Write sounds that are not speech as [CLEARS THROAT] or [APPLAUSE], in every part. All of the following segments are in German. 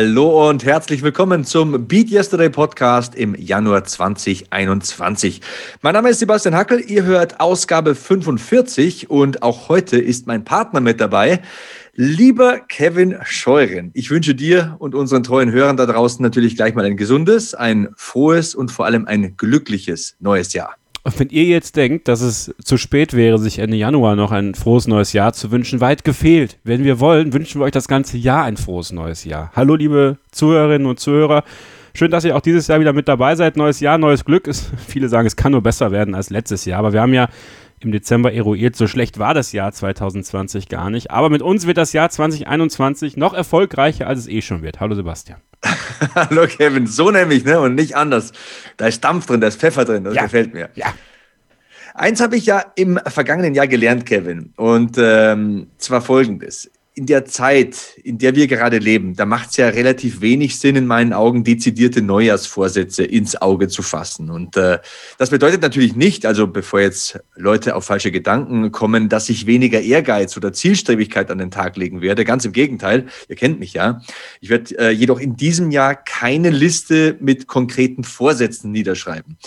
Hallo und herzlich willkommen zum Beat Yesterday Podcast im Januar 2021. Mein Name ist Sebastian Hackel, ihr hört Ausgabe 45 und auch heute ist mein Partner mit dabei. Lieber Kevin Scheuren, ich wünsche dir und unseren treuen Hörern da draußen natürlich gleich mal ein gesundes, ein frohes und vor allem ein glückliches neues Jahr. Und wenn ihr jetzt denkt, dass es zu spät wäre, sich Ende Januar noch ein frohes neues Jahr zu wünschen, weit gefehlt. Wenn wir wollen, wünschen wir euch das ganze Jahr ein frohes neues Jahr. Hallo, liebe Zuhörerinnen und Zuhörer. Schön, dass ihr auch dieses Jahr wieder mit dabei seid. Neues Jahr, neues Glück. Es, [LAUGHS] viele sagen, es kann nur besser werden als letztes Jahr. Aber wir haben ja im Dezember eruiert, so schlecht war das Jahr 2020 gar nicht. Aber mit uns wird das Jahr 2021 noch erfolgreicher, als es eh schon wird. Hallo Sebastian. [LAUGHS] Hallo Kevin, so nämlich, ne? Und nicht anders. Da ist Dampf drin, da ist Pfeffer drin, das Ja. gefällt mir. Ja. Eins habe ich ja im vergangenen Jahr gelernt, Kevin. Und ähm, zwar folgendes. In der Zeit, in der wir gerade leben, da macht es ja relativ wenig Sinn, in meinen Augen dezidierte Neujahrsvorsätze ins Auge zu fassen. Und äh, das bedeutet natürlich nicht, also bevor jetzt Leute auf falsche Gedanken kommen, dass ich weniger Ehrgeiz oder Zielstrebigkeit an den Tag legen werde. Ganz im Gegenteil, ihr kennt mich ja. Ich werde äh, jedoch in diesem Jahr keine Liste mit konkreten Vorsätzen niederschreiben.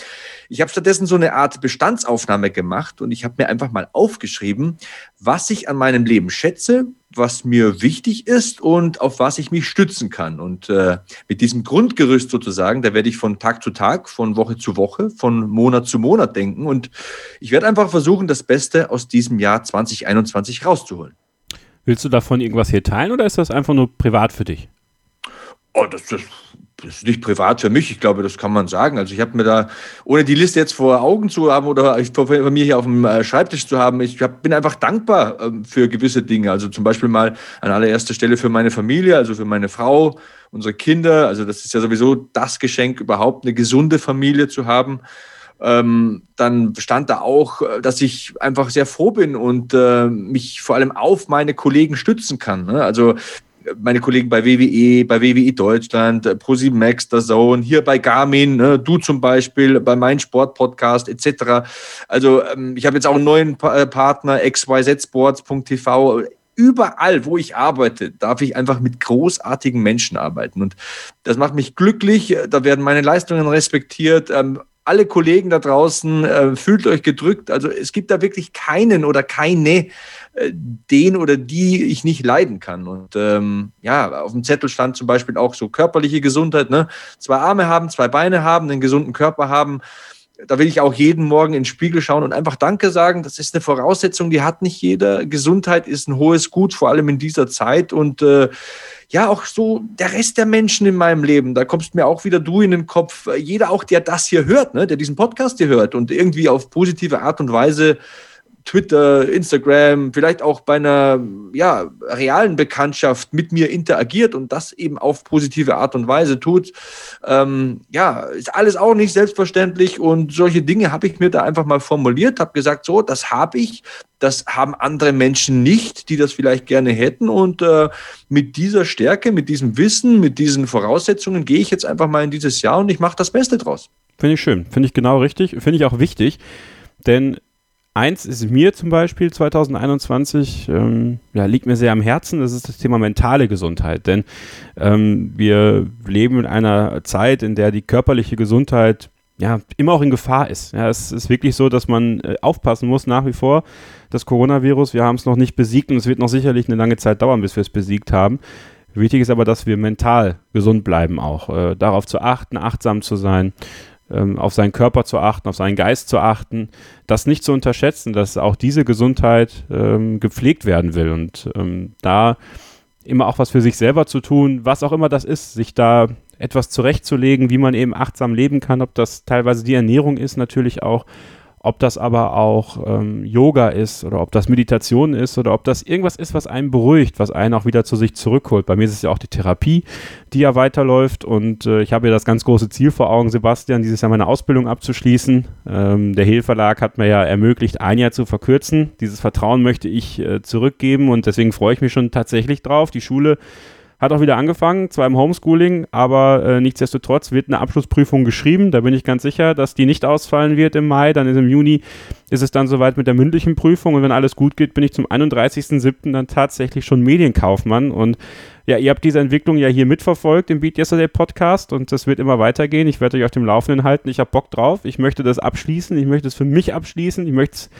Ich habe stattdessen so eine Art Bestandsaufnahme gemacht und ich habe mir einfach mal aufgeschrieben, was ich an meinem Leben schätze, was mir wichtig ist und auf was ich mich stützen kann. Und äh, mit diesem Grundgerüst sozusagen, da werde ich von Tag zu Tag, von Woche zu Woche, von Monat zu Monat denken. Und ich werde einfach versuchen, das Beste aus diesem Jahr 2021 rauszuholen. Willst du davon irgendwas hier teilen oder ist das einfach nur privat für dich? Oh, das, das, das ist nicht privat für mich. Ich glaube, das kann man sagen. Also ich habe mir da, ohne die Liste jetzt vor Augen zu haben oder vor mir hier auf dem äh, Schreibtisch zu haben, ich hab, bin einfach dankbar ähm, für gewisse Dinge. Also zum Beispiel mal an allererster Stelle für meine Familie, also für meine Frau, unsere Kinder. Also das ist ja sowieso das Geschenk überhaupt, eine gesunde Familie zu haben. Ähm, dann stand da auch, äh, dass ich einfach sehr froh bin und äh, mich vor allem auf meine Kollegen stützen kann. Ne? Also meine Kollegen bei WWE, bei WWE Deutschland, äh, Pro7 Max, der Zone, hier bei Garmin, ne, du zum Beispiel, bei meinem Sportpodcast etc. Also ähm, ich habe jetzt auch einen neuen pa äh, Partner, xyzsports.tv. Überall, wo ich arbeite, darf ich einfach mit großartigen Menschen arbeiten. Und das macht mich glücklich. Da werden meine Leistungen respektiert. Ähm, alle Kollegen da draußen, äh, fühlt euch gedrückt. Also es gibt da wirklich keinen oder keine, äh, den oder die ich nicht leiden kann. Und ähm, ja, auf dem Zettel stand zum Beispiel auch so körperliche Gesundheit, ne? Zwei Arme haben, zwei Beine haben, einen gesunden Körper haben. Da will ich auch jeden Morgen in den Spiegel schauen und einfach Danke sagen. Das ist eine Voraussetzung, die hat nicht jeder. Gesundheit ist ein hohes Gut, vor allem in dieser Zeit. Und äh, ja, auch so der Rest der Menschen in meinem Leben, da kommst mir auch wieder du in den Kopf. Jeder auch, der das hier hört, ne, der diesen Podcast hier hört und irgendwie auf positive Art und Weise Twitter, Instagram, vielleicht auch bei einer ja, realen Bekanntschaft mit mir interagiert und das eben auf positive Art und Weise tut. Ähm, ja, ist alles auch nicht selbstverständlich und solche Dinge habe ich mir da einfach mal formuliert, habe gesagt, so, das habe ich, das haben andere Menschen nicht, die das vielleicht gerne hätten und äh, mit dieser Stärke, mit diesem Wissen, mit diesen Voraussetzungen gehe ich jetzt einfach mal in dieses Jahr und ich mache das Beste draus. Finde ich schön. Finde ich genau richtig. Finde ich auch wichtig. Denn eins ist mir zum Beispiel 2021, ähm, ja, liegt mir sehr am Herzen, das ist das Thema mentale Gesundheit. Denn ähm, wir leben in einer Zeit, in der die körperliche Gesundheit ja, immer auch in Gefahr ist. Ja, es ist wirklich so, dass man äh, aufpassen muss nach wie vor. Das Coronavirus, wir haben es noch nicht besiegt und es wird noch sicherlich eine lange Zeit dauern, bis wir es besiegt haben. Wichtig ist aber, dass wir mental gesund bleiben auch. Äh, darauf zu achten, achtsam zu sein, ähm, auf seinen Körper zu achten, auf seinen Geist zu achten, das nicht zu unterschätzen, dass auch diese Gesundheit ähm, gepflegt werden will und ähm, da immer auch was für sich selber zu tun, was auch immer das ist, sich da etwas zurechtzulegen, wie man eben achtsam leben kann, ob das teilweise die Ernährung ist, natürlich auch, ob das aber auch ähm, Yoga ist oder ob das Meditation ist oder ob das irgendwas ist, was einen beruhigt, was einen auch wieder zu sich zurückholt. Bei mir ist es ja auch die Therapie, die ja weiterläuft und äh, ich habe ja das ganz große Ziel vor Augen, Sebastian, dieses Jahr meine Ausbildung abzuschließen. Ähm, der Hilverlag hat mir ja ermöglicht, ein Jahr zu verkürzen. Dieses Vertrauen möchte ich äh, zurückgeben und deswegen freue ich mich schon tatsächlich drauf. Die Schule hat auch wieder angefangen, zwar im Homeschooling, aber äh, nichtsdestotrotz wird eine Abschlussprüfung geschrieben. Da bin ich ganz sicher, dass die nicht ausfallen wird im Mai. Dann ist im Juni ist es dann soweit mit der mündlichen Prüfung und wenn alles gut geht, bin ich zum 31.07. dann tatsächlich schon Medienkaufmann und ja, ihr habt diese Entwicklung ja hier mitverfolgt im Beat Yesterday Podcast und das wird immer weitergehen. Ich werde euch auf dem Laufenden halten. Ich habe Bock drauf. Ich möchte das abschließen. Ich möchte es für mich abschließen. Ich möchte es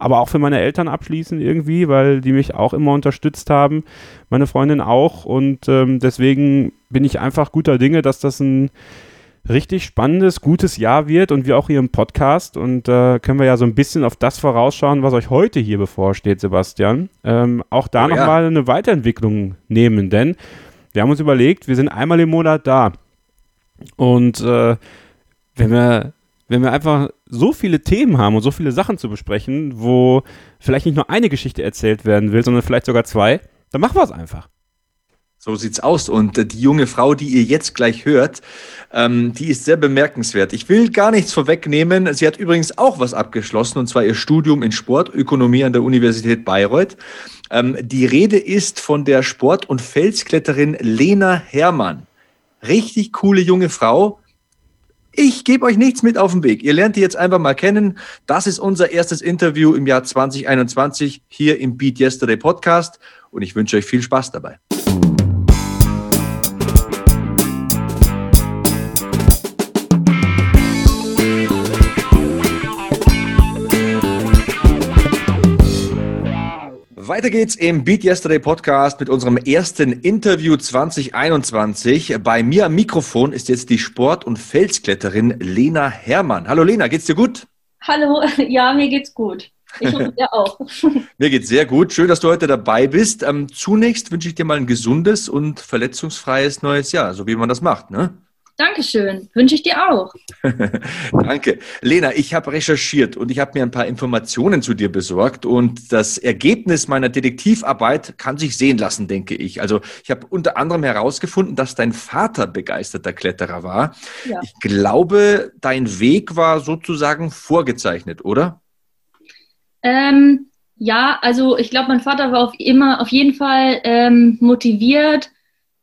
aber auch für meine Eltern abschließen irgendwie, weil die mich auch immer unterstützt haben, meine Freundin auch und ähm, deswegen bin ich einfach guter Dinge, dass das ein richtig spannendes, gutes Jahr wird und wir auch hier im Podcast und äh, können wir ja so ein bisschen auf das vorausschauen, was euch heute hier bevorsteht, Sebastian. Ähm, auch da oh, nochmal ja. eine Weiterentwicklung nehmen, denn wir haben uns überlegt, wir sind einmal im Monat da und äh, wenn wir wenn wir einfach so viele Themen haben und so viele Sachen zu besprechen, wo vielleicht nicht nur eine Geschichte erzählt werden will, sondern vielleicht sogar zwei, dann machen wir es einfach. So sieht's aus. Und äh, die junge Frau, die ihr jetzt gleich hört, ähm, die ist sehr bemerkenswert. Ich will gar nichts vorwegnehmen. Sie hat übrigens auch was abgeschlossen, und zwar ihr Studium in Sportökonomie an der Universität Bayreuth. Ähm, die Rede ist von der Sport- und Felskletterin Lena Herrmann. Richtig coole junge Frau. Ich gebe euch nichts mit auf den Weg. Ihr lernt die jetzt einfach mal kennen. Das ist unser erstes Interview im Jahr 2021 hier im Beat Yesterday Podcast und ich wünsche euch viel Spaß dabei. Weiter geht's im Beat Yesterday Podcast mit unserem ersten Interview 2021. Bei mir am Mikrofon ist jetzt die Sport- und Felskletterin Lena Herrmann. Hallo Lena, geht's dir gut? Hallo, [LAUGHS] ja, mir geht's gut. Ich hoffe, dir auch. [LAUGHS] mir geht's sehr gut. Schön, dass du heute dabei bist. Ähm, zunächst wünsche ich dir mal ein gesundes und verletzungsfreies neues Jahr, so wie man das macht, ne? Dankeschön. Wünsche ich dir auch. [LAUGHS] Danke. Lena, ich habe recherchiert und ich habe mir ein paar Informationen zu dir besorgt und das Ergebnis meiner Detektivarbeit kann sich sehen lassen, denke ich. Also ich habe unter anderem herausgefunden, dass dein Vater begeisterter Kletterer war. Ja. Ich glaube, dein Weg war sozusagen vorgezeichnet, oder? Ähm, ja, also ich glaube, mein Vater war auf immer auf jeden Fall ähm, motiviert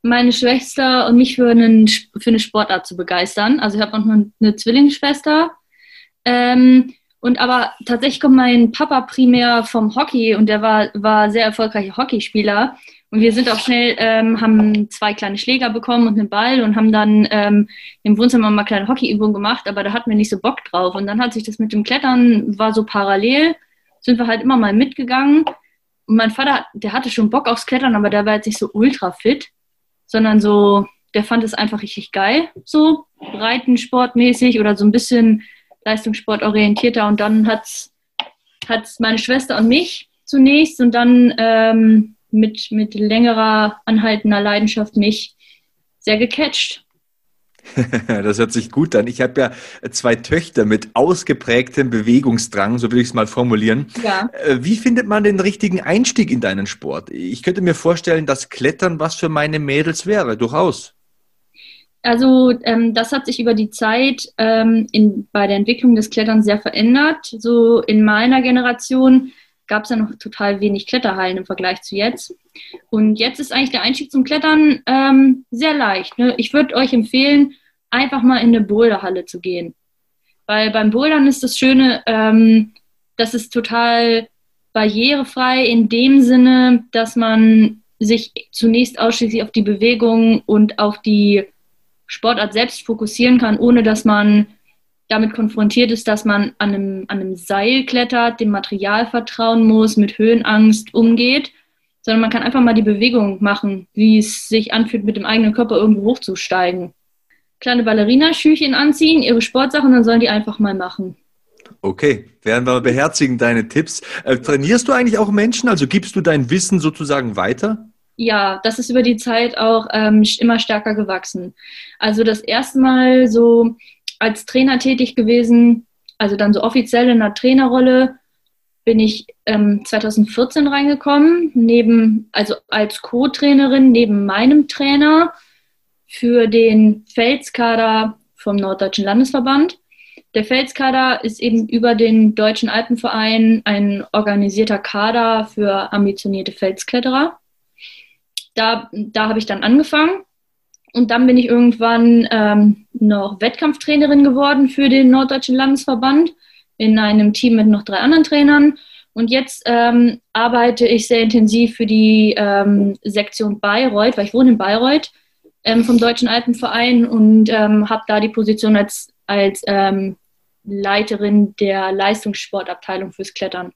meine Schwester und mich für, einen, für eine Sportart zu begeistern. Also ich habe auch noch eine Zwillingsschwester. Ähm, und aber tatsächlich kommt mein Papa primär vom Hockey und der war, war sehr erfolgreicher Hockeyspieler. Und wir sind auch schnell, ähm, haben zwei kleine Schläger bekommen und einen Ball und haben dann ähm, im Wohnzimmer mal kleine Hockeyübungen gemacht, aber da hatten wir nicht so Bock drauf. Und dann hat sich das mit dem Klettern, war so parallel, sind wir halt immer mal mitgegangen. Und mein Vater, der hatte schon Bock aufs Klettern, aber der war jetzt nicht so ultra fit sondern so, der fand es einfach richtig geil, so Breitensportmäßig oder so ein bisschen leistungssportorientierter. Und dann hat es meine Schwester und mich zunächst und dann ähm, mit, mit längerer, anhaltender Leidenschaft mich sehr gecatcht. [LAUGHS] das hört sich gut an. Ich habe ja zwei Töchter mit ausgeprägtem Bewegungsdrang, so will ich es mal formulieren. Ja. Äh, wie findet man den richtigen Einstieg in deinen Sport? Ich könnte mir vorstellen, dass Klettern was für meine Mädels wäre, durchaus. Also ähm, das hat sich über die Zeit ähm, in, bei der Entwicklung des Kletterns sehr verändert. So in meiner Generation gab es ja noch total wenig Kletterhallen im Vergleich zu jetzt. Und jetzt ist eigentlich der Einstieg zum Klettern ähm, sehr leicht. Ne? Ich würde euch empfehlen, einfach mal in eine Boulderhalle zu gehen. Weil beim Bouldern ist das Schöne, ähm, das ist total barrierefrei in dem Sinne, dass man sich zunächst ausschließlich auf die Bewegung und auf die Sportart selbst fokussieren kann, ohne dass man damit konfrontiert ist, dass man an einem, an einem Seil klettert, dem Material vertrauen muss, mit Höhenangst umgeht, sondern man kann einfach mal die Bewegung machen, wie es sich anfühlt, mit dem eigenen Körper irgendwo hochzusteigen. Kleine Ballerinaschüchen anziehen, ihre Sportsachen, dann sollen die einfach mal machen. Okay, werden wir beherzigen deine Tipps. Äh, trainierst du eigentlich auch Menschen? Also gibst du dein Wissen sozusagen weiter? Ja, das ist über die Zeit auch ähm, immer stärker gewachsen. Also das erste Mal so als Trainer tätig gewesen, also dann so offiziell in einer Trainerrolle bin ich ähm, 2014 reingekommen, neben, also als Co-Trainerin neben meinem Trainer für den Felskader vom Norddeutschen Landesverband. Der Felskader ist eben über den Deutschen Alpenverein ein organisierter Kader für ambitionierte Felskletterer. da, da habe ich dann angefangen. Und dann bin ich irgendwann ähm, noch Wettkampftrainerin geworden für den Norddeutschen Landesverband in einem Team mit noch drei anderen Trainern. Und jetzt ähm, arbeite ich sehr intensiv für die ähm, Sektion Bayreuth, weil ich wohne in Bayreuth ähm, vom Deutschen Alpenverein und ähm, habe da die Position als, als ähm, Leiterin der Leistungssportabteilung fürs Klettern.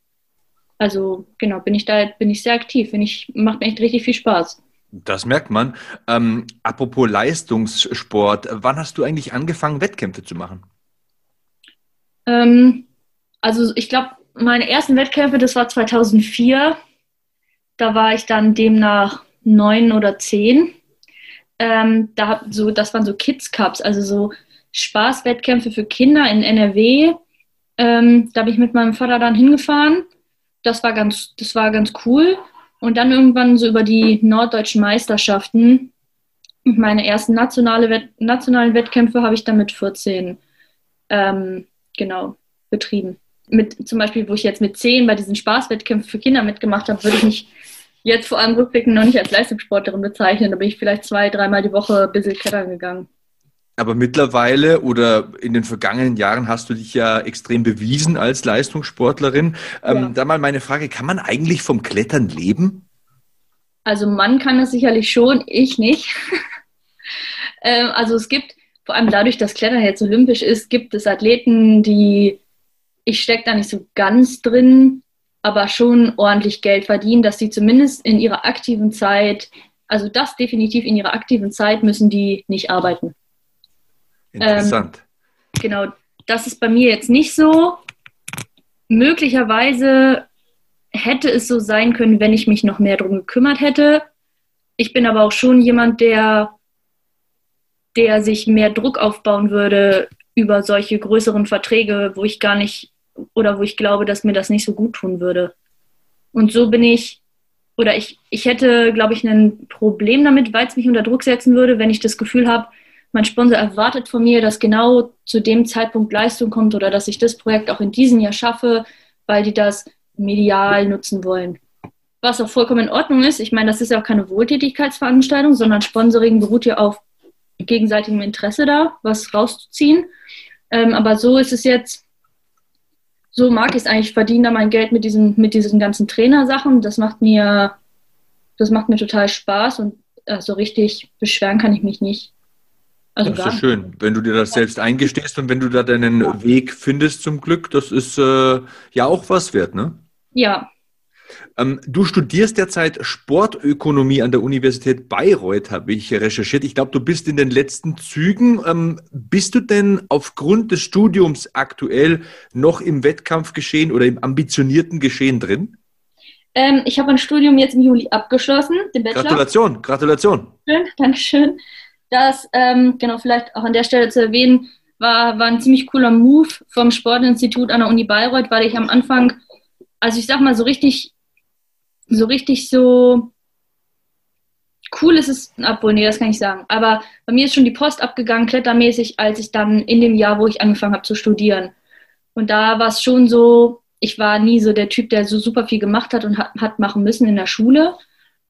Also genau, bin ich da bin ich sehr aktiv. Ich, macht mir echt richtig viel Spaß. Das merkt man. Ähm, apropos Leistungssport, wann hast du eigentlich angefangen, Wettkämpfe zu machen? Ähm, also ich glaube, meine ersten Wettkämpfe, das war 2004. Da war ich dann demnach neun oder zehn. Ähm, da so, das waren so Kids Cups, also so Spaßwettkämpfe für Kinder in NRW. Ähm, da bin ich mit meinem Vater dann hingefahren. Das war ganz, das war ganz cool. Und dann irgendwann so über die norddeutschen Meisterschaften. Meine ersten nationale Wett nationalen Wettkämpfe habe ich dann mit 14 ähm, genau betrieben. Mit, zum Beispiel, wo ich jetzt mit 10 bei diesen Spaßwettkämpfen für Kinder mitgemacht habe, würde ich mich jetzt vor allem rückblickend noch nicht als Leistungssportlerin bezeichnen. Da bin ich vielleicht zwei, dreimal die Woche ein bisschen klettern gegangen. Aber mittlerweile oder in den vergangenen Jahren hast du dich ja extrem bewiesen als Leistungssportlerin. Ähm, ja. Da mal meine Frage, kann man eigentlich vom Klettern leben? Also man kann es sicherlich schon, ich nicht. [LAUGHS] ähm, also es gibt, vor allem dadurch, dass Klettern jetzt olympisch ist, gibt es Athleten, die, ich stecke da nicht so ganz drin, aber schon ordentlich Geld verdienen, dass sie zumindest in ihrer aktiven Zeit, also das definitiv in ihrer aktiven Zeit müssen die nicht arbeiten. Interessant. Ähm, genau, das ist bei mir jetzt nicht so. Möglicherweise hätte es so sein können, wenn ich mich noch mehr darum gekümmert hätte. Ich bin aber auch schon jemand, der, der sich mehr Druck aufbauen würde über solche größeren Verträge, wo ich gar nicht oder wo ich glaube, dass mir das nicht so gut tun würde. Und so bin ich, oder ich, ich hätte, glaube ich, ein Problem damit, weil es mich unter Druck setzen würde, wenn ich das Gefühl habe, mein Sponsor erwartet von mir, dass genau zu dem Zeitpunkt Leistung kommt oder dass ich das Projekt auch in diesem Jahr schaffe, weil die das medial nutzen wollen. Was auch vollkommen in Ordnung ist. Ich meine, das ist ja auch keine Wohltätigkeitsveranstaltung, sondern Sponsoring beruht ja auf gegenseitigem Interesse da, was rauszuziehen. Ähm, aber so ist es jetzt, so mag ich es eigentlich, ich verdiene da mein Geld mit diesen, mit diesen ganzen Trainersachen. Das macht mir, das macht mir total Spaß und äh, so richtig beschweren kann ich mich nicht. Also das ist schön, wenn du dir das selbst eingestehst und wenn du da deinen ja. Weg findest zum Glück, das ist äh, ja auch was wert, ne? Ja. Ähm, du studierst derzeit Sportökonomie an der Universität Bayreuth, habe ich recherchiert. Ich glaube, du bist in den letzten Zügen. Ähm, bist du denn aufgrund des Studiums aktuell noch im Wettkampfgeschehen oder im ambitionierten Geschehen drin? Ähm, ich habe mein Studium jetzt im Juli abgeschlossen, den Bachelor. Gratulation, Gratulation. Schön, Dankeschön. Das, ähm, genau, vielleicht auch an der Stelle zu erwähnen, war, war ein ziemlich cooler Move vom Sportinstitut an der Uni Bayreuth, weil ich am Anfang, also ich sag mal, so richtig, so richtig so cool ist es, obwohl, nee, das kann ich sagen. Aber bei mir ist schon die Post abgegangen, klettermäßig, als ich dann in dem Jahr, wo ich angefangen habe zu studieren. Und da war es schon so, ich war nie so der Typ, der so super viel gemacht hat und hat, hat machen müssen in der Schule.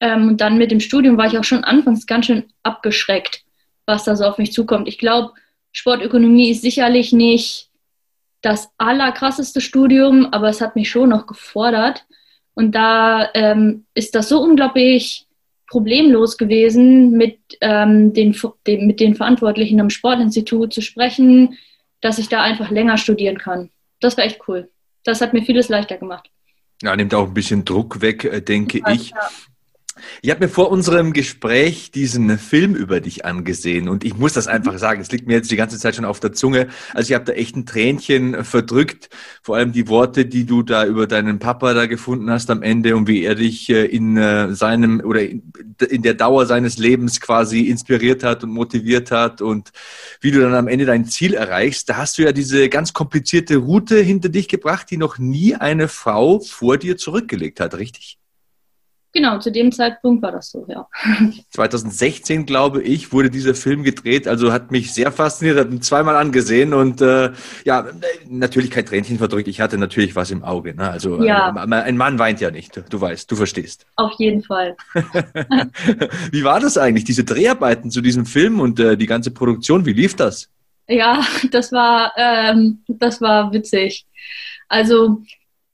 Ähm, und dann mit dem Studium war ich auch schon anfangs ganz schön abgeschreckt was da so auf mich zukommt. Ich glaube, Sportökonomie ist sicherlich nicht das allerkrasseste Studium, aber es hat mich schon noch gefordert. Und da ähm, ist das so unglaublich problemlos gewesen, mit, ähm, den, den, mit den Verantwortlichen am Sportinstitut zu sprechen, dass ich da einfach länger studieren kann. Das war echt cool. Das hat mir vieles leichter gemacht. Ja, nimmt auch ein bisschen Druck weg, äh, denke ich. Ja. Ich habe mir vor unserem Gespräch diesen Film über dich angesehen und ich muss das mhm. einfach sagen, es liegt mir jetzt die ganze Zeit schon auf der Zunge. Also ich habe da echt ein Tränchen verdrückt, vor allem die Worte, die du da über deinen Papa da gefunden hast am Ende und wie er dich äh, in äh, seinem oder in der Dauer seines Lebens quasi inspiriert hat und motiviert hat und wie du dann am Ende dein Ziel erreichst. Da hast du ja diese ganz komplizierte Route hinter dich gebracht, die noch nie eine Frau vor dir zurückgelegt hat, richtig? Genau, zu dem Zeitpunkt war das so, ja. [LAUGHS] 2016, glaube ich, wurde dieser Film gedreht. Also hat mich sehr fasziniert, hat ihn zweimal angesehen und äh, ja, natürlich kein Tränchen verdrückt. Ich hatte natürlich was im Auge. Ne? Also ja. ein, ein Mann weint ja nicht. Du weißt, du verstehst. [LAUGHS] Auf jeden Fall. wie war das eigentlich, diese Dreharbeiten zu diesem Film und äh, die ganze Produktion? Wie lief das? Ja, das war, ähm, das war witzig. Also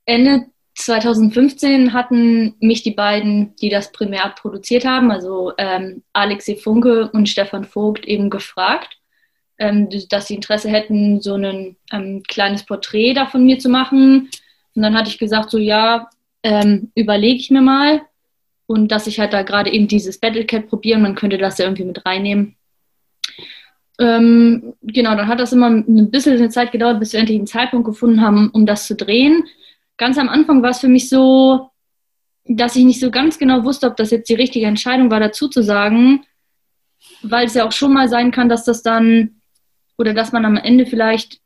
Ende 2015 hatten mich die beiden, die das primär produziert haben, also ähm, Alexei Funke und Stefan Vogt, eben gefragt, ähm, dass sie Interesse hätten, so ein ähm, kleines Porträt da von mir zu machen. Und dann hatte ich gesagt, so ja, ähm, überlege ich mir mal. Und dass ich halt da gerade eben dieses Battlecat probiere, man könnte das ja irgendwie mit reinnehmen. Ähm, genau, dann hat das immer ein bisschen eine Zeit gedauert, bis wir endlich einen Zeitpunkt gefunden haben, um das zu drehen ganz am Anfang war es für mich so, dass ich nicht so ganz genau wusste, ob das jetzt die richtige Entscheidung war, dazu zu sagen, weil es ja auch schon mal sein kann, dass das dann oder dass man am Ende vielleicht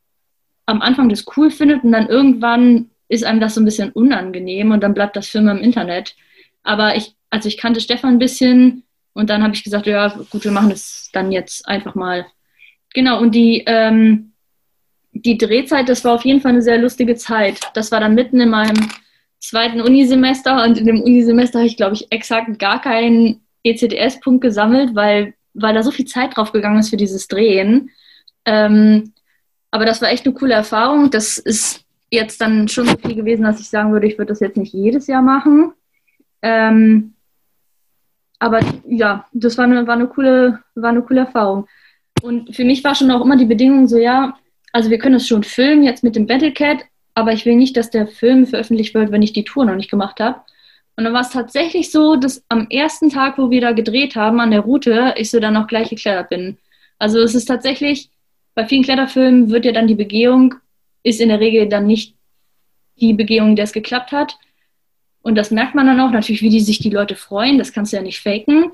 am Anfang das cool findet und dann irgendwann ist einem das so ein bisschen unangenehm und dann bleibt das Film im Internet. Aber ich, also ich kannte Stefan ein bisschen und dann habe ich gesagt, ja gut, wir machen das dann jetzt einfach mal. Genau, und die, ähm, die Drehzeit, das war auf jeden Fall eine sehr lustige Zeit. Das war dann mitten in meinem zweiten Unisemester und in dem Unisemester habe ich, glaube ich, exakt gar keinen ECDS-Punkt gesammelt, weil, weil da so viel Zeit drauf gegangen ist für dieses Drehen. Ähm, aber das war echt eine coole Erfahrung. Das ist jetzt dann schon so viel gewesen, dass ich sagen würde, ich würde das jetzt nicht jedes Jahr machen. Ähm, aber ja, das war eine, war, eine coole, war eine coole Erfahrung. Und für mich war schon auch immer die Bedingung so, ja, also wir können es schon filmen jetzt mit dem Battlecat, aber ich will nicht, dass der Film veröffentlicht wird, wenn ich die Tour noch nicht gemacht habe. Und dann war es tatsächlich so, dass am ersten Tag, wo wir da gedreht haben, an der Route, ich so dann auch gleich geklettert bin. Also es ist tatsächlich, bei vielen Kletterfilmen wird ja dann die Begehung, ist in der Regel dann nicht die Begehung, der es geklappt hat. Und das merkt man dann auch, natürlich, wie die sich die Leute freuen, das kannst du ja nicht faken.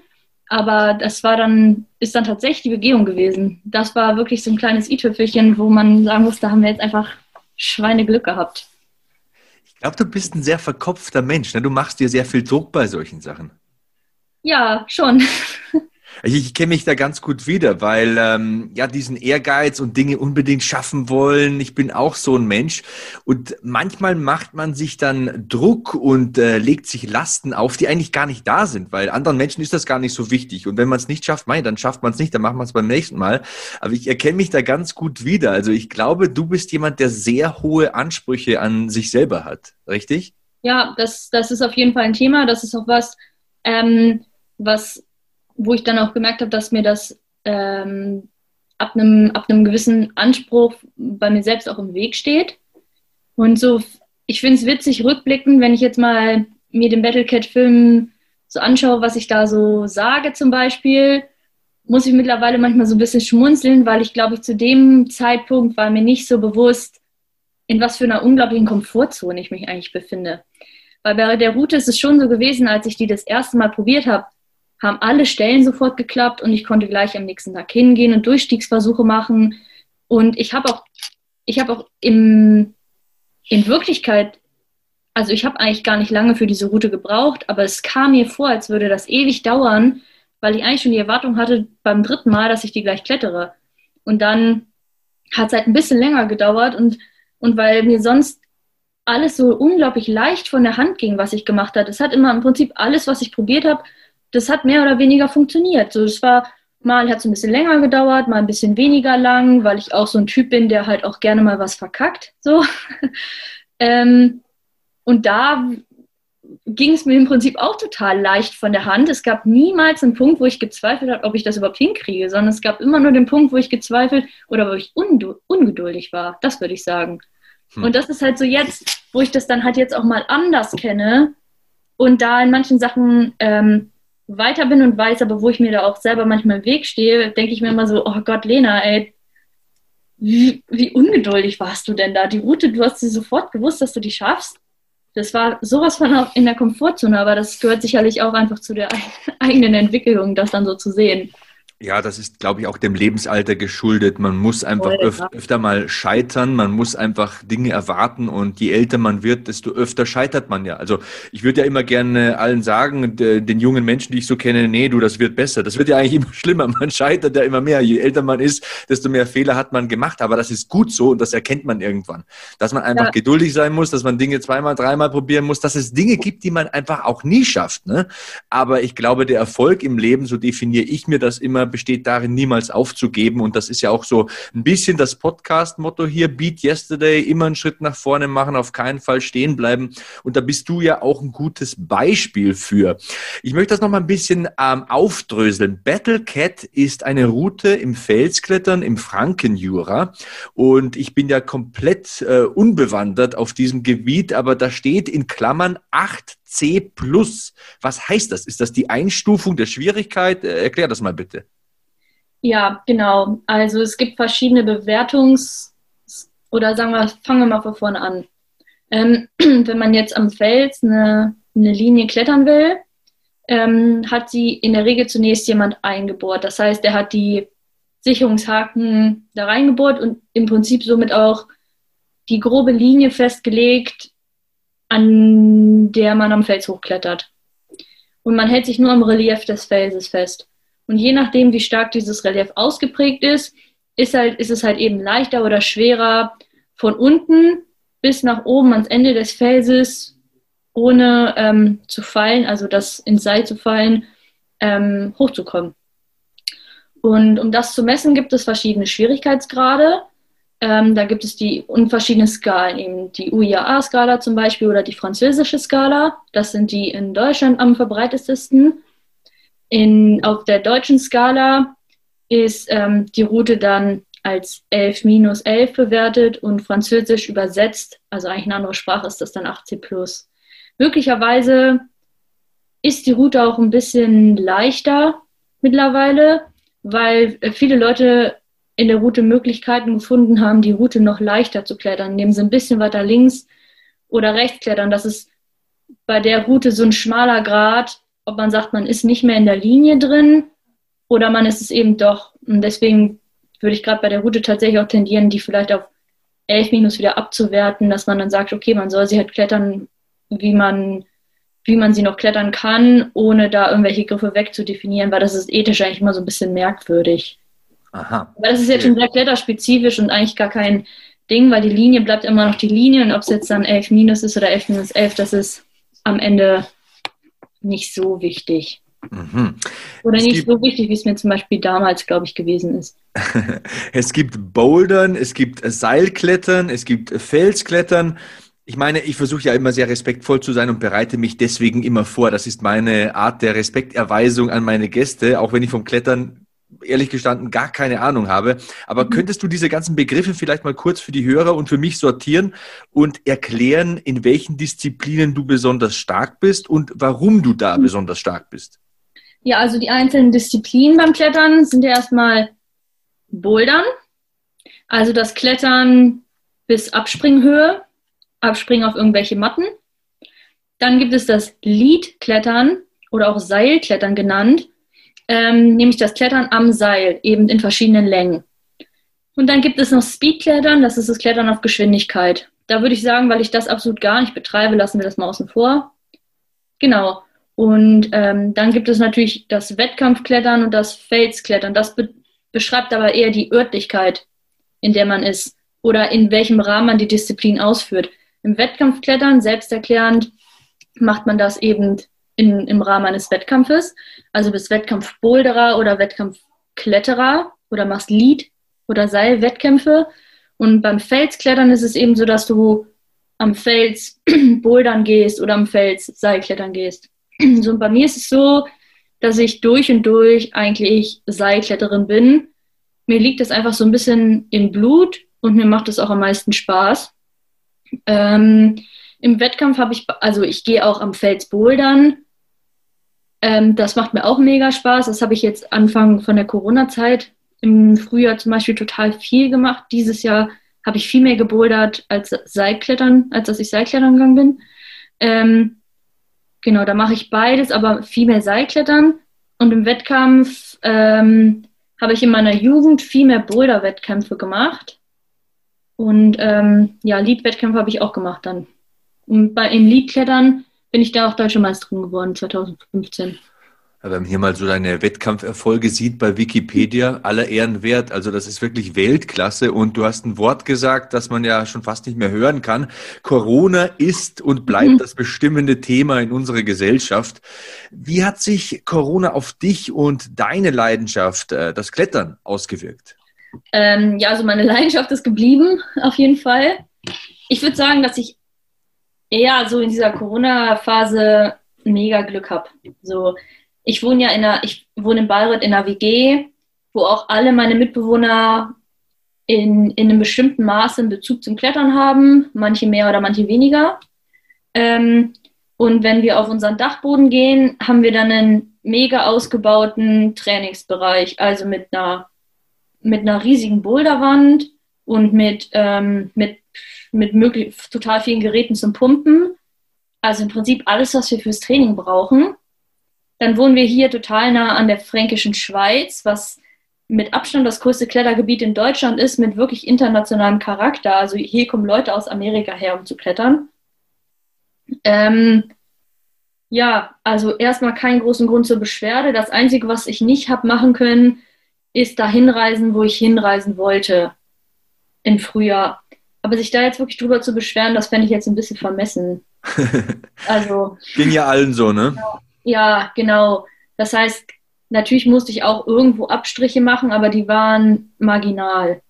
Aber das war dann, ist dann tatsächlich die Begehung gewesen. Das war wirklich so ein kleines i-Tüpfelchen, wo man sagen muss, da haben wir jetzt einfach Schweineglück gehabt. Ich glaube, du bist ein sehr verkopfter Mensch. Ne? Du machst dir sehr viel Druck bei solchen Sachen. Ja, schon. [LAUGHS] Ich, ich kenne mich da ganz gut wieder, weil ähm, ja diesen Ehrgeiz und Dinge unbedingt schaffen wollen. Ich bin auch so ein Mensch und manchmal macht man sich dann Druck und äh, legt sich Lasten auf, die eigentlich gar nicht da sind, weil anderen Menschen ist das gar nicht so wichtig. Und wenn man es nicht schafft, mein, dann schafft man es nicht, dann machen wir es beim nächsten Mal. Aber ich erkenne mich da ganz gut wieder. Also ich glaube, du bist jemand, der sehr hohe Ansprüche an sich selber hat, richtig? Ja, das, das ist auf jeden Fall ein Thema. Das ist auch was, ähm, was wo ich dann auch gemerkt habe, dass mir das ähm, ab, einem, ab einem gewissen Anspruch bei mir selbst auch im Weg steht. Und so, ich finde es witzig rückblickend, wenn ich jetzt mal mir den Battlecat-Film so anschaue, was ich da so sage zum Beispiel, muss ich mittlerweile manchmal so ein bisschen schmunzeln, weil ich glaube, ich zu dem Zeitpunkt war mir nicht so bewusst, in was für einer unglaublichen Komfortzone ich mich eigentlich befinde. Weil bei der Route ist es schon so gewesen, als ich die das erste Mal probiert habe, haben alle Stellen sofort geklappt und ich konnte gleich am nächsten Tag hingehen und Durchstiegsversuche machen. Und ich habe auch, ich habe auch im, in Wirklichkeit, also ich habe eigentlich gar nicht lange für diese Route gebraucht, aber es kam mir vor, als würde das ewig dauern, weil ich eigentlich schon die Erwartung hatte beim dritten Mal, dass ich die gleich klettere. Und dann hat es halt ein bisschen länger gedauert und, und weil mir sonst alles so unglaublich leicht von der Hand ging, was ich gemacht habe. Es hat immer im Prinzip alles, was ich probiert habe, das hat mehr oder weniger funktioniert. So, das war mal hat es ein bisschen länger gedauert, mal ein bisschen weniger lang, weil ich auch so ein Typ bin, der halt auch gerne mal was verkackt. So. [LAUGHS] ähm, und da ging es mir im Prinzip auch total leicht von der Hand. Es gab niemals einen Punkt, wo ich gezweifelt habe, ob ich das überhaupt hinkriege, sondern es gab immer nur den Punkt, wo ich gezweifelt oder wo ich ungeduldig war. Das würde ich sagen. Hm. Und das ist halt so jetzt, wo ich das dann halt jetzt auch mal anders kenne und da in manchen Sachen ähm, weiter bin und weiß, aber wo ich mir da auch selber manchmal im Weg stehe, denke ich mir immer so, oh Gott, Lena, ey, wie, wie ungeduldig warst du denn da? Die Route, du hast sie sofort gewusst, dass du die schaffst. Das war sowas von in der Komfortzone, aber das gehört sicherlich auch einfach zu der [LAUGHS] eigenen Entwicklung, das dann so zu sehen. Ja, das ist, glaube ich, auch dem Lebensalter geschuldet. Man muss einfach öf öfter mal scheitern, man muss einfach Dinge erwarten und je älter man wird, desto öfter scheitert man ja. Also ich würde ja immer gerne allen sagen, den jungen Menschen, die ich so kenne, nee, du, das wird besser. Das wird ja eigentlich [LAUGHS] immer schlimmer. Man scheitert ja immer mehr. Je älter man ist, desto mehr Fehler hat man gemacht. Aber das ist gut so und das erkennt man irgendwann. Dass man einfach ja. geduldig sein muss, dass man Dinge zweimal, dreimal probieren muss, dass es Dinge gibt, die man einfach auch nie schafft. Ne? Aber ich glaube, der Erfolg im Leben, so definiere ich mir das immer, besteht darin, niemals aufzugeben. Und das ist ja auch so ein bisschen das Podcast-Motto hier, Beat Yesterday, immer einen Schritt nach vorne machen, auf keinen Fall stehen bleiben. Und da bist du ja auch ein gutes Beispiel für. Ich möchte das noch mal ein bisschen ähm, aufdröseln. Battle Cat ist eine Route im Felsklettern im Frankenjura. Und ich bin ja komplett äh, unbewandert auf diesem Gebiet, aber da steht in Klammern 8C Was heißt das? Ist das die Einstufung der Schwierigkeit? Äh, erklär das mal bitte. Ja, genau. Also es gibt verschiedene Bewertungs- oder sagen wir, fangen wir mal von vorne an. Ähm, [CLEARS THROAT] wenn man jetzt am Fels eine, eine Linie klettern will, ähm, hat sie in der Regel zunächst jemand eingebohrt. Das heißt, er hat die Sicherungshaken da reingebohrt und im Prinzip somit auch die grobe Linie festgelegt, an der man am Fels hochklettert. Und man hält sich nur am Relief des Felses fest. Und je nachdem, wie stark dieses Relief ausgeprägt ist, ist, halt, ist es halt eben leichter oder schwerer, von unten bis nach oben ans Ende des Felses, ohne ähm, zu fallen, also das ins Seil zu fallen, ähm, hochzukommen. Und um das zu messen, gibt es verschiedene Schwierigkeitsgrade. Ähm, da gibt es die und verschiedene Skalen, eben die UIAA-Skala zum Beispiel oder die französische Skala. Das sind die in Deutschland am verbreitetsten. In, auf der deutschen Skala ist ähm, die Route dann als 11 minus 11 bewertet und französisch übersetzt, also eigentlich eine andere Sprache, ist das dann 8C plus. Möglicherweise ist die Route auch ein bisschen leichter mittlerweile, weil viele Leute in der Route Möglichkeiten gefunden haben, die Route noch leichter zu klettern, indem sie ein bisschen weiter links oder rechts klettern. Das ist bei der Route so ein schmaler Grad, ob man sagt, man ist nicht mehr in der Linie drin oder man ist es eben doch. Und deswegen würde ich gerade bei der Route tatsächlich auch tendieren, die vielleicht auf 11 minus wieder abzuwerten, dass man dann sagt, okay, man soll sie halt klettern, wie man, wie man sie noch klettern kann, ohne da irgendwelche Griffe wegzudefinieren, weil das ist ethisch eigentlich immer so ein bisschen merkwürdig. Aha. Aber das ist jetzt schon sehr kletterspezifisch und eigentlich gar kein Ding, weil die Linie bleibt immer noch die Linie und ob es jetzt dann 11 minus ist oder 11 minus 11, das ist am Ende nicht so wichtig. Mhm. Oder es nicht so wichtig, wie es mir zum Beispiel damals, glaube ich, gewesen ist. [LAUGHS] es gibt Bouldern, es gibt Seilklettern, es gibt Felsklettern. Ich meine, ich versuche ja immer sehr respektvoll zu sein und bereite mich deswegen immer vor. Das ist meine Art der Respekterweisung an meine Gäste, auch wenn ich vom Klettern ehrlich gestanden gar keine Ahnung habe. Aber mhm. könntest du diese ganzen Begriffe vielleicht mal kurz für die Hörer und für mich sortieren und erklären, in welchen Disziplinen du besonders stark bist und warum du da mhm. besonders stark bist? Ja, also die einzelnen Disziplinen beim Klettern sind ja erstmal Bouldern, also das Klettern bis Abspringhöhe, Abspringen auf irgendwelche Matten. Dann gibt es das Lead-Klettern oder auch Seilklettern genannt ähm, nämlich das Klettern am Seil, eben in verschiedenen Längen. Und dann gibt es noch Speedklettern, das ist das Klettern auf Geschwindigkeit. Da würde ich sagen, weil ich das absolut gar nicht betreibe, lassen wir das mal außen vor. Genau. Und ähm, dann gibt es natürlich das Wettkampfklettern und das Felsklettern. Das be beschreibt aber eher die Örtlichkeit, in der man ist oder in welchem Rahmen man die Disziplin ausführt. Im Wettkampfklettern, selbsterklärend, macht man das eben in, im Rahmen eines Wettkampfes. Also bist Wettkampfboulderer oder Wettkampfkletterer oder machst Lead- oder Seilwettkämpfe. Und beim Felsklettern ist es eben so, dass du am Fels [CLEARS THROAT] bouldern gehst oder am Fels Seilklettern gehst. [CLEARS THROAT] So, und bei mir ist es so, dass ich durch und durch eigentlich Seilkletterin bin. Mir liegt das einfach so ein bisschen im Blut und mir macht es auch am meisten Spaß. Ähm, Im Wettkampf habe ich, also ich gehe auch am Fels bouldern, ähm, das macht mir auch mega Spaß. Das habe ich jetzt Anfang von der Corona-Zeit im Frühjahr zum Beispiel total viel gemacht. Dieses Jahr habe ich viel mehr gebouldert als Seilklettern, als dass ich Seilklettern gegangen bin. Ähm, genau, da mache ich beides, aber viel mehr Seilklettern. Und im Wettkampf ähm, habe ich in meiner Jugend viel mehr Boulder-Wettkämpfe gemacht. Und ähm, ja, Lead-Wettkämpfe habe ich auch gemacht dann. Und bei im Lead-Klettern bin ich da auch Deutsche Meisterin geworden, 2015. Wenn man hier mal so deine Wettkampferfolge sieht bei Wikipedia, aller Ehren wert. Also das ist wirklich Weltklasse. Und du hast ein Wort gesagt, das man ja schon fast nicht mehr hören kann. Corona ist und bleibt mhm. das bestimmende Thema in unserer Gesellschaft. Wie hat sich Corona auf dich und deine Leidenschaft, äh, das Klettern, ausgewirkt? Ähm, ja, also meine [LAUGHS] Leidenschaft ist geblieben, auf jeden Fall. Ich würde sagen, dass ich eher so in dieser Corona-Phase mega Glück habe. So, ich wohne ja in einer, ich wohne in Bayreuth in einer WG, wo auch alle meine Mitbewohner in, in einem bestimmten Maße einen Bezug zum Klettern haben, manche mehr oder manche weniger. Ähm, und wenn wir auf unseren Dachboden gehen, haben wir dann einen mega ausgebauten Trainingsbereich, also mit einer, mit einer riesigen Boulderwand und mit, ähm, mit, mit möglich, total vielen Geräten zum Pumpen. Also im Prinzip alles, was wir fürs Training brauchen. Dann wohnen wir hier total nah an der fränkischen Schweiz, was mit Abstand das größte Klettergebiet in Deutschland ist, mit wirklich internationalem Charakter. Also hier kommen Leute aus Amerika her, um zu klettern. Ähm, ja, also erstmal keinen großen Grund zur Beschwerde. Das Einzige, was ich nicht habe machen können, ist dahin reisen, wo ich hinreisen wollte im Frühjahr. Aber sich da jetzt wirklich drüber zu beschweren, das fände ich jetzt ein bisschen vermessen. [LAUGHS] Also. Ging ja allen so, ne? Ja. Genau. Das heißt, natürlich musste ich auch irgendwo Abstriche machen, aber die waren marginal.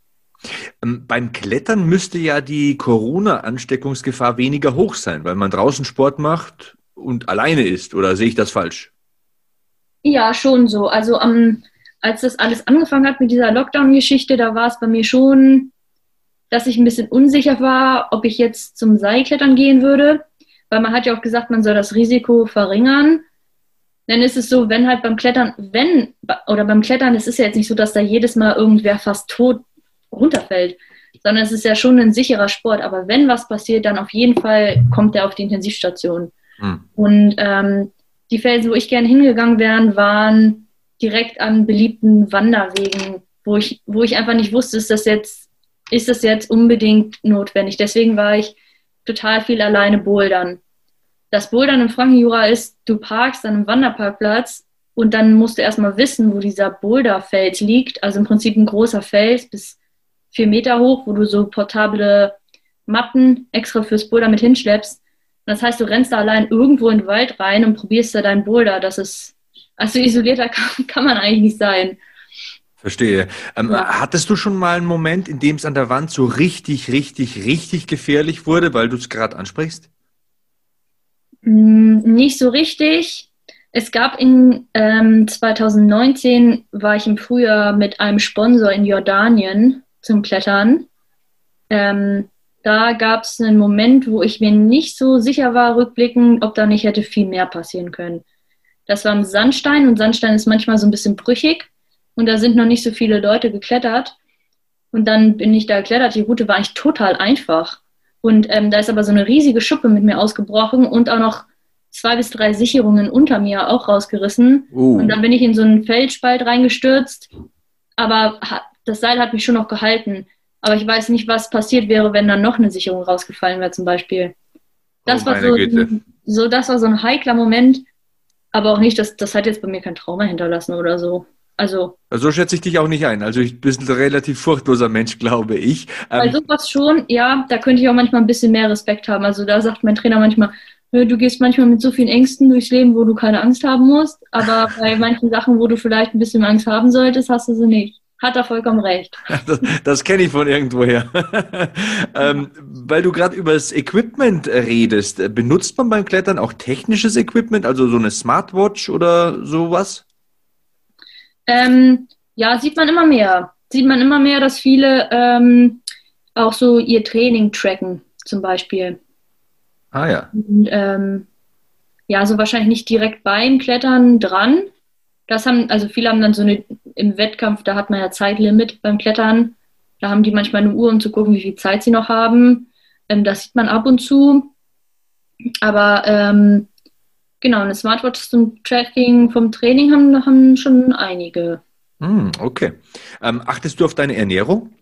Ähm, beim Klettern müsste ja die Corona-Ansteckungsgefahr weniger hoch sein, weil man draußen Sport macht und alleine ist. Oder sehe ich das falsch? Ja, schon so. Also um, als das alles angefangen hat mit dieser Lockdown-Geschichte, da war es bei mir schon, dass ich ein bisschen unsicher war, ob ich jetzt zum Seilklettern gehen würde. Weil man hat ja auch gesagt, man soll das Risiko verringern dann ist es so, wenn halt beim Klettern, wenn, oder beim Klettern, es ist ja jetzt nicht so, dass da jedes Mal irgendwer fast tot runterfällt, sondern es ist ja schon ein sicherer Sport. Aber wenn was passiert, dann auf jeden Fall kommt er auf die Intensivstation. Mhm. Und ähm, die Felsen, wo ich gerne hingegangen wäre, waren direkt an beliebten Wanderwegen, wo ich, wo ich einfach nicht wusste, ist das jetzt, ist das jetzt unbedingt notwendig. Deswegen war ich total viel alleine bouldern das Bouldern im Frankenjura ist, du parkst an einem Wanderparkplatz und dann musst du erstmal wissen, wo dieser Boulderfeld liegt. Also im Prinzip ein großer Fels bis vier Meter hoch, wo du so portable Matten extra fürs Boulder mit hinschleppst. Und das heißt, du rennst da allein irgendwo in den Wald rein und probierst da deinen Boulder. Das ist, also isolierter [LAUGHS] kann, kann man eigentlich nicht sein. Verstehe. Ähm, ja. Hattest du schon mal einen Moment, in dem es an der Wand so richtig, richtig, richtig gefährlich wurde, weil du es gerade ansprichst? Hm, nicht so richtig. Es gab in ähm, 2019, war ich im Frühjahr mit einem Sponsor in Jordanien zum Klettern. Ähm, da gab es einen Moment, wo ich mir nicht so sicher war, rückblickend, ob da nicht hätte viel mehr passieren können. Das war im Sandstein und Sandstein ist manchmal so ein bisschen brüchig und da sind noch nicht so viele Leute geklettert. Und dann bin ich da geklettert. Die Route war eigentlich total einfach. Und ähm, da ist aber so eine riesige Schuppe mit mir ausgebrochen und auch noch zwei bis drei Sicherungen unter mir auch rausgerissen. Uh. Und dann bin ich in so einen Feldspalt reingestürzt. Aber das Seil hat mich schon noch gehalten. Aber ich weiß nicht, was passiert wäre, wenn dann noch eine Sicherung rausgefallen wäre, zum Beispiel. Das, oh, war so, so, das war so ein heikler Moment. Aber auch nicht, dass das hat jetzt bei mir kein Trauma hinterlassen oder so. Also, so schätze ich dich auch nicht ein. Also ich bin ein relativ furchtloser Mensch, glaube ich. Bei ähm, sowas schon, ja, da könnte ich auch manchmal ein bisschen mehr Respekt haben. Also da sagt mein Trainer manchmal, du gehst manchmal mit so vielen Ängsten durchs Leben, wo du keine Angst haben musst. Aber [LAUGHS] bei manchen Sachen, wo du vielleicht ein bisschen Angst haben solltest, hast du sie nicht. Hat er vollkommen recht. [LAUGHS] Das, das kenne ich von irgendwoher. [LAUGHS] ähm, weil du gerade über das Equipment redest, benutzt man beim Klettern auch technisches Equipment, also so eine Smartwatch oder sowas? Ähm, ja, sieht man immer mehr. Sieht man immer mehr, dass viele ähm, auch so ihr Training tracken, zum Beispiel. Ah ja. Und, ähm, ja, so wahrscheinlich nicht direkt beim Klettern dran. Das haben, also viele haben dann so eine, im Wettkampf, da hat man ja Zeitlimit beim Klettern. Da haben die manchmal eine Uhr, um zu gucken, wie viel Zeit sie noch haben. Ähm, das sieht man ab und zu. Aber ähm, Genau, eine Smartwatch zum Tracking vom Training haben, haben schon einige. Hm, okay. Ähm, achtest du auf deine Ernährung?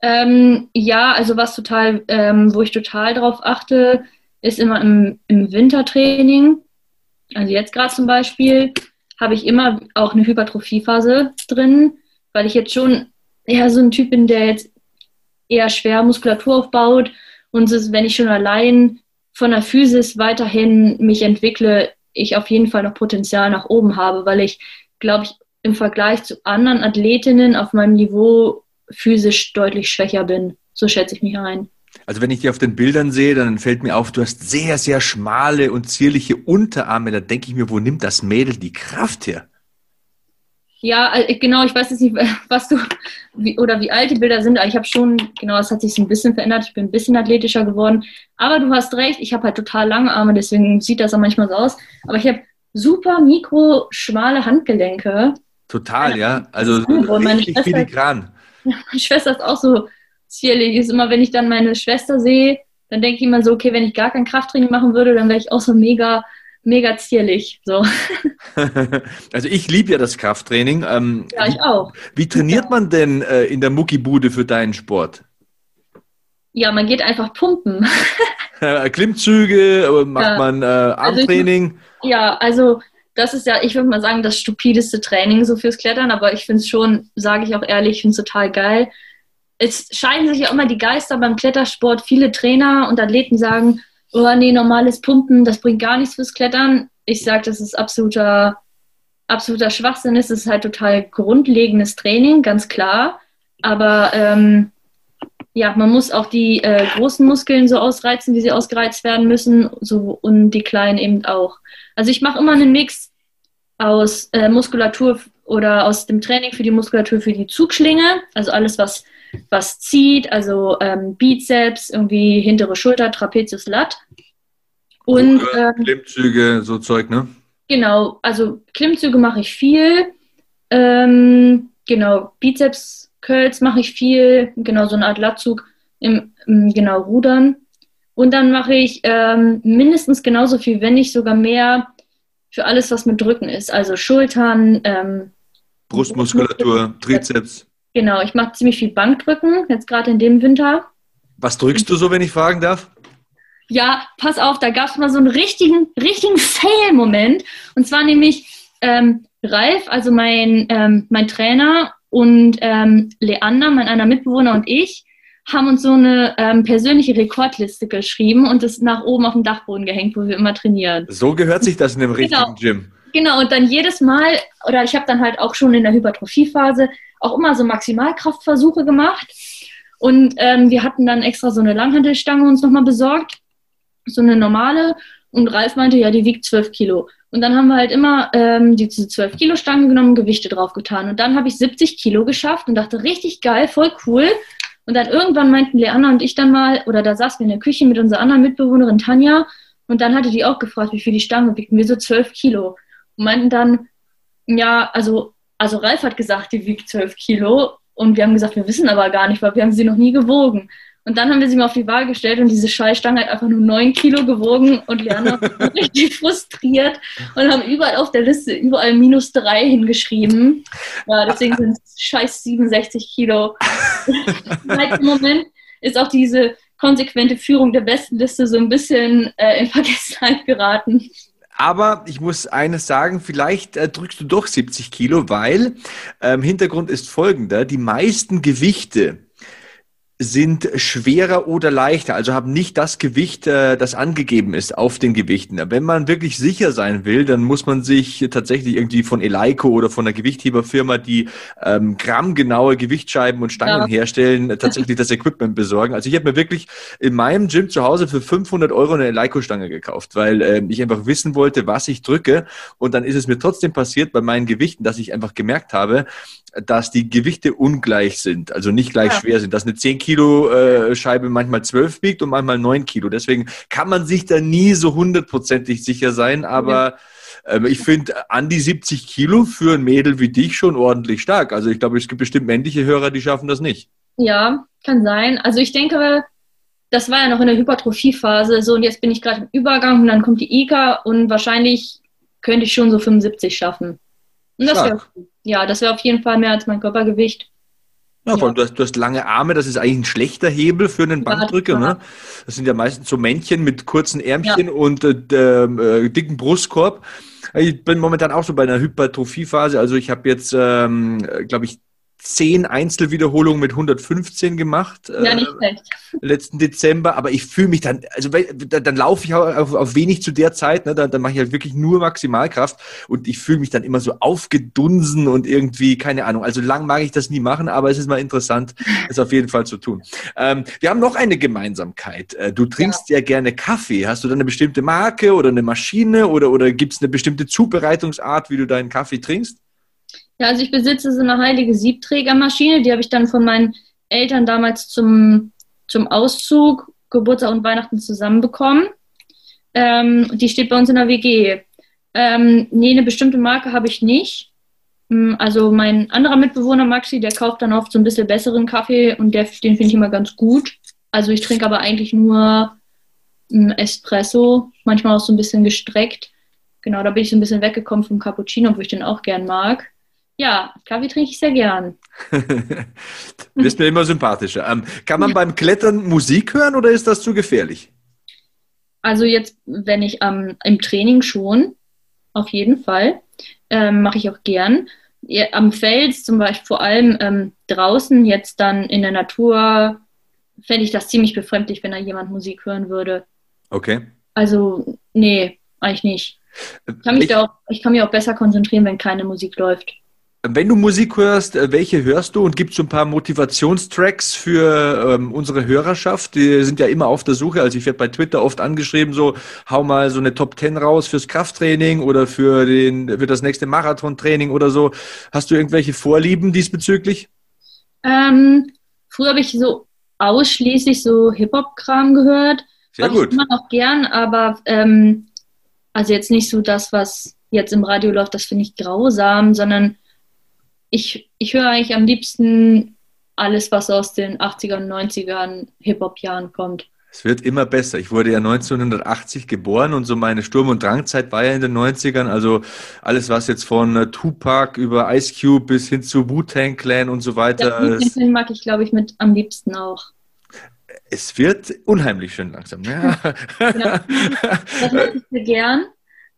Ähm, ja, also was total, ähm, wo ich total drauf achte, ist immer im, im Wintertraining. Also jetzt gerade zum Beispiel habe ich immer auch eine Hypertrophiephase drin, weil ich jetzt schon eher so ein Typ bin, der jetzt eher schwer Muskulatur aufbaut und wenn ich schon allein von der Physis weiterhin mich entwickle, ich auf jeden Fall noch Potenzial nach oben habe, weil ich, glaube ich, im Vergleich zu anderen Athletinnen auf meinem Niveau physisch deutlich schwächer bin. So schätze ich mich ein. Also wenn ich die auf den Bildern sehe, dann fällt mir auf, du hast sehr, sehr schmale und zierliche Unterarme. Da denke ich mir, wo nimmt das Mädel die Kraft her? Ja, äh, genau, ich weiß jetzt nicht, [LAUGHS] was du wie, oder wie alt die Bilder sind, aber ich habe schon, genau, es hat sich ein bisschen verändert, ich bin ein bisschen athletischer geworden. Aber du hast recht, ich habe halt total lange Arme, deswegen sieht das auch manchmal so aus. Aber ich habe super mikro, schmale Handgelenke. Total, ja. Also richtig filigran. [LAUGHS] Meine Schwester ist auch so zierlich. Ist immer, wenn ich dann meine Schwester sehe, dann denke ich immer so, okay, wenn ich gar kein Krafttraining machen würde, dann wäre ich auch so mega, mega zierlich. So. [LAUGHS] also ich liebe ja das Krafttraining. Ähm, ja, ich auch. Wie trainiert man denn äh, in der Muckibude für deinen Sport? Ja, man geht einfach pumpen. [LAUGHS] Klimmzüge, äh, macht ja. man äh, Armtraining? Also ja, also das ist ja, ich würde mal sagen, das stupideste Training so fürs Klettern, aber ich finde es schon, sage ich auch ehrlich, ich finde es total geil. Es scheinen sich ja immer die Geister beim Klettersport. Viele Trainer und Athleten sagen, oh nee, normales Pumpen, das bringt gar nichts fürs Klettern. Ich sage, das ist absoluter, absoluter Schwachsinn. Es ist halt total grundlegendes Training, ganz klar. Aber ähm, ja, man muss auch die äh, großen Muskeln so ausreizen, wie sie ausgereizt werden müssen, so, und die kleinen eben auch. Also ich mache immer einen Mix aus äh, Muskulatur oder aus dem Training für die Muskulatur für die Zugschlinge, also alles, was, was zieht, also ähm, Bizeps, irgendwie hintere Schulter, Trapezius, Lat. Und ähm, Klimmzüge, so Zeug, ne? Genau, also Klimmzüge mache ich viel. Ähm, genau, Bizeps Curls mache ich viel, genau so eine Art Latzug im, im genau Rudern. Und dann mache ich ähm, mindestens genauso viel, wenn nicht sogar mehr für alles, was mit Drücken ist. Also Schultern, ähm, Brustmuskulatur, Trizeps. Genau, ich mache ziemlich viel Bankdrücken, jetzt gerade in dem Winter. Was drückst du so, wenn ich fragen darf? Ja, pass auf, da gab es mal so einen richtigen, richtigen Fail-Moment. Und zwar nämlich ähm, Ralf, also mein, ähm, mein Trainer und ähm, Leander, mein einer Mitbewohner und ich, haben uns so eine ähm, persönliche Rekordliste geschrieben und das nach oben auf dem Dachboden gehängt, wo wir immer trainieren. So gehört sich das in einem [LAUGHS] richtigen genau. Gym. Genau, und dann jedes Mal, oder ich habe dann halt auch schon in der Hypertrophiephase auch immer so Maximalkraftversuche gemacht. Und ähm, wir hatten dann extra so eine Langhantelstange uns nochmal besorgt, so eine normale. Und Ralf meinte, ja, die wiegt 12 Kilo. Und dann haben wir halt immer ähm, diese 12 Kilo Stange genommen, Gewichte drauf getan. Und dann habe ich 70 Kilo geschafft und dachte, richtig geil, voll cool. Und dann irgendwann meinten Leanna und ich dann mal, oder da saßen wir in der Küche mit unserer anderen Mitbewohnerin Tanja und dann hatte die auch gefragt, wie viel die Stange wiegt. wir so zwölf Kilo. Und meinten dann, ja, also, also Ralf hat gesagt, die wiegt zwölf Kilo. Und wir haben gesagt, wir wissen aber gar nicht, weil wir haben sie noch nie gewogen. Und dann haben wir sie mal auf die Waage gestellt und diese Scheißstange hat einfach nur 9 Kilo gewogen und Leanna war [LAUGHS] richtig frustriert und haben überall auf der Liste überall minus 3 hingeschrieben. Ja, deswegen sind es scheiß 67 Kilo. [LAUGHS] Im Moment ist auch diese konsequente Führung der besten Liste so ein bisschen äh, in Vergessenheit geraten. Aber ich muss eines sagen, vielleicht äh, drückst du doch 70 Kilo, weil ähm, Hintergrund ist folgender. Die meisten Gewichte, sind schwerer oder leichter, also haben nicht das Gewicht, äh, das angegeben ist auf den Gewichten. Wenn man wirklich sicher sein will, dann muss man sich tatsächlich irgendwie von Eleiko oder von einer Gewichtheberfirma, die ähm, grammgenaue Gewichtsscheiben und Stangen ja. herstellen, [LAUGHS] tatsächlich das Equipment besorgen. Also ich habe mir wirklich in meinem Gym zu Hause für 500 Euro eine Eleiko-Stange gekauft, weil äh, ich einfach wissen wollte, was ich drücke. Und dann ist es mir trotzdem passiert bei meinen Gewichten, dass ich einfach gemerkt habe, dass die Gewichte ungleich sind, also nicht gleich ja. schwer sind, dass eine 10 Kilo äh, Scheibe manchmal 12 wiegt und manchmal 9 Kilo. Deswegen kann man sich da nie so hundertprozentig sicher sein, aber äh, ich finde an die 70 Kilo für ein Mädel wie dich schon ordentlich stark. Also ich glaube, es gibt bestimmt männliche Hörer, die schaffen das nicht. Ja, kann sein. Also ich denke, das war ja noch in der Hypertrophiephase so und jetzt bin ich gerade im Übergang und dann kommt die IKA und wahrscheinlich könnte ich schon so 75 schaffen. Und das wäre ja, das wäre auf jeden Fall mehr als mein Körpergewicht. Ja, vor allem, du hast, du hast lange Arme, das ist eigentlich ein schlechter Hebel für einen Bankdrücker. Ja, ne? Das sind ja meistens so Männchen mit kurzen Ärmchen und äh, äh, dicken Brustkorb. Ich bin momentan auch so bei einer Hypertrophiephase. Also ich habe jetzt, ähm, glaube ich, zehn Einzelwiederholungen mit 115 gemacht. Ja, nicht äh, schlecht. letzten Dezember, aber ich fühle mich dann, also dann, dann laufe ich auch auf, auf wenig zu der Zeit, ne, dann, dann mache ich halt wirklich nur Maximalkraft und ich fühle mich dann immer so aufgedunsen und irgendwie, keine Ahnung, also lang mag ich das nie machen, aber es ist mal interessant, [LAUGHS] es auf jeden Fall zu tun. Ähm, wir haben noch eine Gemeinsamkeit. Äh, Du trinkst ja. gerne Kaffee. Hast du da eine bestimmte Marke oder eine Maschine oder, oder gibt es eine bestimmte Zubereitungsart, wie du deinen Kaffee trinkst? Ja, also ich besitze so eine heilige Siebträgermaschine, die habe ich dann von meinen Eltern damals zum, zum Auszug, Geburtstag und Weihnachten zusammenbekommen. Ähm, die steht bei uns in der WG. Ähm, nee, eine bestimmte Marke habe ich nicht. Mm, Also mein anderer Mitbewohner Maxi, der kauft dann oft so ein bisschen besseren Kaffee und der, den finde ich immer ganz gut. Also ich trinke aber eigentlich nur mm, Espresso, manchmal auch so ein bisschen gestreckt. Genau, da bin ich so ein bisschen weggekommen vom Cappuccino, wo ich den auch gern mag. Ja, Kaffee trinke ich sehr gern. [LAUGHS] du bist mir immer sympathischer. Ähm, kann man beim Klettern Musik hören oder ist das zu gefährlich? Also jetzt, wenn ich ähm, im Training schon, auf jeden Fall, ähm, mache ich auch gern. Ja, am Fels zum Beispiel, vor allem ähm, draußen, jetzt dann in der Natur, fände ich das ziemlich befremdlich, wenn da jemand Musik hören würde. Okay. Also, nee, eigentlich nicht. Ich kann, mich Ich- da auch, ich kann mich auch besser konzentrieren, wenn keine Musik läuft. Wenn du Musik hörst, äh, welche hörst du und gibt es so ein paar Motivationstracks für ähm, unsere Hörerschaft? Die sind ja immer auf der Suche. Also ich werde bei Twitter oft angeschrieben, so hau mal so eine Top 10 raus fürs Krafttraining oder für den für das nächste Marathontraining oder so. Hast du irgendwelche Vorlieben diesbezüglich? Ähm, früher habe ich so ausschließlich so Hip-Hop-Kram gehört. Sehr Mach ich gut. immer noch gern, aber ähm, also jetzt nicht so das, was jetzt im Radio läuft, das finde ich grausam, sondern ich, ich höre eigentlich am liebsten alles, was aus den 80ern, 90ern Hip-Hop-Jahren kommt. Es wird immer besser. Ich wurde ja 1980 geboren und so meine Sturm- und Drangzeit war ja in den 90ern. Also alles, was jetzt von äh, Tupac über Ice Cube bis hin zu Wu-Tang Clan und so weiter. Den es- Film mag ich, glaube ich, mit am liebsten auch. Es wird unheimlich schön langsam. Ja. Ja. [LAUGHS] Das mag ich sehr gern.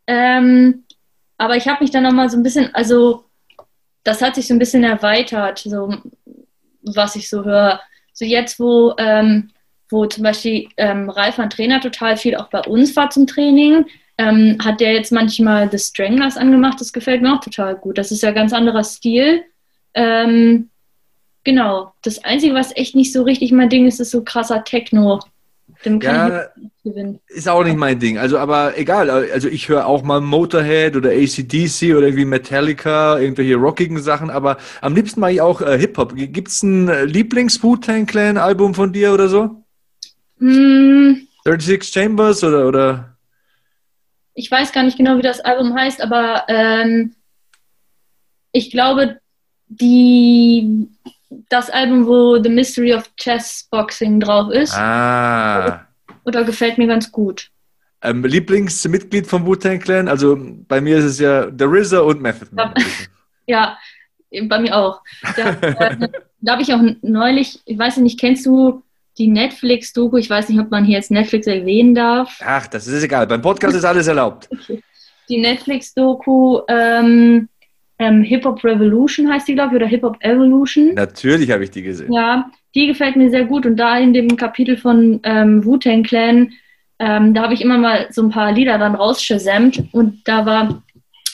Ähm, aber ich habe mich dann nochmal so ein bisschen, also das hat sich so ein bisschen erweitert, so was ich so höre. So jetzt, wo, ähm, wo zum Beispiel ähm, Ralf, ein Trainer, total viel auch bei uns war zum Training, ähm, hat der jetzt manchmal The Stranglers angemacht. Das gefällt mir auch total gut. Das ist ja ein ganz anderer Stil. Ähm, genau. Das Einzige, was echt nicht so richtig mein Ding ist, ist so krasser Techno. Dem kann Ja, ich nicht gewinnen. ist auch nicht mein Ding. Also, aber egal. Also, ich höre auch mal Motorhead oder ACDC oder irgendwie Metallica, irgendwelche rockigen Sachen. Aber am liebsten mache ich auch äh, Hip-Hop. Gibt es ein äh, Lieblings-Wu-Tang-Clan-Album von dir oder so? Hm, 36 Chambers oder, oder? ich weiß gar nicht genau, wie das Album heißt, aber ähm, ich glaube, die, das Album, wo The Mystery of Chess Boxing drauf ist, Ah. oder gefällt mir ganz gut. Ähm, Lieblingsmitglied vom Wu-Tang Clan? Also bei mir ist es ja The RZA und Method Man. Ja, bei mir auch. Da, äh, [LAUGHS] da habe ich auch neulich, ich weiß nicht, kennst du die Netflix-Doku? Ich weiß nicht, ob man hier jetzt Netflix erwähnen darf. Ach, das ist egal. Beim Podcast ist alles erlaubt. [LAUGHS] Die Netflix-Doku ähm, ähm, Hip-Hop Revolution heißt die, glaube ich, oder Hip-Hop Evolution. Natürlich habe ich die gesehen. Ja, die gefällt mir sehr gut. Und da in dem Kapitel von ähm, Wu-Tang Clan, ähm, da habe ich immer mal so ein paar Lieder dann rausgesamt und da war,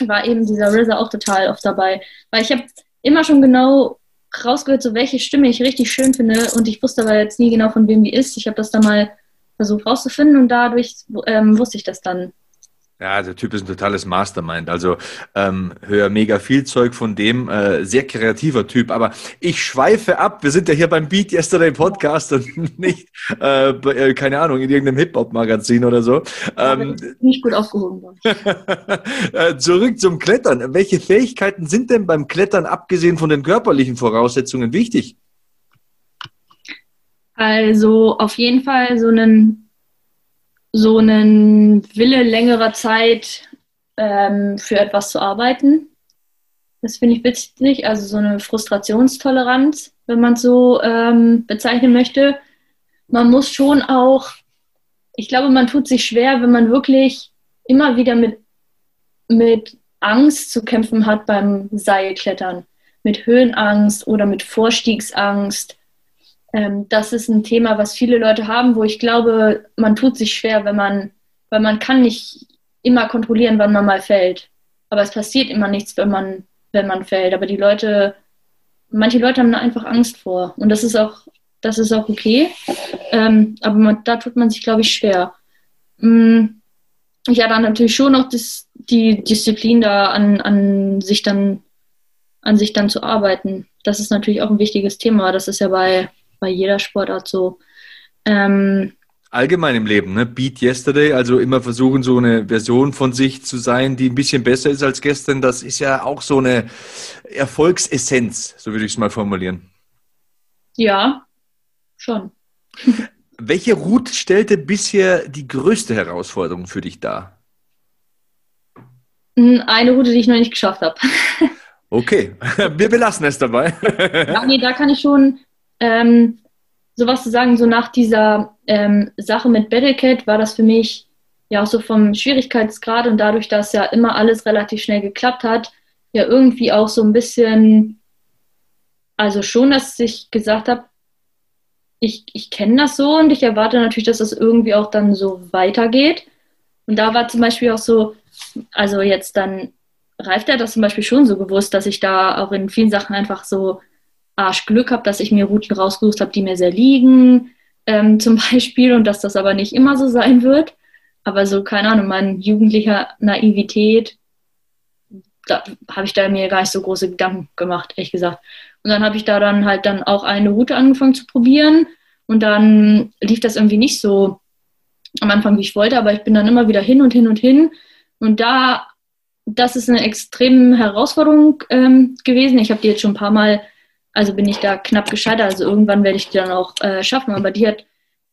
war eben dieser RZA auch total oft dabei. Weil ich habe immer schon genau rausgehört, so welche Stimme ich richtig schön finde und ich wusste aber jetzt nie genau, von wem die ist. Ich habe das dann mal versucht rauszufinden und dadurch ähm, wusste ich das dann. Ja, der Typ ist ein totales Mastermind. Also ähm, höre mega viel Zeug von dem. Äh, sehr kreativer Typ. Aber ich schweife ab. Wir sind ja hier beim Beat Yesterday Podcast und [LAUGHS] nicht, äh, äh, keine Ahnung, in irgendeinem Hip-Hop-Magazin oder so. Ähm, Nicht gut aufgehoben worden. [LAUGHS] äh, zurück zum Klettern. Welche Fähigkeiten sind denn beim Klettern, abgesehen von den körperlichen Voraussetzungen, wichtig? Also auf jeden Fall so einen, so einen Wille längerer Zeit ähm, für etwas zu arbeiten. Das finde ich witzig, also so eine Frustrationstoleranz, wenn man es so ähm, bezeichnen möchte. Man muss schon auch, ich glaube, man tut sich schwer, wenn man wirklich immer wieder mit, mit Angst zu kämpfen hat beim Seilklettern. Mit Höhenangst oder mit Vorstiegsangst. Ähm, das ist ein Thema, was viele Leute haben, wo ich glaube, man tut sich schwer, wenn man, weil man kann nicht immer kontrollieren, wann man mal fällt. Aber es passiert immer nichts, wenn man, wenn man fällt. Aber die Leute, manche Leute haben da einfach Angst vor. Und das ist auch, das ist auch okay. Ähm, aber man, da tut man sich, glaube ich, schwer. Mhm. Ja, dann natürlich schon noch das, die Disziplin da an, an sich dann an sich dann zu arbeiten. Das ist natürlich auch ein wichtiges Thema. Das ist ja bei, bei jeder Sportart so. Ähm, allgemein im Leben, ne? Beat Yesterday, also immer versuchen, so eine Version von sich zu sein, die ein bisschen besser ist als gestern. Das ist ja auch so eine Erfolgsessenz, so würde ich es mal formulieren. Ja, schon. [LAUGHS] Welche Route stellte bisher die größte Herausforderung für dich dar? Hm, eine Route, die ich noch nicht geschafft habe. [LAUGHS] Okay, [LAUGHS] wir belassen es dabei. ja, nee, da kann ich schon ähm, sowas zu sagen, so nach dieser ähm, Sache mit Battlecat war das für mich ja auch so vom Schwierigkeitsgrad und dadurch, dass ja immer alles relativ schnell geklappt hat, ja irgendwie auch so ein bisschen, also schon, dass ich gesagt habe, ich, ich kenne das so und ich erwarte natürlich, dass das irgendwie auch dann so weitergeht. Und da war zum Beispiel auch so, also jetzt dann Ralf, der hat das zum Beispiel schon so gewusst, dass ich da auch in vielen Sachen einfach so Arschglück habe, dass ich mir Routen rausgesucht habe, die mir sehr liegen, ähm, [LAUGHS] zum Beispiel, und dass das aber nicht immer so sein wird. Aber so, keine Ahnung, meine jugendlicher Naivität, da habe ich da mir gar nicht so große Gedanken gemacht, ehrlich gesagt. Und dann habe ich da dann halt dann auch eine Route angefangen zu probieren und dann lief das irgendwie nicht so am Anfang, wie ich wollte, aber ich bin dann immer wieder hin und hin und hin. Und da, das ist eine extreme Herausforderung ähm, gewesen. Ich habe die jetzt schon ein paar Mal also bin ich da knapp gescheitert. Also irgendwann werde ich die dann auch äh, schaffen. Aber die hat,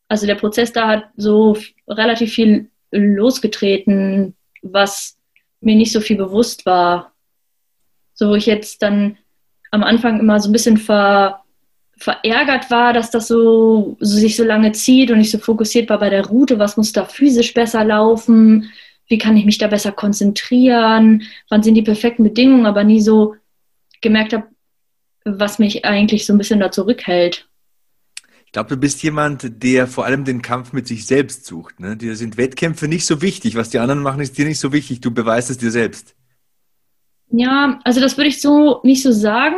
also der Prozess da hat so relativ viel losgetreten, was mir nicht so viel bewusst war. So wo ich jetzt dann am Anfang immer so ein bisschen ver, verärgert war, dass das so, so sich so lange zieht und ich so fokussiert war bei der Route, was muss da physisch besser laufen, wie kann ich mich da besser konzentrieren, wann sind die perfekten Bedingungen, aber nie so gemerkt habe, was mich eigentlich so ein bisschen da zurückhält. Ich glaube, du bist jemand, der vor allem den Kampf mit sich selbst sucht. Ne? Dir sind Wettkämpfe nicht so wichtig. Was die anderen machen, ist dir nicht so wichtig. Du beweist es dir selbst. Ja, also das würde ich so nicht so sagen.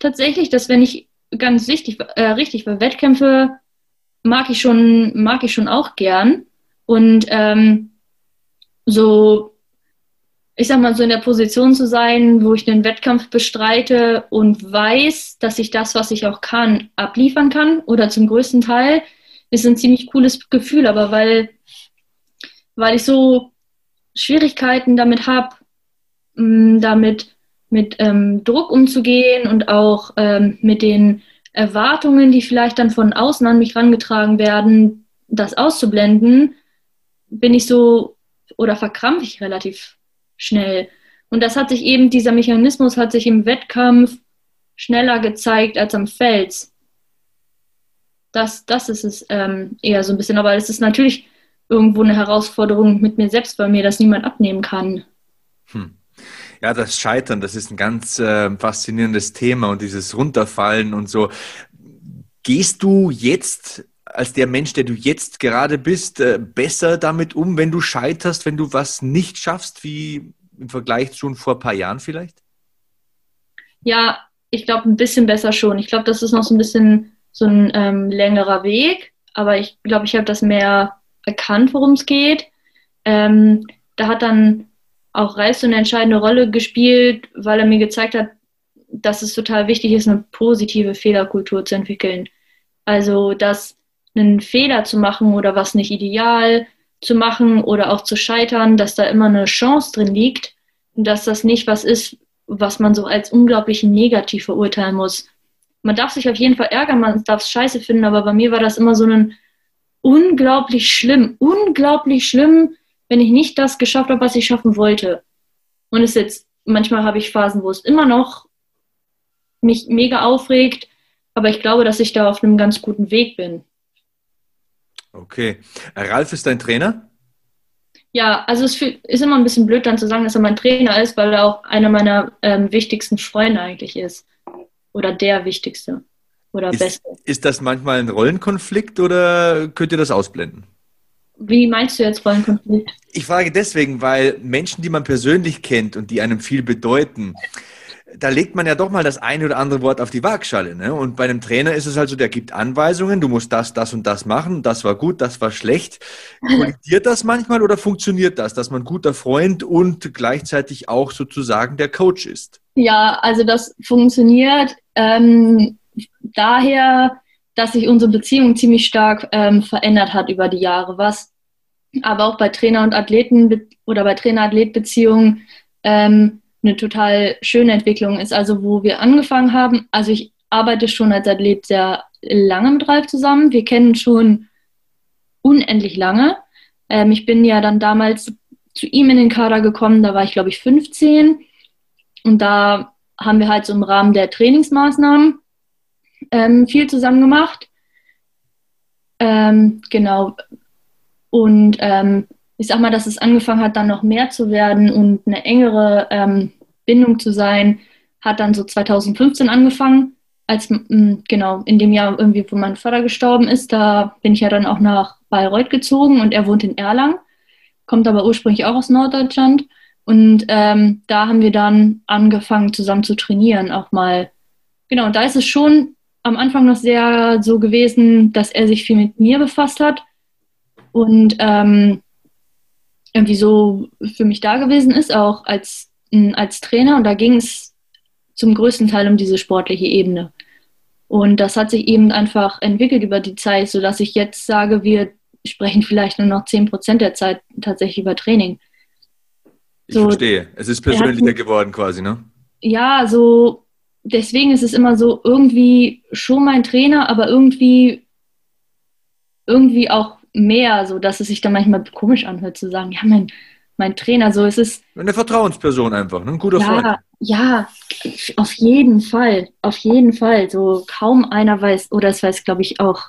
Tatsächlich, das wäre nicht ganz wichtig, äh, richtig, weil Wettkämpfe mag ich schon, mag ich schon auch gern. Und ähm, so ich sag mal, so in der Position zu sein, wo ich einen Wettkampf bestreite und weiß, dass ich das, was ich auch kann, abliefern kann oder zum größten Teil, ist ein ziemlich cooles Gefühl. Aber weil, weil ich so Schwierigkeiten damit habe, mm, damit mit ähm, Druck umzugehen und auch ähm, mit den Erwartungen, die vielleicht dann von außen an mich rangetragen werden, das auszublenden, bin ich so oder verkrampfe ich relativ schnell. Und das hat sich eben, dieser Mechanismus hat sich im Wettkampf schneller gezeigt als am Fels. Das, das ist es ähm, eher so ein bisschen. Aber es ist natürlich irgendwo eine Herausforderung mit mir selbst, weil mir das niemand abnehmen kann. Hm. Ja, das Scheitern, das ist ein ganz äh, faszinierendes Thema und dieses Runterfallen und so. Gehst du jetzt als der Mensch, der du jetzt gerade bist, äh, besser damit um, wenn du scheiterst, wenn du was nicht schaffst, wie im Vergleich schon vor ein paar Jahren vielleicht? Ja, ich glaube ein bisschen besser schon. Ich glaube, das ist noch so ein bisschen so ein ähm, längerer Weg, aber ich glaube, ich habe das mehr erkannt, worum es geht. Ähm, da hat dann auch Reis so eine entscheidende Rolle gespielt, weil er mir gezeigt hat, dass es total wichtig ist, eine positive Fehlerkultur zu entwickeln. Also, dass einen Fehler zu machen oder was nicht ideal zu machen oder auch zu scheitern, dass da immer eine Chance drin liegt und dass das nicht was ist, was man so als unglaublich negativ verurteilen muss. Man darf sich auf jeden Fall ärgern, man darf es scheiße finden, aber bei mir war das immer so ein unglaublich schlimm, unglaublich schlimm, wenn ich nicht das geschafft habe, was ich schaffen wollte. Und es ist jetzt manchmal habe ich Phasen, wo es immer noch mich mega aufregt, aber ich glaube, dass ich da auf einem ganz guten Weg bin. Okay. Ralf ist dein Trainer? Ja, also es ist immer ein bisschen blöd dann zu sagen, dass er mein Trainer ist, weil er auch einer meiner ähm, wichtigsten Freunde eigentlich ist. Oder der wichtigste. Oder ist, beste. Ist das manchmal ein Rollenkonflikt oder könnt ihr das ausblenden? Wie meinst du jetzt Rollenkonflikt? Ich frage deswegen, weil Menschen, die man persönlich kennt und die einem viel bedeuten, da legt man ja doch mal das eine oder andere Wort auf die Waagschale. Ne? Und bei einem Trainer ist es halt so, der gibt Anweisungen, du musst das, das und das machen, das war gut, das war schlecht. [LAUGHS] Kollidiert das manchmal oder funktioniert das, dass man guter Freund und gleichzeitig auch sozusagen der Coach ist? Ja, also das funktioniert ähm, daher, dass sich unsere Beziehung ziemlich stark ähm, verändert hat über die Jahre, was aber auch bei Trainer- und Athleten oder bei Trainer-Athlet-Beziehungen ähm, eine total schöne Entwicklung ist. Also wo wir angefangen haben, also ich arbeite schon als Athlet sehr lange mit Ralf zusammen. Wir kennen schon unendlich lange. Ähm, ich bin ja dann damals zu ihm in den Kader gekommen, da war ich glaube ich 15 und da haben wir halt so im Rahmen der Trainingsmaßnahmen ähm, viel zusammen gemacht. Ähm, genau. Und ähm, ich sag mal, dass es angefangen hat, dann noch mehr zu werden und eine engere ähm, Bindung zu sein, hat dann so 2015 angefangen, als genau in dem Jahr irgendwie, wo mein Vater gestorben ist, da bin ich ja dann auch nach Bayreuth gezogen und er wohnt in Erlangen, kommt aber ursprünglich auch aus Norddeutschland. Und ähm, da haben wir dann angefangen, zusammen zu trainieren, auch mal. Genau, und da ist es schon am Anfang noch sehr so gewesen, dass er sich viel mit mir befasst hat und ähm, irgendwie so für mich da gewesen ist, auch als, als Trainer. Und da ging es zum größten Teil um diese sportliche Ebene. Und das hat sich eben einfach entwickelt über die Zeit, sodass ich jetzt sage, wir sprechen vielleicht nur noch 10 Prozent der Zeit tatsächlich über Training. Ich so, verstehe. Es ist persönlicher geworden quasi, ne? Ja, so deswegen ist es immer so irgendwie schon mein Trainer, aber irgendwie irgendwie auch mehr, so dass es sich dann manchmal komisch anhört zu sagen, ja, mein, mein Trainer, so es ist. Eine Vertrauensperson einfach, ne? ein guter ja, Freund. Ja, auf jeden Fall, auf jeden Fall. So kaum einer weiß, oder es weiß, glaube ich, auch,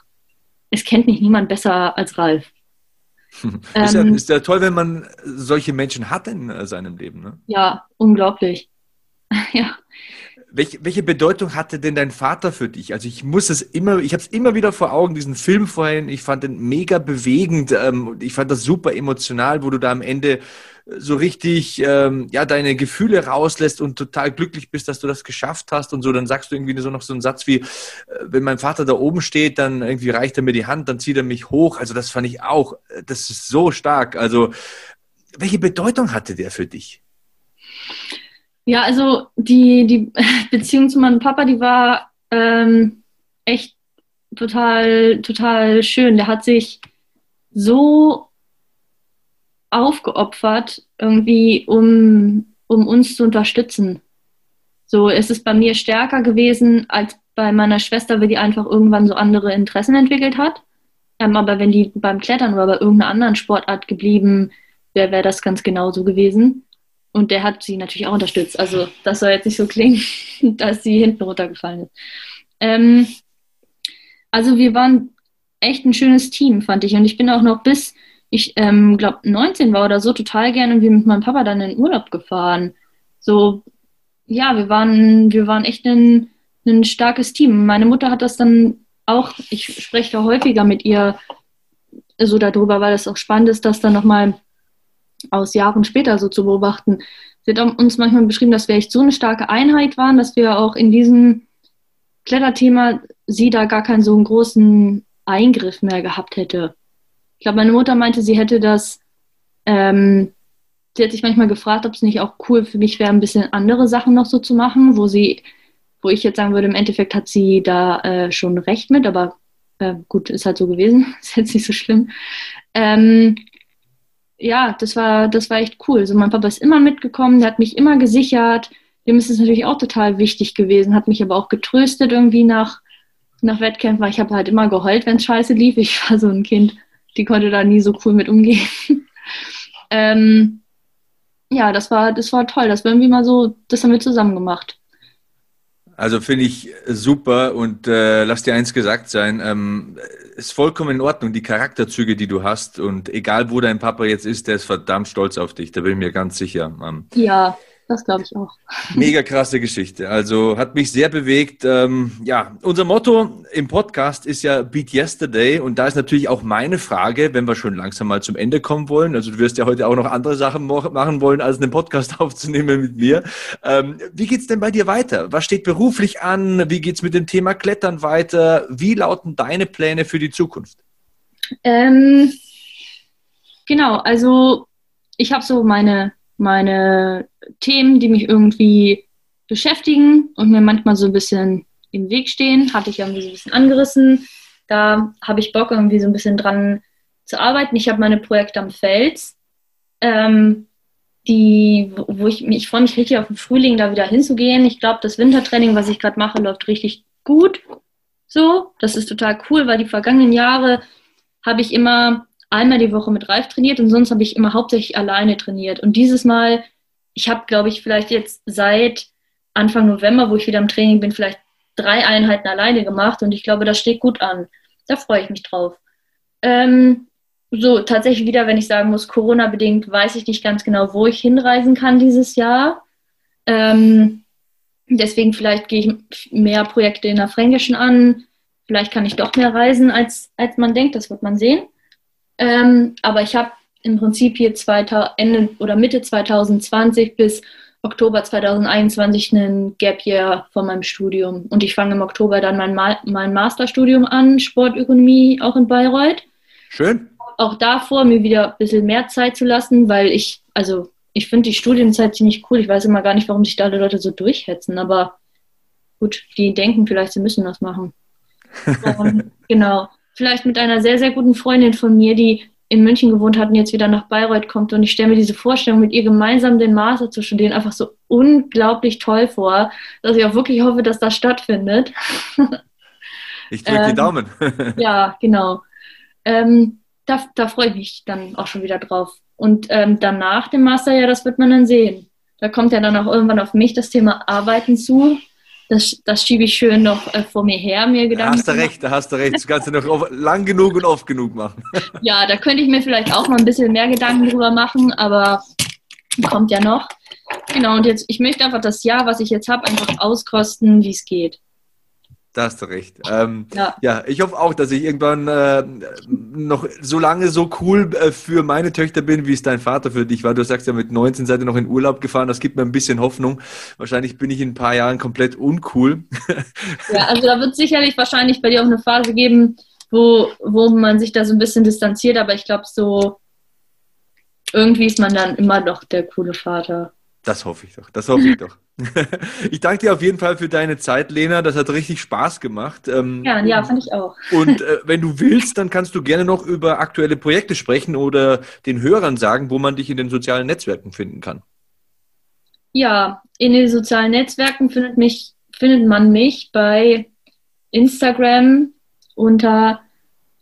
es kennt mich niemand besser als Ralf. [LAUGHS] ist, ja, ähm, ist ja toll, wenn man solche Menschen hat in seinem Leben. Ne? Ja, unglaublich. [LAUGHS] ja. Welche, welche Bedeutung hatte denn dein Vater für dich? Also ich muss es immer, ich habe es immer wieder vor Augen, diesen Film vorhin. Ich fand den mega bewegend. Ähm, ich fand das super emotional, wo du da am Ende so richtig ähm, ja deine Gefühle rauslässt und total glücklich bist, dass du das geschafft hast und so. Dann sagst du irgendwie so noch so einen Satz wie, äh, wenn mein Vater da oben steht, dann irgendwie reicht er mir die Hand, dann zieht er mich hoch. Also das fand ich auch, äh, das ist so stark. Also welche Bedeutung hatte der für dich? Ja, also die, die [LAUGHS] Beziehung zu meinem Papa, die war ähm, echt total, total schön. Der hat sich so aufgeopfert, irgendwie, um, um uns zu unterstützen. So, es ist bei mir stärker gewesen als bei meiner Schwester, weil die einfach irgendwann so andere Interessen entwickelt hat. Ähm, aber wenn die beim Klettern oder bei irgendeiner anderen Sportart geblieben wäre, wäre das ganz genauso gewesen. Und der hat sie natürlich auch unterstützt. Also das soll jetzt nicht so klingen, [LAUGHS] dass sie hinten runtergefallen ist. Ähm, also wir waren echt ein schönes Team, fand ich. Und ich bin auch noch bis, ich ähm, glaube, 19 war oder so, total gerne irgendwie mit meinem Papa dann in Urlaub gefahren. So, ja, wir waren, wir waren echt ein, ein starkes Team. Meine Mutter hat das dann auch, ich spreche häufiger mit ihr so darüber, weil es auch spannend ist, das dann nochmal aus Jahren später so zu beobachten. Sie hat uns manchmal beschrieben, dass wir echt so eine starke Einheit waren, dass wir auch in diesem Kletterthema sie da gar keinen so einen großen Eingriff mehr gehabt hätte. Ich glaube, meine Mutter meinte, sie hätte das, ähm, sie hat sich manchmal gefragt, ob es nicht auch cool für mich wäre, ein bisschen andere Sachen noch so zu machen, wo sie, wo ich jetzt sagen würde, im Endeffekt hat sie da äh, schon recht mit, aber äh, gut, ist halt so gewesen, [LAUGHS] ist jetzt nicht so schlimm. Ähm, ja, das war, das war echt cool. Also mein Papa ist immer mitgekommen, der hat mich immer gesichert. Dem ist es natürlich auch total wichtig gewesen, hat mich aber auch getröstet irgendwie nach, nach Wettkämpfen, weil ich habe halt immer geheult, wenn es scheiße lief. Ich war so ein Kind, die konnte da nie so cool mit umgehen. [LAUGHS] ähm, ja, das war, das war toll. Das war irgendwie mal so, das haben wir zusammen gemacht. Also finde ich super und äh, lass dir eins gesagt sein, ähm, ist vollkommen in Ordnung, die Charakterzüge, die du hast und egal wo dein Papa jetzt ist, der ist verdammt stolz auf dich, da bin ich mir ganz sicher. Ähm, ja, das glaube ich auch. Mega krasse Geschichte. Also hat mich sehr bewegt. Ähm, ja, unser Motto im Podcast ist ja Beat Yesterday. Und da ist natürlich auch meine Frage, wenn wir schon langsam mal zum Ende kommen wollen. Also du wirst ja heute auch noch andere Sachen machen wollen, als einen Podcast [LAUGHS] aufzunehmen mit mir. Ähm, wie geht's denn bei dir weiter? Was steht beruflich an? Wie geht's mit dem Thema Klettern weiter? Wie lauten deine Pläne für die Zukunft? Ähm, genau, also ich habe so meine meine Themen, die mich irgendwie beschäftigen und mir manchmal so ein bisschen im Weg stehen, hatte ich irgendwie so ein bisschen angerissen. Da habe ich Bock, irgendwie so ein bisschen dran zu arbeiten. Ich habe meine Projekte am Fels, ähm, die, wo ich, ich freue mich richtig auf den Frühling, da wieder hinzugehen. Ich glaube, das Wintertraining, was ich gerade mache, läuft richtig gut. So, das ist total cool, weil die vergangenen Jahre habe ich immer einmal die Woche mit Ralf trainiert und sonst habe ich immer hauptsächlich alleine trainiert. Und dieses Mal, ich habe, glaube ich, vielleicht jetzt seit Anfang November, wo ich wieder im Training bin, vielleicht drei Einheiten alleine gemacht und ich glaube, das steht gut an. Da freue ich mich drauf. Ähm, so, tatsächlich wieder, wenn ich sagen muss, Corona-bedingt, weiß ich nicht ganz genau, wo ich hinreisen kann dieses Jahr. Ähm, deswegen vielleicht gehe ich mehr Projekte in der Fränkischen an. Vielleicht kann ich doch mehr reisen, als, als man denkt. Das wird man sehen. Ähm, aber ich habe im Prinzip hier 2000, Ende oder Mitte 2020 bis Oktober 2021 einen Gap Year von meinem Studium. Und ich fange im Oktober dann mein, Ma mein Masterstudium an, Sportökonomie, auch in Bayreuth. Schön. Auch davor mir wieder ein bisschen mehr Zeit zu lassen, weil ich, also ich finde die Studienzeit ziemlich cool. Ich weiß immer gar nicht, warum sich da alle Leute so durchhetzen, aber gut, die denken vielleicht, sie müssen das machen. [LAUGHS] Und, genau vielleicht mit einer sehr, sehr guten Freundin von mir, die in München gewohnt hat und jetzt wieder nach Bayreuth kommt. Und ich stelle mir diese Vorstellung, mit ihr gemeinsam den Master zu studieren, einfach so unglaublich toll vor, dass ich auch wirklich hoffe, dass das stattfindet. [LAUGHS] Ich drücke ähm, die Daumen. [LAUGHS] ja, genau. Ähm, da, da freue ich mich dann auch schon wieder drauf. Und ähm, danach dem Master, ja, das wird man dann sehen. Da kommt ja dann auch irgendwann auf mich das Thema Arbeiten zu das, das schiebe ich schön noch äh, vor mir her, mir Gedanken. Da hast du recht, da hast du recht. Das kannst du noch lang genug und oft genug machen. [LAUGHS] ja, da könnte ich mir vielleicht auch mal ein bisschen mehr Gedanken drüber machen, aber kommt ja noch. Genau, und jetzt, ich möchte einfach das Jahr, was ich jetzt habe, einfach auskosten, wie es geht. Da hast du recht. Ähm, ja. ja. ich hoffe auch, dass ich irgendwann äh, noch so lange so cool äh, für meine Töchter bin, wie es dein Vater für dich war. Du sagst ja, mit 19 seid ihr noch in Urlaub gefahren. Das gibt mir ein bisschen Hoffnung. Wahrscheinlich bin ich in ein paar Jahren komplett uncool. [LAUGHS] ja, also da wird es sicherlich wahrscheinlich bei dir auch eine Phase geben, wo, wo man sich da so ein bisschen distanziert. Aber ich glaube, so irgendwie ist man dann immer noch der coole Vater. Das hoffe ich doch. Das hoffe ich doch. [LAUGHS] ich danke dir auf jeden Fall für deine Zeit, Lena. Das hat richtig Spaß gemacht. Ähm, ja, ja, fand ich auch. Und äh, [LAUGHS] wenn du willst, dann kannst du gerne noch über aktuelle Projekte sprechen oder den Hörern sagen, wo man dich in den sozialen Netzwerken finden kann. Ja, in den sozialen Netzwerken findet, mich, findet man mich bei Instagram unter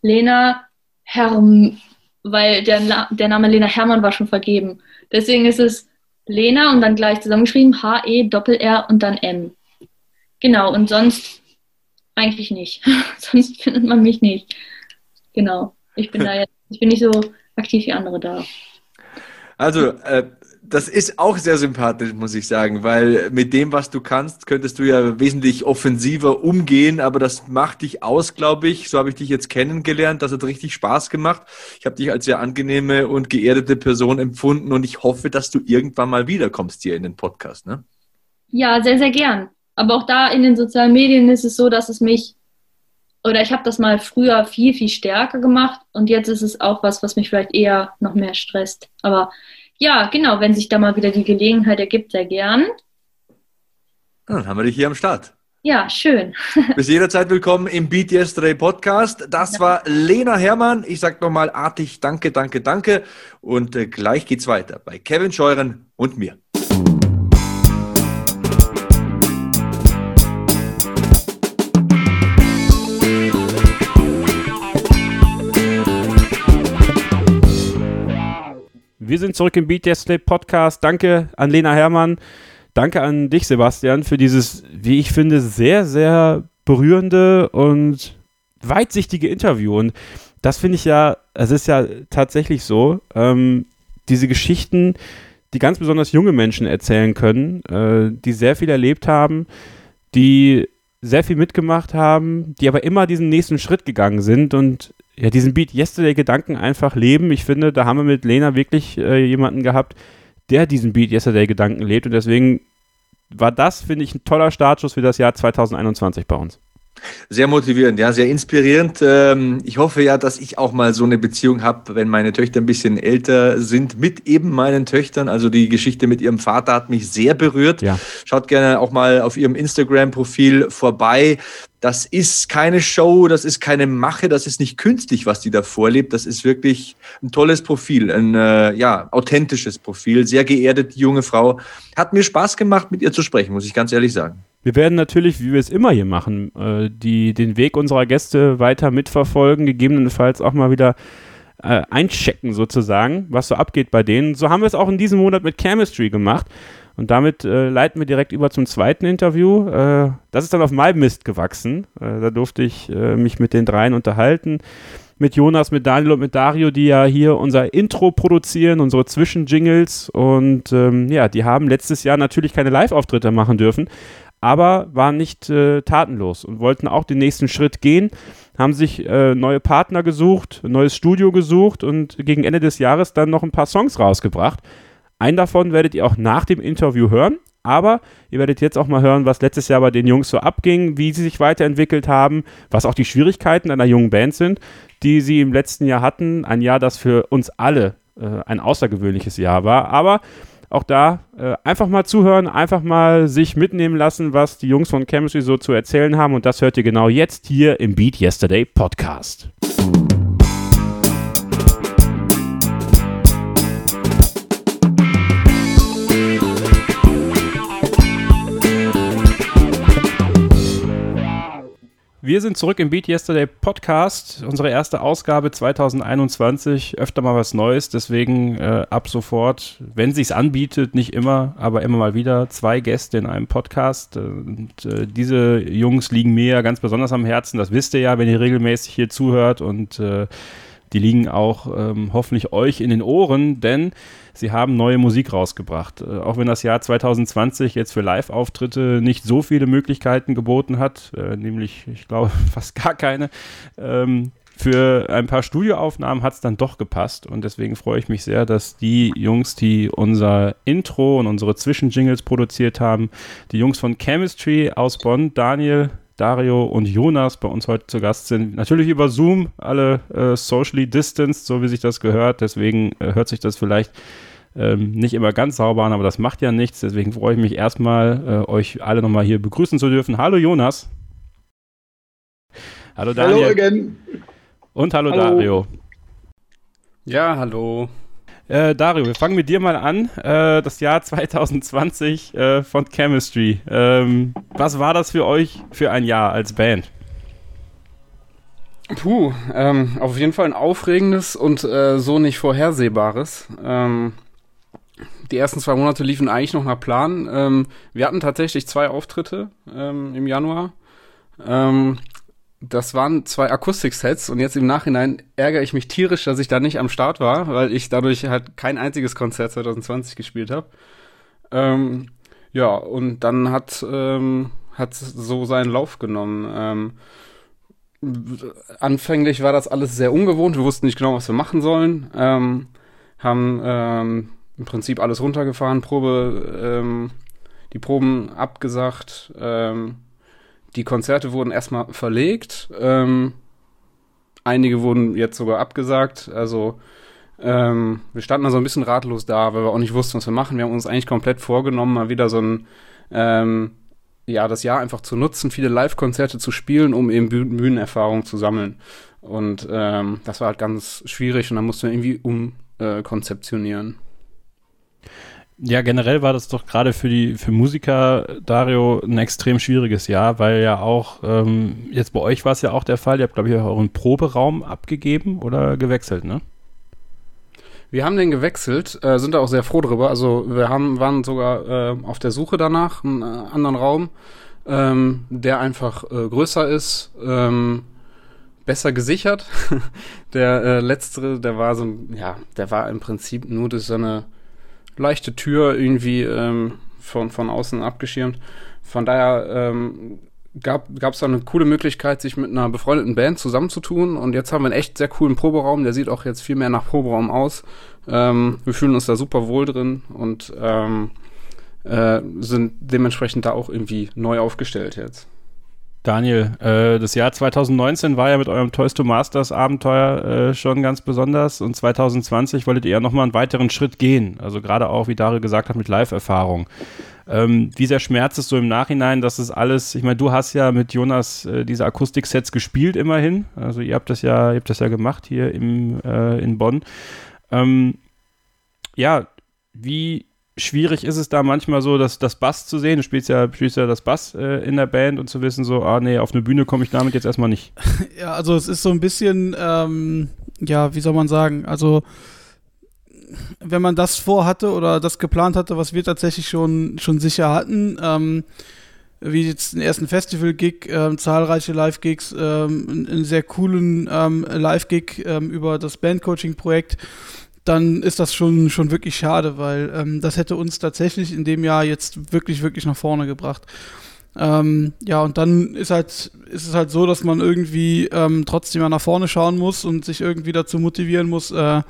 Lena Herm, weil der, der Name Lena Hermann war schon vergeben. Deswegen ist es Lena und dann gleich zusammengeschrieben H-E, Doppel-R und dann M. Genau, und sonst eigentlich nicht. [LAUGHS] sonst findet man mich nicht. Genau. Ich bin [LAUGHS] da jetzt, ich bin nicht so aktiv wie andere da. Also, äh, das ist auch sehr sympathisch, muss ich sagen, weil mit dem, was du kannst, könntest du ja wesentlich offensiver umgehen, aber das macht dich aus, glaube ich. So habe ich dich jetzt kennengelernt. Das hat richtig Spaß gemacht. Ich habe dich als sehr angenehme und geerdete Person empfunden und ich hoffe, dass du irgendwann mal wiederkommst hier in den Podcast. Ne? Ja, sehr, sehr gern. Aber auch da in den sozialen Medien ist es so, dass es mich oder ich habe das mal früher viel, viel stärker gemacht und jetzt ist es auch was, was mich vielleicht eher noch mehr stresst. Aber ja, genau, wenn sich da mal wieder die Gelegenheit ergibt, sehr gern. Dann haben wir dich hier am Start. Ja, schön. [LAUGHS] Bis jederzeit willkommen im Beat Yesterday Podcast. Das war Lena Herrmann. Ich sage nochmal artig Danke, danke, danke. Und äh, gleich geht's weiter bei Kevin Scheuren und mir. Wir sind zurück im Beat Yesterday Podcast. Danke an Lena Herrmann. Danke an dich, Sebastian, für dieses, wie ich finde, sehr, sehr berührende und weitsichtige Interview. Und das finde ich ja, es ist ja tatsächlich so, ähm, diese Geschichten, die ganz besonders junge Menschen erzählen können, äh, die sehr viel erlebt haben, die sehr viel mitgemacht haben, die aber immer diesen nächsten Schritt gegangen sind und ja, diesen Beat Yesterday-Gedanken einfach leben. Ich finde, da haben wir mit Lena wirklich äh, jemanden gehabt, der diesen Beat Yesterday-Gedanken lebt und deswegen war das, finde ich, ein toller Startschuss für das Jahr 2021 bei uns. Sehr motivierend, ja, sehr inspirierend. Ähm, ich hoffe ja, dass ich auch mal so eine Beziehung habe, wenn meine Töchter ein bisschen älter sind, mit eben meinen Töchtern. Also die Geschichte mit ihrem Vater hat mich sehr berührt. Ja. Schaut gerne auch mal auf ihrem Instagram-Profil vorbei. Das ist keine Show, das ist keine Mache, das ist nicht künstlich, was die da vorlebt. Das ist wirklich ein tolles Profil, ein äh, ja, authentisches Profil. Sehr geerdet, die junge Frau. Hat mir Spaß gemacht, mit ihr zu sprechen, muss ich ganz ehrlich sagen. Wir werden natürlich, wie wir es immer hier machen, äh, die, den Weg unserer Gäste weiter mitverfolgen, gegebenenfalls auch mal wieder äh, einchecken sozusagen, was so abgeht bei denen. So haben wir es auch in diesem Monat mit Chemistry gemacht. Und damit äh, leiten wir direkt über zum zweiten Interview. Äh, das ist dann auf MyMist gewachsen. Äh, da durfte ich äh, mich mit den dreien unterhalten. Mit Jonas, mit Daniel und mit Dario, die ja hier unser Intro produzieren, unsere Zwischenjingles. Und ähm, ja, die haben letztes Jahr natürlich keine Live-Auftritte machen dürfen aber waren nicht äh, tatenlos und wollten auch den nächsten Schritt gehen, haben sich äh, neue Partner gesucht, ein neues Studio gesucht und gegen Ende des Jahres dann noch ein paar Songs rausgebracht. Einen davon werdet ihr auch nach dem Interview hören, aber ihr werdet jetzt auch mal hören, was letztes Jahr bei den Jungs so abging, wie sie sich weiterentwickelt haben, was auch die Schwierigkeiten einer jungen Band sind, die sie im letzten Jahr hatten. Ein Jahr, das für uns alle äh, ein außergewöhnliches Jahr war, aber auch da äh, einfach mal zuhören, einfach mal sich mitnehmen lassen, was die Jungs von Chemistry so zu erzählen haben. Und das hört ihr genau jetzt hier im Beat Yesterday Podcast. Wir sind zurück im Beat Yesterday Podcast, unsere erste Ausgabe 2021. Öfter mal was Neues, deswegen äh, ab sofort, wenn sich's anbietet, nicht immer, aber immer mal wieder zwei Gäste in einem Podcast. Und äh, diese Jungs liegen mir ja ganz besonders am Herzen. Das wisst ihr ja, wenn ihr regelmäßig hier zuhört und äh, die liegen auch ähm, hoffentlich euch in den Ohren, denn sie haben neue Musik rausgebracht. Äh, auch wenn das Jahr 2020 jetzt für Live-Auftritte nicht so viele Möglichkeiten geboten hat, äh, nämlich, ich glaube, [LAUGHS] fast gar keine. Ähm, für ein paar Studioaufnahmen hat es dann doch gepasst und deswegen freue ich mich sehr, dass die Jungs, die unser Intro und unsere Zwischenjingles produziert haben, die Jungs von Chemistry aus Bonn, Daniel, Dario und Jonas bei uns heute zu Gast sind. Natürlich über Zoom, alle äh, socially distanced, so wie sich das gehört. Deswegen äh, hört sich das vielleicht ähm, nicht immer ganz sauber an, aber das macht ja nichts. Deswegen freue ich mich erstmal, äh, euch alle nochmal hier begrüßen zu dürfen. Hallo Jonas. Hallo Daniel. Hallo again. Und hallo, hallo. Dario. Ja, hallo. Äh, Dario, wir fangen mit dir mal an. Äh, das Jahr 2020 äh, von Chemistry. Ähm, was war das für euch für ein Jahr als Band? Puh, ähm, auf jeden Fall ein aufregendes und äh, so nicht vorhersehbares. Ähm, die ersten zwei Monate liefen eigentlich noch nach Plan. Ähm, wir hatten tatsächlich zwei Auftritte ähm, im Januar. Ähm, das waren zwei Akustik-Sets und jetzt im Nachhinein ärgere ich mich tierisch, dass ich da nicht am Start war, weil ich dadurch halt kein einziges Konzert 2020 gespielt habe. Ähm, ja, und dann hat ähm, hat so seinen Lauf genommen. Ähm, anfänglich war das alles sehr ungewohnt. Wir wussten nicht genau, was wir machen sollen. Ähm, haben ähm, im Prinzip alles runtergefahren, Probe, ähm, die Proben abgesagt. Ähm, die Konzerte wurden erstmal verlegt. Ähm, einige wurden jetzt sogar abgesagt. Also ähm, wir standen da so ein bisschen ratlos da, weil wir auch nicht wussten, was wir machen. Wir haben uns eigentlich komplett vorgenommen, mal wieder so ein ähm, ja, das Jahr einfach zu nutzen, viele Live-Konzerte zu spielen, um eben Bühnenerfahrung zu sammeln. Und ähm, das war halt ganz schwierig und dann mussten wir irgendwie umkonzeptionieren. Äh, ja, generell war das doch gerade für die für Musiker, Dario, ein extrem schwieriges Jahr, weil ja auch, ähm, jetzt bei euch war es ja auch der Fall, ihr habt, glaube ich, euren Proberaum abgegeben oder gewechselt, ne? Wir haben den gewechselt, äh, sind da auch sehr froh drüber. Also wir haben, waren sogar äh, auf der Suche danach, einen äh, anderen Raum, ähm, der einfach äh, größer ist, ähm, besser gesichert. [LAUGHS] der äh, letztere, der war so, ja, der war im Prinzip nur durch so eine leichte Tür irgendwie ähm, von, von außen abgeschirmt. Von daher ähm, gab es da eine coole Möglichkeit, sich mit einer befreundeten Band zusammenzutun. Und jetzt haben wir einen echt sehr coolen Proberaum. Der sieht auch jetzt viel mehr nach Proberaum aus. Ähm, wir fühlen uns da super wohl drin und ähm, äh, sind dementsprechend da auch irgendwie neu aufgestellt jetzt. Daniel, äh, das Jahr 2019 war ja mit eurem Toys to Masters Abenteuer äh, schon ganz besonders und 2020 wolltet ihr ja nochmal einen weiteren Schritt gehen. Also gerade auch, wie Dario gesagt hat, mit Live-Erfahrung. Ähm, wie sehr schmerzt es so im Nachhinein, dass es alles, ich meine, du hast ja mit Jonas äh, diese Akustik-Sets gespielt immerhin. Also ihr habt das ja, ihr habt das ja gemacht hier im, äh, in Bonn. Ähm, ja, wie schwierig ist es da manchmal so, dass das Bass zu sehen. Du spielst ja, spielst ja das Bass äh, in der Band und zu wissen, so, ah nee, auf eine Bühne komme ich damit jetzt erstmal nicht. [LAUGHS] Ja, also es ist so ein bisschen, ähm, ja, wie soll man sagen, also wenn man das vorhatte oder das geplant hatte, was wir tatsächlich schon, schon sicher hatten, ähm, wie jetzt den ersten Festival-Gig, ähm, zahlreiche Live-Gigs, ähm, einen sehr coolen ähm, Live-Gig ähm, über das Band-Coaching-Projekt, dann ist das schon, schon wirklich schade, weil ähm, das hätte uns tatsächlich in dem Jahr jetzt wirklich, wirklich nach vorne gebracht. Ähm, ja, und dann ist halt, ist es halt so, dass man irgendwie ähm, trotzdem mal nach vorne schauen muss und sich irgendwie dazu motivieren muss, äh, äh,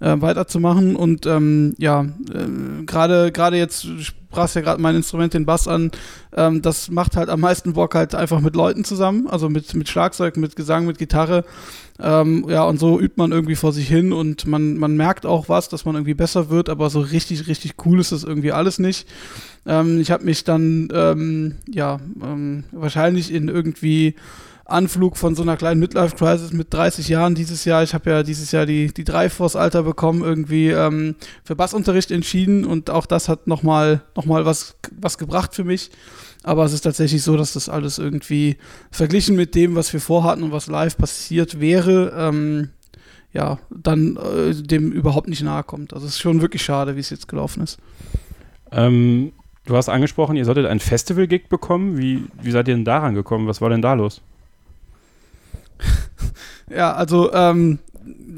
weiterzumachen. Und ähm, ja, äh, gerade gerade jetzt sprachst ja gerade mein Instrument, den Bass an, ähm, das macht halt am meisten Bock halt einfach mit Leuten zusammen, also mit, mit Schlagzeug, mit Gesang, mit Gitarre. Ähm, ja, und so übt man irgendwie vor sich hin und man, man merkt auch was, dass man irgendwie besser wird, aber so richtig, richtig cool ist das irgendwie alles nicht. Ähm, ich habe mich dann, ähm, ja, ähm, wahrscheinlich in irgendwie Anflug von so einer kleinen Midlife-Crisis mit 30 Jahren dieses Jahr. Ich habe ja dieses Jahr die, die Dreiforce-Alter bekommen, irgendwie ähm, für Bassunterricht entschieden und auch das hat nochmal noch mal was, was gebracht für mich. Aber es ist tatsächlich so, dass das alles irgendwie verglichen mit dem, was wir vorhatten und was live passiert wäre, ähm, ja, dann äh, dem überhaupt nicht nahe kommt. Also es ist schon wirklich schade, wie es jetzt gelaufen ist. Ähm, du hast angesprochen, ihr solltet ein Festival-Gig bekommen. Wie, wie seid ihr denn daran gekommen? Was war denn da los? [LAUGHS] ja, also ähm,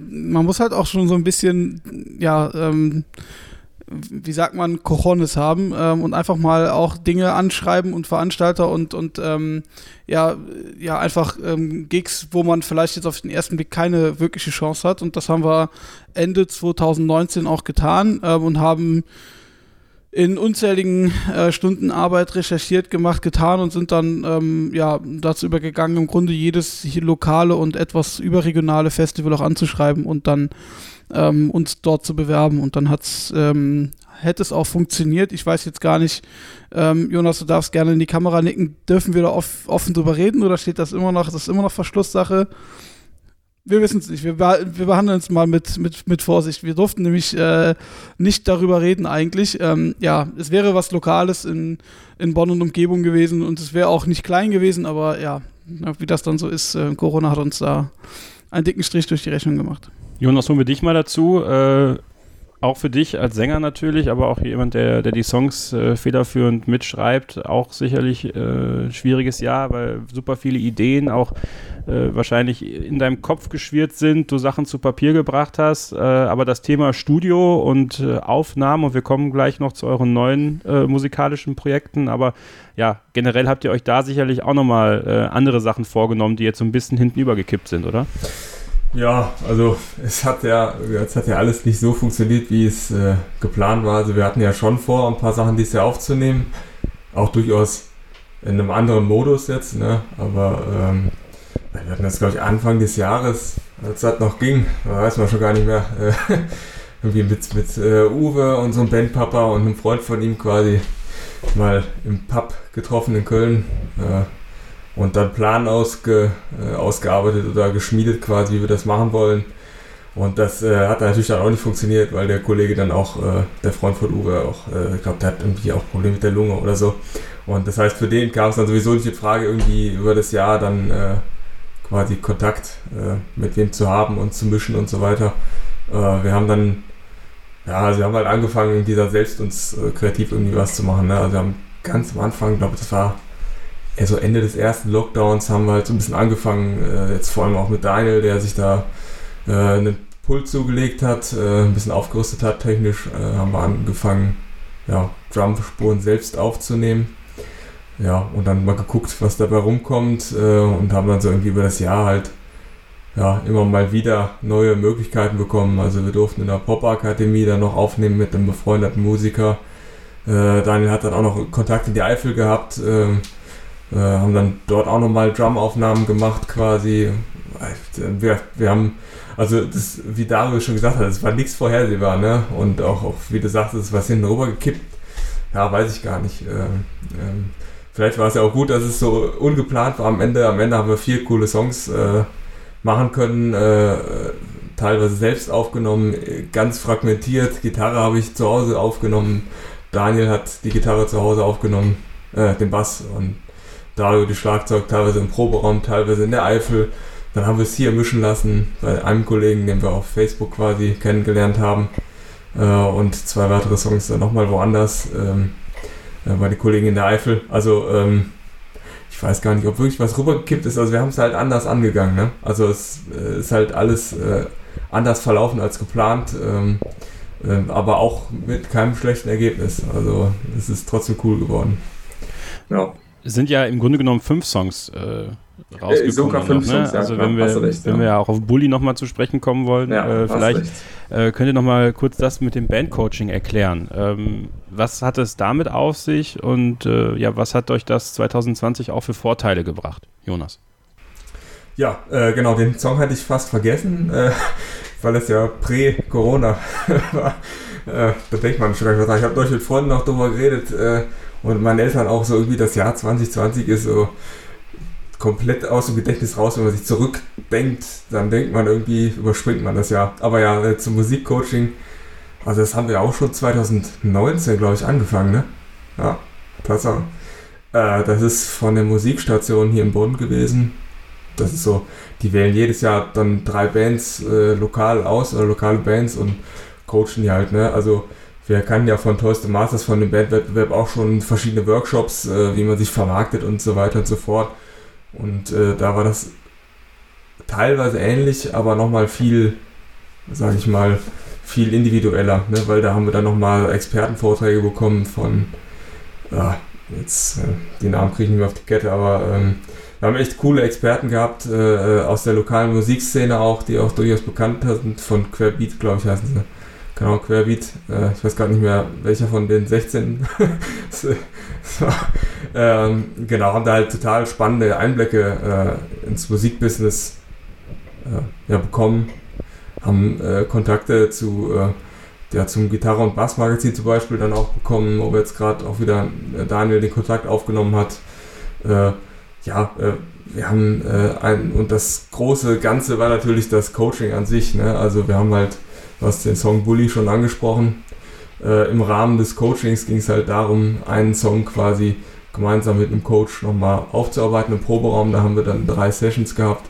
man muss halt auch schon so ein bisschen, ja, ähm, wie sagt man, Cojones haben ähm, und einfach mal auch Dinge anschreiben und Veranstalter und, und ähm, ja, ja, einfach ähm, Gigs, wo man vielleicht jetzt auf den ersten Blick keine wirkliche Chance hat. Und das haben wir Ende 2019 auch getan ähm, und haben in unzähligen äh, Stunden Arbeit recherchiert, gemacht, getan und sind dann ähm, ja, dazu übergegangen, im Grunde jedes lokale und etwas überregionale Festival auch anzuschreiben und dann ähm, uns dort zu bewerben. Und dann hat's, ähm, hätte es auch funktioniert. Ich weiß jetzt gar nicht, ähm, Jonas, du darfst gerne in die Kamera nicken. Dürfen wir da off offen drüber reden oder steht das immer noch, das ist immer noch Verschlusssache? Wir wissen es nicht. Wir, wir behandeln es mal mit, mit, mit Vorsicht. Wir durften nämlich äh, nicht darüber reden eigentlich. Ähm, ja, es wäre was Lokales in, in Bonn und Umgebung gewesen und es wäre auch nicht klein gewesen, aber ja, wie das dann so ist, äh, Corona hat uns da einen dicken Strich durch die Rechnung gemacht. Jonas, holen wir dich mal dazu. Äh, auch für dich als Sänger natürlich, aber auch jemand, der, der die Songs äh, federführend mitschreibt, auch sicherlich äh, schwieriges Jahr, weil super viele Ideen auch äh, wahrscheinlich in deinem Kopf geschwirrt sind, du Sachen zu Papier gebracht hast, äh, aber das Thema Studio und äh, Aufnahmen und wir kommen gleich noch zu euren neuen äh, musikalischen Projekten, aber ja, generell habt ihr euch da sicherlich auch nochmal andere Sachen vorgenommen, die jetzt so ein bisschen hinten übergekippt sind, oder? Ja, also es hat ja, es hat ja alles nicht so funktioniert, wie es äh, geplant war. Also wir hatten ja schon vor, ein paar Sachen dieses Jahr aufzunehmen. Auch durchaus in einem anderen Modus jetzt, ne? Aber ähm, wir hatten das, glaube ich, Anfang des Jahres, als das noch ging, weiß man schon gar nicht mehr, äh, [LAUGHS] irgendwie mit, mit äh, Uwe und so einem Bandpapa und einem Freund von ihm quasi mal im Pub getroffen in Köln. Äh, und dann Plan ausge, äh, ausgearbeitet oder geschmiedet quasi, wie wir das machen wollen. Und das äh, hat natürlich dann auch nicht funktioniert, weil der Kollege dann auch, äh, der Freund von Uwe auch, äh, ich glaube, der hat irgendwie auch Probleme mit der Lunge oder so. Und das heißt, für den kam es dann sowieso nicht die Frage, irgendwie über das Jahr dann äh, quasi Kontakt äh, mit wem zu haben und zu mischen und so weiter. Äh, wir haben dann ja, also wir haben halt angefangen, dieser selbst uns äh, kreativ irgendwie was zu machen. Ne? Also wir haben ganz am Anfang, glaube ich, das war eher so Ende des ersten Lockdowns, haben wir halt so ein bisschen angefangen, äh, jetzt vor allem auch mit Daniel, der sich da äh, einen Pult zugelegt hat, äh, ein bisschen aufgerüstet hat technisch, äh, haben wir angefangen, ja, Drumspuren selbst aufzunehmen. Ja, und dann mal geguckt, was dabei rumkommt äh, und haben dann so irgendwie über das Jahr halt ja, immer mal wieder neue Möglichkeiten bekommen. Also wir durften in der Pop-Akademie dann noch aufnehmen mit einem befreundeten Musiker. Äh, Daniel hat dann auch noch Kontakt in die Eifel gehabt. Äh, haben dann dort auch nochmal Drum-Aufnahmen gemacht quasi. Wir, wir haben, also das, wie Dario schon gesagt hat, es war nichts vorhersehbar, ne? Und auch, auch wie du sagst, es ist was hinten rüber gekippt. Ja, weiß ich gar nicht. Ähm, ähm, vielleicht war es ja auch gut, dass es so ungeplant war am Ende. Am Ende haben wir vier coole Songs äh, machen können, äh, teilweise selbst aufgenommen, ganz fragmentiert. Gitarre habe ich zu Hause aufgenommen. Daniel hat die Gitarre zu Hause aufgenommen, äh, den Bass und Dario die Schlagzeug, teilweise im Proberaum, teilweise in der Eifel. Dann haben wir es hier mischen lassen bei einem Kollegen, den wir auf Facebook quasi kennengelernt haben. Äh, und zwei weitere Songs dann nochmal woanders ähm, äh, bei den Kollegen in der Eifel. Also ähm, ich weiß gar nicht, ob wirklich was rübergekippt ist. Also wir haben es halt anders angegangen. Ne? Also es äh, ist halt alles äh, anders verlaufen als geplant, ähm, äh, aber auch mit keinem schlechten Ergebnis. Also es ist trotzdem cool geworden. Ja. Es sind ja im Grunde genommen fünf Songs äh, rausgekommen. sogar fünf noch, ne? Songs, ja, also wenn wir, recht, wenn ja. wir auch auf Bully nochmal zu sprechen kommen wollen, ja, äh, vielleicht äh, könnt ihr nochmal kurz das mit dem Bandcoaching erklären. Ähm, was hat es damit auf sich und äh, ja, was hat euch das 2020 auch für Vorteile gebracht, Jonas? Ja, äh, genau, den Song hatte ich fast vergessen, äh, [LAUGHS] weil es ja prä-Corona [LAUGHS] war. Äh, da denkt man schon, ich habe durch mit Freunden noch drüber geredet und meinen Eltern auch so irgendwie das Jahr 2020 ist so komplett aus dem Gedächtnis raus, wenn man sich zurückdenkt, dann denkt man irgendwie, überspringt man das ja. Aber ja, äh, zum Musikcoaching, also das haben wir auch schon 2019, glaube ich, angefangen, ne? Ja, Tatsache. Äh, das ist von der Musikstation hier in Bonn gewesen. Das ist so, die wählen jedes Jahr dann drei Bands äh, lokal aus, oder lokale Bands und coachen die halt, ne? Also wir kannten ja von Toys to Masters, von dem Bandwettbewerb auch schon verschiedene Workshops, äh, wie man sich vermarktet und so weiter und so fort. Und äh, da war das teilweise ähnlich, aber nochmal viel, sag ich mal, viel individueller, ne? weil da haben wir dann nochmal Expertenvorträge bekommen von, ja, jetzt, äh, die Namen kriege ich nicht mehr auf die Kette, aber ähm, wir haben echt coole Experten gehabt, äh, aus der lokalen Musikszene auch, die auch durchaus bekannt sind, von Querbeat, glaube ich, heißen sie. Genau, Querbeat. Äh, ich weiß gar nicht mehr, welcher von den 16. [LAUGHS] so, ähm, genau, haben da halt total spannende Einblicke äh, ins Musikbusiness äh, ja, bekommen. Haben äh, Kontakte zu, äh, ja, zum Gitarre- und Bassmagazin zum Beispiel dann auch bekommen, wo jetzt gerade auch wieder Daniel den Kontakt aufgenommen hat. ja, wir haben ein, und das große Ganze war natürlich das Coaching an sich. Ne? Also wir haben halt Du hast den Song Bully schon angesprochen. Äh, Im Rahmen des Coachings ging es halt darum, einen Song quasi gemeinsam mit einem Coach nochmal aufzuarbeiten im Proberaum. Da haben wir dann drei Sessions gehabt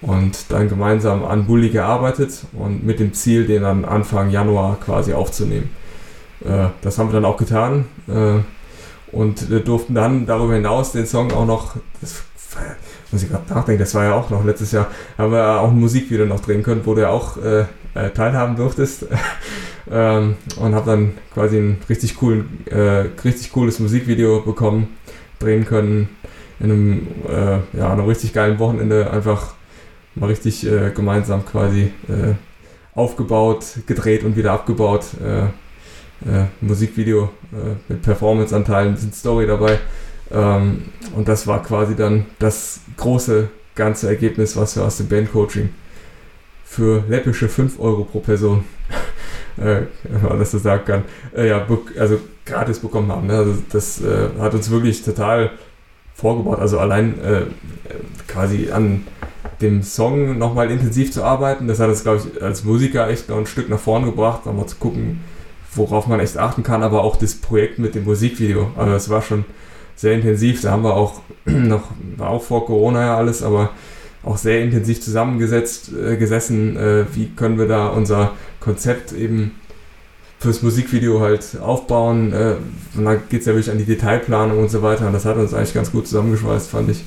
und dann gemeinsam an Bully gearbeitet und mit dem Ziel, den dann Anfang Januar quasi aufzunehmen. Äh, das haben wir dann auch getan äh, und durften dann darüber hinaus den Song auch noch, das muss ich gerade nachdenken, das war ja auch noch letztes Jahr, haben wir auch ein Musikvideo noch drehen können, wo ja auch äh, äh, teilhaben durftest. [LAUGHS] ähm, und habe dann quasi ein richtig, coolen, äh, richtig cooles Musikvideo bekommen, drehen können. In einem, äh, ja, einem richtig geilen Wochenende einfach mal richtig äh, gemeinsam quasi äh, aufgebaut, gedreht und wieder abgebaut. Musikvideo mit Performance-Anteilen, ein bisschen Story dabei. Ähm, und das war quasi dann das große ganze Ergebnis, was wir aus dem Bandcoaching für läppische 5 Euro pro Person, [LAUGHS] äh, wenn man das so sagen kann, äh, ja, also gratis bekommen haben. Ne? Also das äh, hat uns wirklich total vorgebaut. Also allein äh, quasi an dem Song nochmal intensiv zu arbeiten, das hat uns, glaube ich, als Musiker echt noch ein Stück nach vorn gebracht, nochmal zu gucken, worauf man echt achten kann, aber auch das Projekt mit dem Musikvideo. Also es war schon sehr intensiv. Da haben wir auch [CLEARS THROAT] noch, war auch vor Corona ja alles, aber auch sehr intensiv zusammengesetzt, äh, gesessen, äh, wie können wir da unser Konzept eben fürs Musikvideo halt aufbauen. Äh, und dann geht es ja wirklich an die Detailplanung und so weiter. Und das hat uns eigentlich ganz gut zusammengeschweißt, fand ich.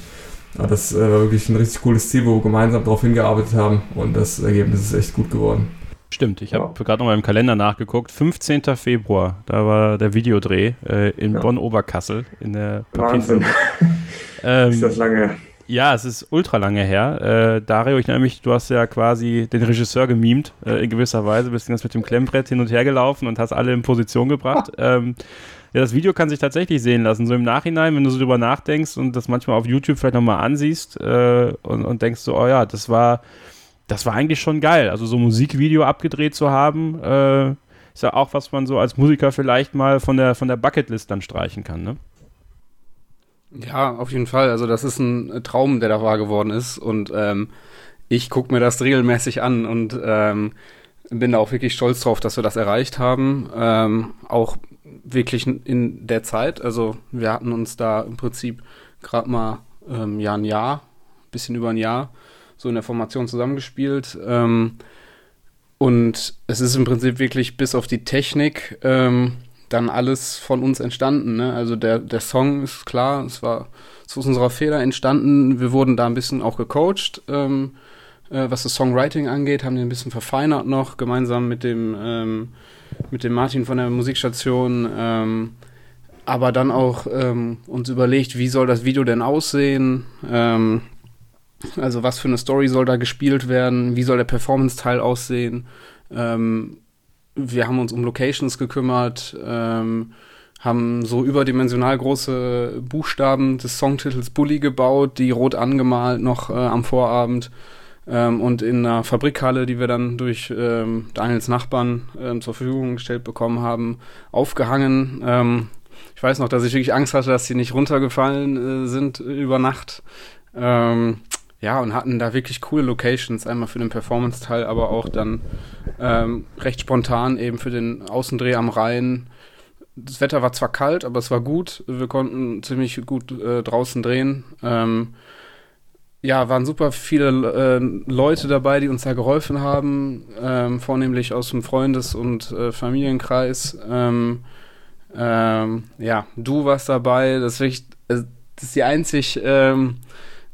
Ja, das äh, war wirklich ein richtig cooles Ziel, wo wir gemeinsam darauf hingearbeitet haben und das Ergebnis ist echt gut geworden. Stimmt, ich habe ja. gerade noch mal im Kalender nachgeguckt. 15. Februar, da war der Videodreh äh, in ja. Bonn-Oberkassel in der Wahnsinn. [LAUGHS] ähm, ist das lange her? Ja, es ist ultra lange her. Äh, Dario, ich erinnere mich, du hast ja quasi den Regisseur gemimt, äh, in gewisser Weise, bist jetzt mit dem Klemmbrett hin und her gelaufen und hast alle in Position gebracht. [LAUGHS] ähm, ja, das Video kann sich tatsächlich sehen lassen. So im Nachhinein, wenn du so drüber nachdenkst und das manchmal auf YouTube vielleicht nochmal ansiehst äh, und, und denkst so, oh ja, das war das war eigentlich schon geil. Also so ein Musikvideo abgedreht zu haben, äh, ist ja auch, was man so als Musiker vielleicht mal von der, von der Bucketlist dann streichen kann, ne? Ja, auf jeden Fall. Also das ist ein Traum, der da wahr geworden ist. Und ähm, ich gucke mir das regelmäßig an und ähm, bin da auch wirklich stolz drauf, dass wir das erreicht haben. Ähm, auch wirklich in der Zeit. Also wir hatten uns da im Prinzip gerade mal ähm, ja ein Jahr, bisschen über ein Jahr so in der Formation zusammengespielt. Ähm, und es ist im Prinzip wirklich bis auf die Technik ähm, dann alles von uns entstanden. Ne? Also der, der Song ist klar, es war zu unserer Feder entstanden. Wir wurden da ein bisschen auch gecoacht, ähm, äh, was das Songwriting angeht, haben den ein bisschen verfeinert noch, gemeinsam mit dem, ähm, mit dem Martin von der Musikstation. Ähm, aber dann auch ähm, uns überlegt, wie soll das Video denn aussehen? Ähm, also was für eine Story soll da gespielt werden? Wie soll der Performance-Teil aussehen? Ähm, wir haben uns um Locations gekümmert, ähm, haben so überdimensional große Buchstaben des Songtitels Bully gebaut, die rot angemalt noch äh, am Vorabend. Ähm, und in einer Fabrikhalle, die wir dann durch ähm, Daniels Nachbarn ähm, zur Verfügung gestellt bekommen haben, aufgehangen. Ähm, ich weiß noch, dass ich wirklich Angst hatte, dass sie nicht runtergefallen äh, sind über Nacht. Ähm, ja, und hatten da wirklich coole Locations, einmal für den Performance-Teil, aber auch dann ähm, recht spontan eben für den Außendreh am Rhein. Das Wetter war zwar kalt, aber es war gut. Wir konnten ziemlich gut äh, draußen drehen. Ähm, ja, waren super viele äh, Leute dabei, die uns da geholfen haben, ähm, vornehmlich aus dem Freundes- und äh, Familienkreis. Ähm, ähm, ja, du warst dabei. Das ist, wirklich, äh, das ist die einzig ähm,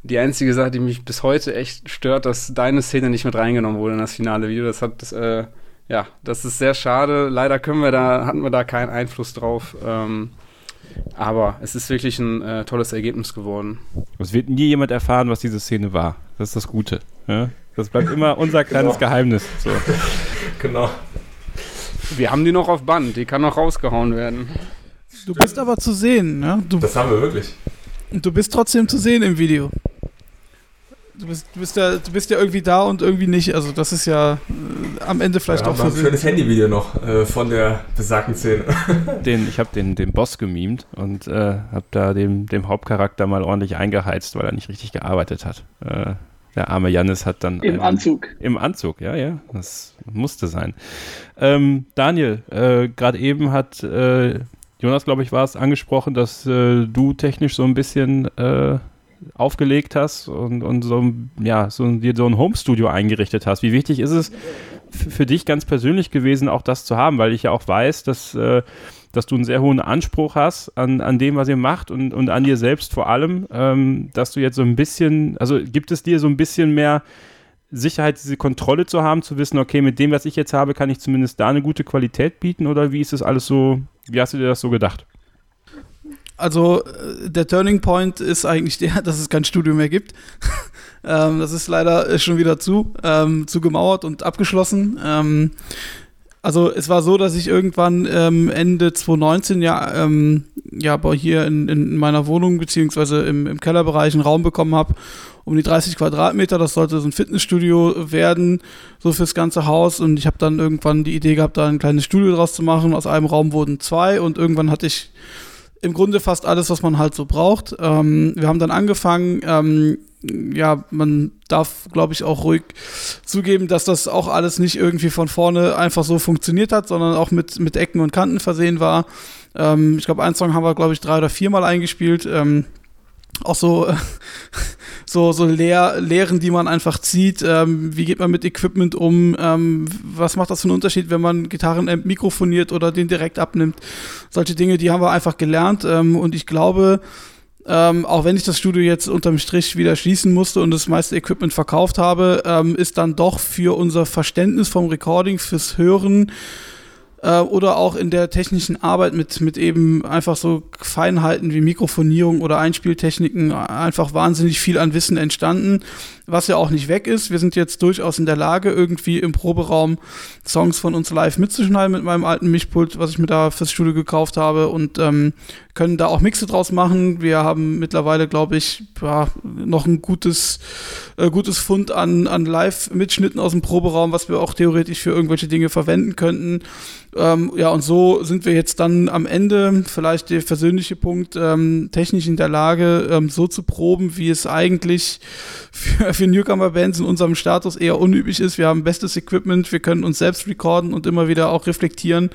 die einzige Sache, die mich bis heute echt stört, dass deine Szene nicht mit reingenommen wurde in das finale Video. Das hat, äh, ja, das ist sehr schade. Leider können wir da, hatten wir da keinen Einfluss drauf. Ähm, aber es ist wirklich ein äh, tolles Ergebnis geworden. Es wird nie jemand erfahren, was diese Szene war. Das ist das Gute. Ja? Das bleibt immer unser [LAUGHS] kleines genau. Geheimnis. So. genau. Wir haben die noch auf Band, die kann noch rausgehauen werden. Du bist aber zu sehen, ne? Du, das haben wir wirklich. Und du bist trotzdem zu sehen im Video. Du bist, du, bist ja, du bist ja irgendwie da und irgendwie nicht. Also das ist ja äh, am Ende vielleicht ja, auch ein schönes Handyvideo noch äh, von der besagten Szene. [LAUGHS] Den, ich habe den, den Boss gemimt und äh, habe da dem, dem Hauptcharakter mal ordentlich eingeheizt, weil er nicht richtig gearbeitet hat. Äh, der arme Jannis hat dann. Im einen, Anzug. Im Anzug, ja, ja. Das musste sein. Ähm, Daniel, äh, gerade eben hat äh, Jonas, glaube ich, war es angesprochen, dass äh, du technisch so ein bisschen äh, aufgelegt hast und, und so, ja, so, dir so ein Homestudio eingerichtet hast. Wie wichtig ist es für dich ganz persönlich gewesen, auch das zu haben? Weil ich ja auch weiß, dass, äh, dass du einen sehr hohen Anspruch hast an, an dem, was ihr macht und, und an dir selbst vor allem, ähm, dass du jetzt so ein bisschen, also gibt es dir so ein bisschen mehr Sicherheit, diese Kontrolle zu haben, zu wissen, okay, mit dem, was ich jetzt habe, kann ich zumindest da eine gute Qualität bieten oder wie ist das alles so, wie hast du dir das so gedacht? Also äh, der Turning Point ist eigentlich der, [LAUGHS] dass es kein Studio mehr gibt. [LAUGHS] ähm, das ist leider äh, schon wieder zu, ähm, zugemauert und abgeschlossen. Ähm, also es war so, dass ich irgendwann ähm, Ende 2019 ja, ähm, ja hier in, in meiner Wohnung beziehungsweise im, im Kellerbereich einen Raum bekommen habe, um die 30 Quadratmeter. Das sollte so ein Fitnessstudio werden, so fürs ganze Haus. Und ich habe dann irgendwann die Idee gehabt, da ein kleines Studio draus zu machen. Aus einem Raum wurden zwei und irgendwann hatte ich im Grunde fast alles, was man halt so braucht. Ähm, wir haben dann angefangen, ähm, ja, man darf, glaube ich, auch ruhig zugeben, dass das auch alles nicht irgendwie von vorne einfach so funktioniert hat, sondern auch mit, mit Ecken und Kanten versehen war. Ähm, ich glaube, einen Song haben wir, glaube ich, drei oder viermal eingespielt. Ähm, auch so, [LAUGHS] so, so Lehr Lehren, die man einfach zieht. Ähm, wie geht man mit Equipment um? Ähm, was macht das für einen Unterschied, wenn man Gitarrenamp mikrofoniert oder den direkt abnimmt? Solche Dinge, die haben wir einfach gelernt. Ähm, und ich glaube, ähm, auch wenn ich das Studio jetzt unterm Strich wieder schließen musste und das meiste Equipment verkauft habe, ähm, ist dann doch für unser Verständnis vom Recording, fürs Hören äh, oder auch in der technischen Arbeit mit, mit eben einfach so Feinheiten wie Mikrofonierung oder Einspieltechniken einfach wahnsinnig viel an Wissen entstanden, was ja auch nicht weg ist. Wir sind jetzt durchaus in der Lage, irgendwie im Proberaum Songs von uns live mitzuschneiden mit meinem alten Mischpult, was ich mir da fürs Studio gekauft habe und ähm, können da auch Mixe draus machen. Wir haben mittlerweile, glaube ich, ja, noch ein gutes, äh, gutes Fund an, an Live-Mitschnitten aus dem Proberaum, was wir auch theoretisch für irgendwelche Dinge verwenden könnten. Ähm, ja, und so sind wir jetzt dann am Ende, vielleicht der persönliche Punkt, ähm, technisch in der Lage, ähm, so zu proben, wie es eigentlich für, für Newcomer-Bands in unserem Status eher unüblich ist. Wir haben bestes Equipment, wir können uns selbst recorden und immer wieder auch reflektieren.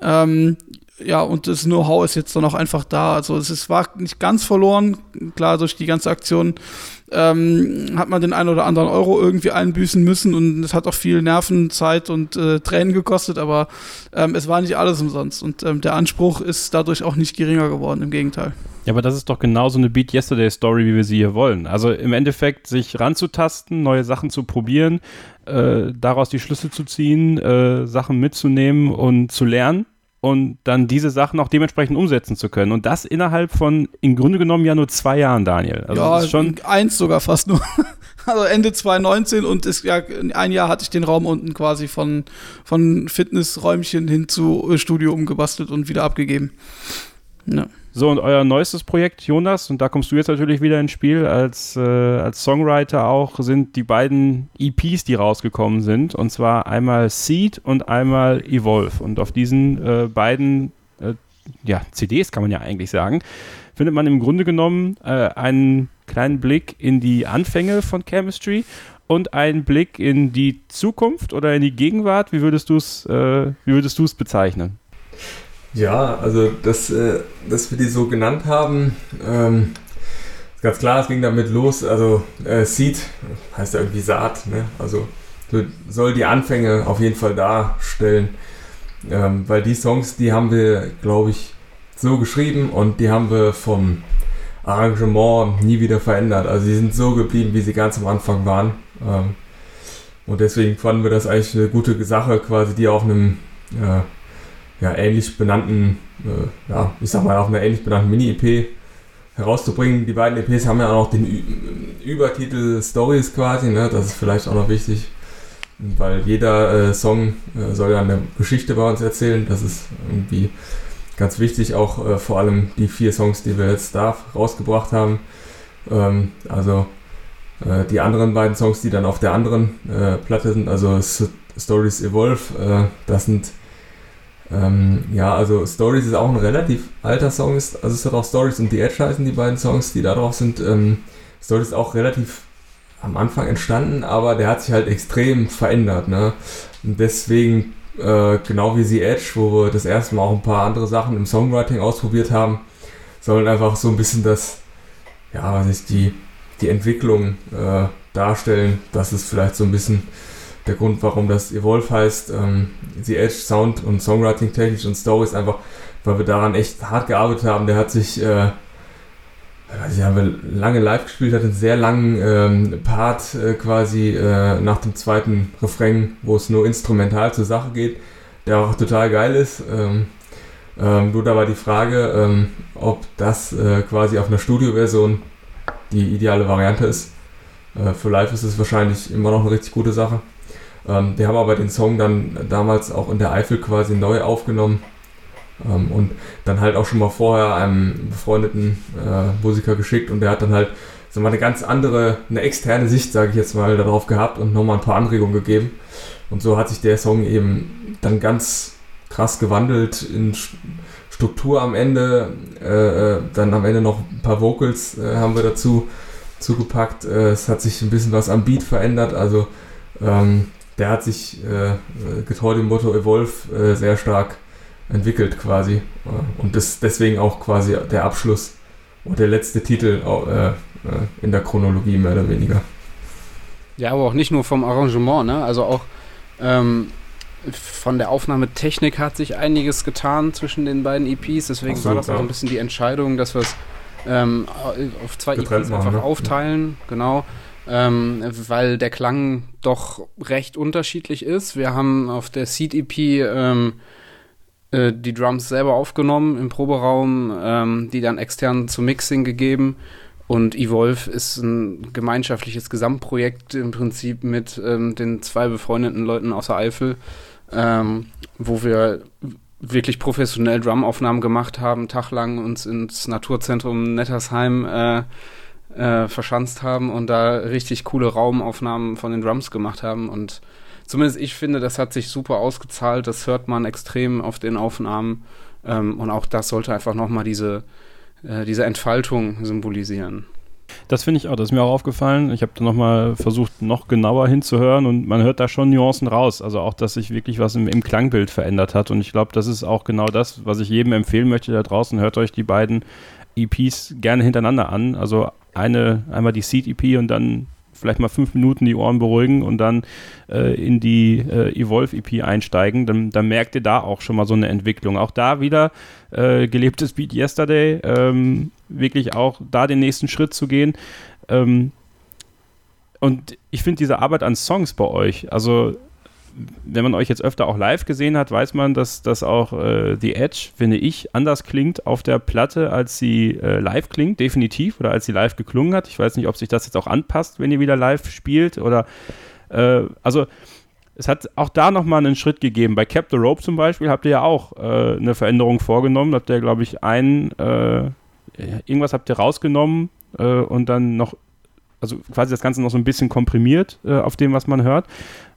Ähm, ja, und das Know-how ist jetzt dann auch einfach da. Also es ist, war nicht ganz verloren. Klar, durch die ganze Aktion ähm, hat man den einen oder anderen Euro irgendwie einbüßen müssen und es hat auch viel Nerven, Zeit und äh, Tränen gekostet, aber ähm, es war nicht alles umsonst und ähm, der Anspruch ist dadurch auch nicht geringer geworden, im Gegenteil. Ja, aber das ist doch genau so eine Beat Yesterday Story, wie wir sie hier wollen. Also im Endeffekt sich ranzutasten, neue Sachen zu probieren, äh, daraus die Schlüsse zu ziehen, äh, Sachen mitzunehmen und zu lernen und dann diese Sachen auch dementsprechend umsetzen zu können. Und das innerhalb von im Grunde genommen ja nur zwei Jahren, Daniel. Also ja, schon eins sogar fast nur. [LAUGHS] Also Ende 2019 und ist ja ein Jahr hatte ich den Raum unten quasi von, von Fitnessräumchen hin zu Studio umgebastelt und wieder abgegeben. Ja. So, und euer neuestes Projekt, Jonas, und da kommst du jetzt natürlich wieder ins Spiel, als, äh, als Songwriter auch, sind die beiden EPs, die rausgekommen sind. Und zwar einmal Seed und einmal Evolve. Und auf diesen äh, beiden äh, ja, CDs, kann man ja eigentlich sagen, findet man im Grunde genommen äh, einen kleinen Blick in die Anfänge von Chemistry und einen Blick in die Zukunft oder in die Gegenwart. Wie würdest du es äh, bezeichnen? Ja, also dass, äh, dass wir die so genannt haben, ähm, ist ganz klar, es ging damit los. Also äh, Seed heißt ja irgendwie Saat, ne? Also soll die Anfänge auf jeden Fall darstellen. Ähm, weil die Songs, die haben wir, glaube ich, so geschrieben und die haben wir vom Arrangement nie wieder verändert. Also die sind so geblieben, wie sie ganz am Anfang waren. Ähm, und deswegen fanden wir das eigentlich eine gute Sache, quasi die auf einem äh, ja, ähnlich benannten, äh, ja, ich sag mal, auf einer ähnlich benannten Mini-EP herauszubringen. Die beiden EPs haben ja auch noch den Ü Übertitel Stories quasi, ne? das ist vielleicht auch noch wichtig, weil jeder äh, Song äh, soll ja eine Geschichte bei uns erzählen. Das ist irgendwie ganz wichtig, auch äh, vor allem die vier Songs, die wir jetzt da rausgebracht haben. Ähm, also äh, die anderen beiden Songs, die dann auf der anderen äh, Platte sind, also S Stories Evolve, das sind ähm, ja, also Stories ist auch ein relativ alter Song. also es hat auch Stories und The Edge heißen die beiden Songs, die da drauf sind. Ähm, Stories ist auch relativ am Anfang entstanden, aber der hat sich halt extrem verändert. Ne? Und deswegen, äh, genau wie The Edge, wo wir das erste Mal auch ein paar andere Sachen im Songwriting ausprobiert haben, sollen einfach so ein bisschen das, ja, was ist die, die Entwicklung äh, darstellen, dass es vielleicht so ein bisschen der Grund, warum das Evolve heißt. Ähm, The Edge Sound und Songwriting technisch und Story ist einfach, weil wir daran echt hart gearbeitet haben. Der hat sich, äh, weiß haben wir lange live gespielt, hat einen sehr langen ähm, Part äh, quasi äh, nach dem zweiten Refrain, wo es nur instrumental zur Sache geht, der auch total geil ist. Ähm, ähm, nur da war die Frage, ähm, ob das äh, quasi auf einer Studioversion die ideale Variante ist. Äh, für live ist es wahrscheinlich immer noch eine richtig gute Sache. Ähm, die haben aber den Song dann damals auch in der Eifel quasi neu aufgenommen ähm, und dann halt auch schon mal vorher einem befreundeten äh, Musiker geschickt und der hat dann halt so mal eine ganz andere, eine externe Sicht, sage ich jetzt mal, darauf gehabt und nochmal ein paar Anregungen gegeben. Und so hat sich der Song eben dann ganz krass gewandelt in Struktur am Ende, äh, äh, dann am Ende noch ein paar Vocals äh, haben wir dazu zugepackt. Äh, es hat sich ein bisschen was am Beat verändert, also ähm, der hat sich äh, getreu dem Motto Evolve äh, sehr stark entwickelt quasi. Und das deswegen auch quasi der Abschluss und der letzte Titel äh, äh, in der Chronologie mehr oder weniger. Ja, aber auch nicht nur vom Arrangement, ne? Also auch ähm, von der Aufnahmetechnik hat sich einiges getan zwischen den beiden EPs. Deswegen Absolut, war das auch ja. ein bisschen die Entscheidung, dass wir es ähm, auf zwei Getrennt EPs einfach machen, ne? aufteilen. Genau. Ähm, weil der Klang doch recht unterschiedlich ist. Wir haben auf der Seed EP ähm, äh, die Drums selber aufgenommen im Proberaum, ähm, die dann extern zum Mixing gegeben und Evolve ist ein gemeinschaftliches Gesamtprojekt im Prinzip mit ähm, den zwei befreundeten Leuten aus der Eifel, ähm, wo wir wirklich professionell Drumaufnahmen gemacht haben, taglang uns ins Naturzentrum Nettersheim äh, äh, verschanzt haben und da richtig coole Raumaufnahmen von den Drums gemacht haben. Und zumindest ich finde, das hat sich super ausgezahlt. Das hört man extrem auf den Aufnahmen. Ähm, und auch das sollte einfach nochmal diese äh, diese Entfaltung symbolisieren. Das finde ich auch, das ist mir auch aufgefallen. Ich habe da nochmal versucht, noch genauer hinzuhören und man hört da schon Nuancen raus. Also auch, dass sich wirklich was im, im Klangbild verändert hat. Und ich glaube, das ist auch genau das, was ich jedem empfehlen möchte da draußen. Hört euch die beiden EPs gerne hintereinander an. Also eine, einmal die Seed EP und dann vielleicht mal fünf Minuten die Ohren beruhigen und dann äh, in die äh, Evolve EP einsteigen, dann, dann, merkt ihr da auch schon mal so eine Entwicklung. Auch da wieder äh, gelebtes Beat Yesterday, ähm, wirklich auch da den nächsten Schritt zu gehen. Ähm, und ich finde diese Arbeit an Songs bei euch, also wenn man euch jetzt öfter auch live gesehen hat, weiß man, dass, dass auch äh, The Edge, finde ich, anders klingt auf der Platte, als sie äh, live klingt, definitiv, oder als sie live geklungen hat. Ich weiß nicht, ob sich das jetzt auch anpasst, wenn ihr wieder live spielt, oder äh, also es hat auch da nochmal einen Schritt gegeben. Bei Cap the Rope zum Beispiel habt ihr ja auch äh, eine Veränderung vorgenommen. Habt ihr, glaube ich, ein, äh, irgendwas habt ihr rausgenommen äh, und dann noch also quasi das Ganze noch so ein bisschen komprimiert äh, auf dem, was man hört.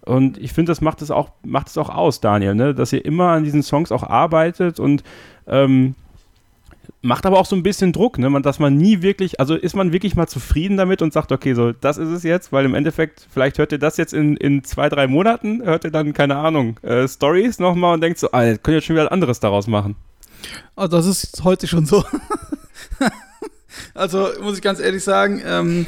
Und ich finde, das macht es auch, macht es auch aus, Daniel, ne? dass ihr immer an diesen Songs auch arbeitet und ähm, macht aber auch so ein bisschen Druck, ne? dass man nie wirklich, also ist man wirklich mal zufrieden damit und sagt, okay, so, das ist es jetzt, weil im Endeffekt, vielleicht hört ihr das jetzt in, in zwei, drei Monaten, hört ihr dann, keine Ahnung, äh, Stories nochmal und denkt so, ah, könnt ihr jetzt schon wieder anderes daraus machen. Oh, das ist heute schon so. [LAUGHS] Also muss ich ganz ehrlich sagen, ähm,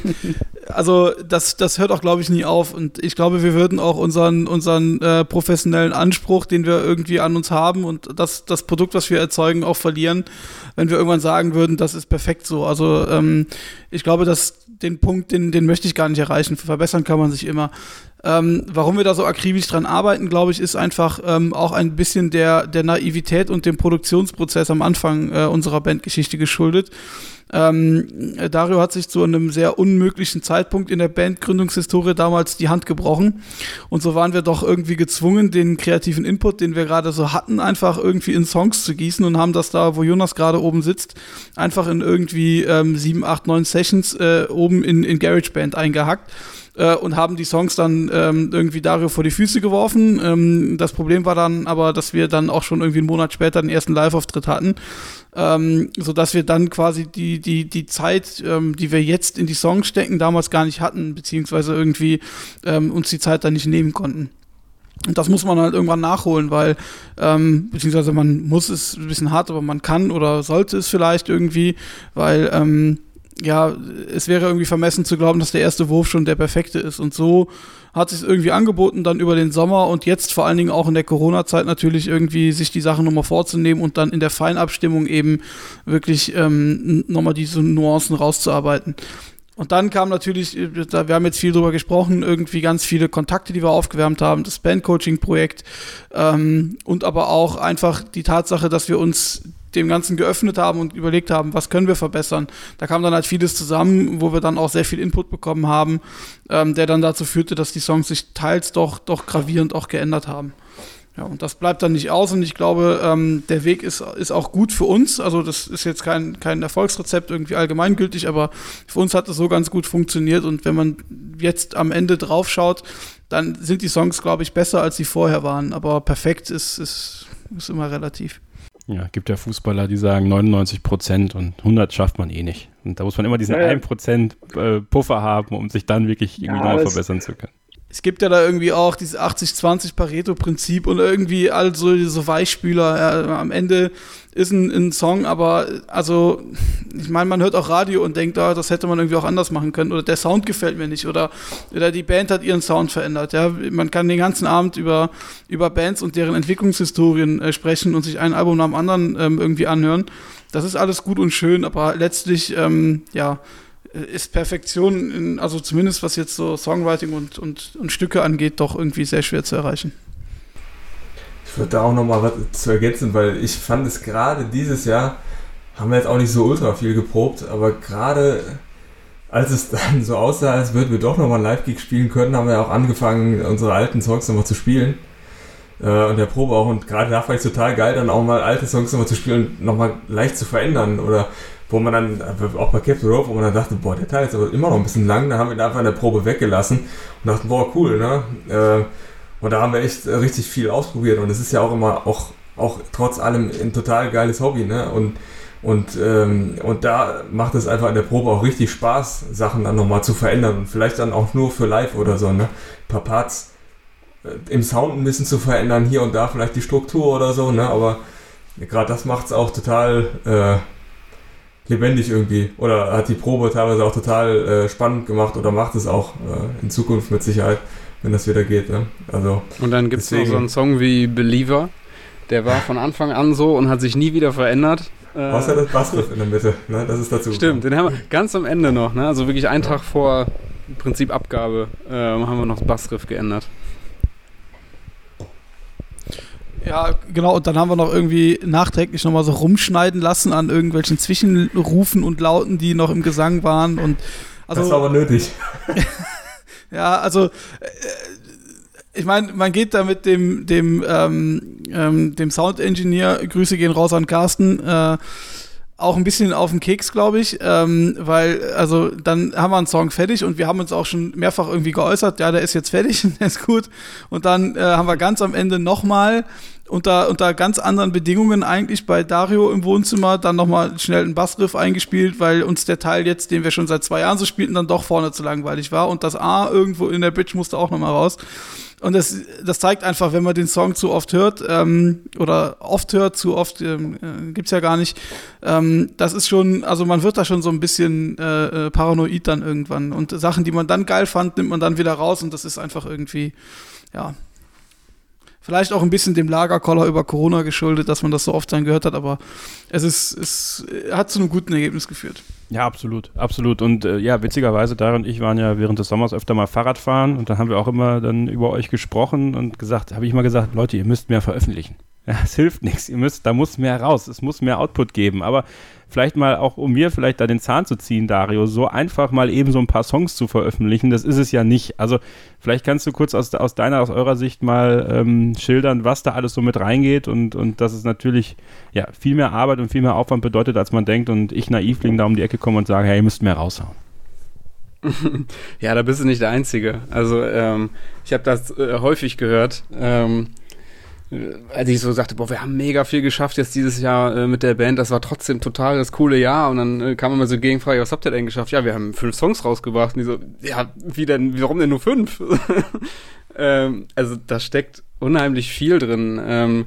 also das, das hört auch, glaube ich, nie auf. Und ich glaube, wir würden auch unseren, unseren äh, professionellen Anspruch, den wir irgendwie an uns haben und das, das Produkt, was wir erzeugen, auch verlieren, wenn wir irgendwann sagen würden, das ist perfekt so. Also ähm, ich glaube, dass den Punkt, den, den möchte ich gar nicht erreichen. Verbessern kann man sich immer. Ähm, warum wir da so akribisch dran arbeiten, glaube ich, ist einfach ähm, auch ein bisschen der, der Naivität und dem Produktionsprozess am Anfang äh, unserer Bandgeschichte geschuldet. Ähm, Dario hat sich zu einem sehr unmöglichen Zeitpunkt in der Bandgründungshistorie damals die Hand gebrochen. Und so waren wir doch irgendwie gezwungen, den kreativen Input, den wir gerade so hatten, einfach irgendwie in Songs zu gießen und haben das da, wo Jonas gerade oben sitzt, einfach in irgendwie ähm, sieben, acht, neun Sessions äh, oben in, in GarageBand eingehackt äh, und haben die Songs dann ähm, irgendwie Dario vor die Füße geworfen. Ähm, das Problem war dann aber, dass wir dann auch schon irgendwie einen Monat später den ersten Live-Auftritt hatten, ähm, sodass wir dann quasi die, die, die Zeit, ähm, die wir jetzt in die Songs stecken, damals gar nicht hatten, beziehungsweise irgendwie ähm, uns die Zeit dann nicht nehmen konnten. Und das muss man halt irgendwann nachholen, weil, ähm, beziehungsweise man muss es ein bisschen hart, aber man kann oder sollte es vielleicht irgendwie, weil, ähm, ja, es wäre irgendwie vermessen zu glauben, dass der erste Wurf schon der perfekte ist. Und so hat sich irgendwie angeboten, dann über den Sommer und jetzt vor allen Dingen auch in der Corona-Zeit natürlich irgendwie sich die Sachen nochmal vorzunehmen und dann in der Feinabstimmung eben wirklich ähm, nochmal diese Nuancen rauszuarbeiten. Und dann kam natürlich, äh, wir haben jetzt viel drüber gesprochen, irgendwie ganz viele Kontakte, die wir aufgewärmt haben, das Bandcoaching-Projekt ähm, und aber auch einfach die Tatsache, dass wir uns dem Ganzen geöffnet haben und überlegt haben, was können wir verbessern. Da kam dann halt vieles zusammen, wo wir dann auch sehr viel Input bekommen haben, ähm, der dann dazu führte, dass die Songs sich teils doch, doch gravierend auch geändert haben. Ja, und das bleibt dann nicht aus und ich glaube, ähm, der Weg ist, ist auch gut für uns. Also das ist jetzt kein, kein Erfolgsrezept irgendwie allgemeingültig, aber für uns hat es so ganz gut funktioniert und wenn man jetzt am Ende drauf schaut, dann sind die Songs, glaube ich, besser, als sie vorher waren. Aber perfekt ist, ist, ist immer relativ. Ja, gibt ja Fußballer, die sagen 99 Prozent und 100 schafft man eh nicht. Und da muss man immer diesen ja, ja. 1 Prozent äh, Puffer haben, um sich dann wirklich irgendwie ja, noch verbessern zu können. Es gibt ja da irgendwie auch dieses 80-20 Pareto-Prinzip und irgendwie all so diese Weichspüler. Ja, am Ende ist ein, ein, Song, aber also, ich meine, man hört auch Radio und denkt, ah, das hätte man irgendwie auch anders machen können oder der Sound gefällt mir nicht oder, oder die Band hat ihren Sound verändert. Ja, man kann den ganzen Abend über, über Bands und deren Entwicklungshistorien äh, sprechen und sich ein Album nach dem anderen ähm, irgendwie anhören. Das ist alles gut und schön, aber letztlich, ähm, ja, ist Perfektion, in, also zumindest was jetzt so Songwriting und, und, und Stücke angeht, doch irgendwie sehr schwer zu erreichen. Ich würde da auch nochmal was zu ergänzen, weil ich fand es gerade dieses Jahr, haben wir jetzt auch nicht so ultra viel geprobt, aber gerade als es dann so aussah, als würden wir doch nochmal einen Live-Gig spielen können, haben wir auch angefangen, unsere alten Songs nochmal zu spielen. Äh, und der Probe auch. Und gerade da fand ich total geil, dann auch mal alte Songs nochmal zu spielen und nochmal leicht zu verändern. Oder wo man dann, auch bei Captain Rope, wo man dann dachte, boah, der Teil ist aber immer noch ein bisschen lang, dann haben wir ihn einfach in der Probe weggelassen und dachten, boah, cool, ne? Äh, und da haben wir echt richtig viel ausprobiert und es ist ja auch immer, auch, auch trotz allem ein total geiles Hobby, ne? Und, und, ähm, und da macht es einfach in der Probe auch richtig Spaß, Sachen dann nochmal zu verändern und vielleicht dann auch nur für live oder so, ne? Ein paar Parts äh, im Sound ein bisschen zu verändern, hier und da vielleicht die Struktur oder so, ne? Aber gerade das macht es auch total, äh, lebendig irgendwie. Oder hat die Probe teilweise auch total äh, spannend gemacht oder macht es auch äh, in Zukunft mit Sicherheit, wenn das wieder geht. Ne? Also, und dann gibt es noch so einen Song wie Believer. Der war von Anfang an so und hat sich nie wieder verändert. Äh, Außer das Bassriff in der Mitte, ne? das ist dazu. Stimmt, den haben wir ganz am Ende noch, ne? also wirklich einen. Tag vor Prinzip Abgabe äh, haben wir noch das Bassriff geändert. Ja, genau. Und dann haben wir noch irgendwie nachträglich nochmal so rumschneiden lassen an irgendwelchen Zwischenrufen und Lauten, die noch im Gesang waren. Und also, das war aber nötig. [LAUGHS] ja, also äh, ich meine, man geht da mit dem, dem, ähm, ähm, dem Sound Engineer, Grüße gehen raus an Carsten, äh, auch ein bisschen auf den Keks, glaube ich, ähm, weil, also dann haben wir einen Song fertig und wir haben uns auch schon mehrfach irgendwie geäußert, ja, der ist jetzt fertig, [LAUGHS] der ist gut. Und dann äh, haben wir ganz am Ende nochmal unter, unter ganz anderen Bedingungen eigentlich bei Dario im Wohnzimmer dann nochmal schnell einen Bassriff eingespielt, weil uns der Teil jetzt, den wir schon seit zwei Jahren so spielten, dann doch vorne zu langweilig war und das A irgendwo in der Bridge musste auch nochmal raus. Und das, das zeigt einfach, wenn man den Song zu oft hört, ähm, oder oft hört, zu oft ähm, äh, gibt's ja gar nicht, ähm, das ist schon, also man wird da schon so ein bisschen äh, äh, paranoid dann irgendwann. Und Sachen, die man dann geil fand, nimmt man dann wieder raus und das ist einfach irgendwie, ja, Vielleicht auch ein bisschen dem Lagerkoller über Corona geschuldet, dass man das so oft dann gehört hat, aber es ist, es hat zu einem guten Ergebnis geführt. Ja, absolut, absolut. Und äh, ja, witzigerweise, Darren und ich waren ja während des Sommers öfter mal Fahrrad fahren und da haben wir auch immer dann über euch gesprochen und gesagt, habe ich mal gesagt, Leute, ihr müsst mehr veröffentlichen. Ja, es hilft nichts. Ihr müsst, da muss mehr raus. Es muss mehr Output geben. Aber vielleicht mal auch, um mir vielleicht da den Zahn zu ziehen, Dario, so einfach mal eben so ein paar Songs zu veröffentlichen, das ist es ja nicht. Also vielleicht kannst du kurz aus, aus deiner, aus eurer Sicht mal ähm, schildern, was da alles so mit reingeht und, und dass es natürlich ja, viel mehr Arbeit und viel mehr Aufwand bedeutet, als man denkt und ich Naivling da um die Ecke komme und sage, hey, ihr müsst mehr raushauen. [LAUGHS] ja, da bist du nicht der Einzige. Also ähm, ich habe das äh, häufig gehört. Ähm, als ich so sagte, boah, wir haben mega viel geschafft jetzt dieses Jahr äh, mit der Band, das war trotzdem total das coole Jahr und dann äh, kam immer so Gegenfrage, was habt ihr denn geschafft? Ja, wir haben fünf Songs rausgebracht und die so, ja, wie denn, warum denn nur fünf? [LAUGHS] ähm, also da steckt unheimlich viel drin. Ähm,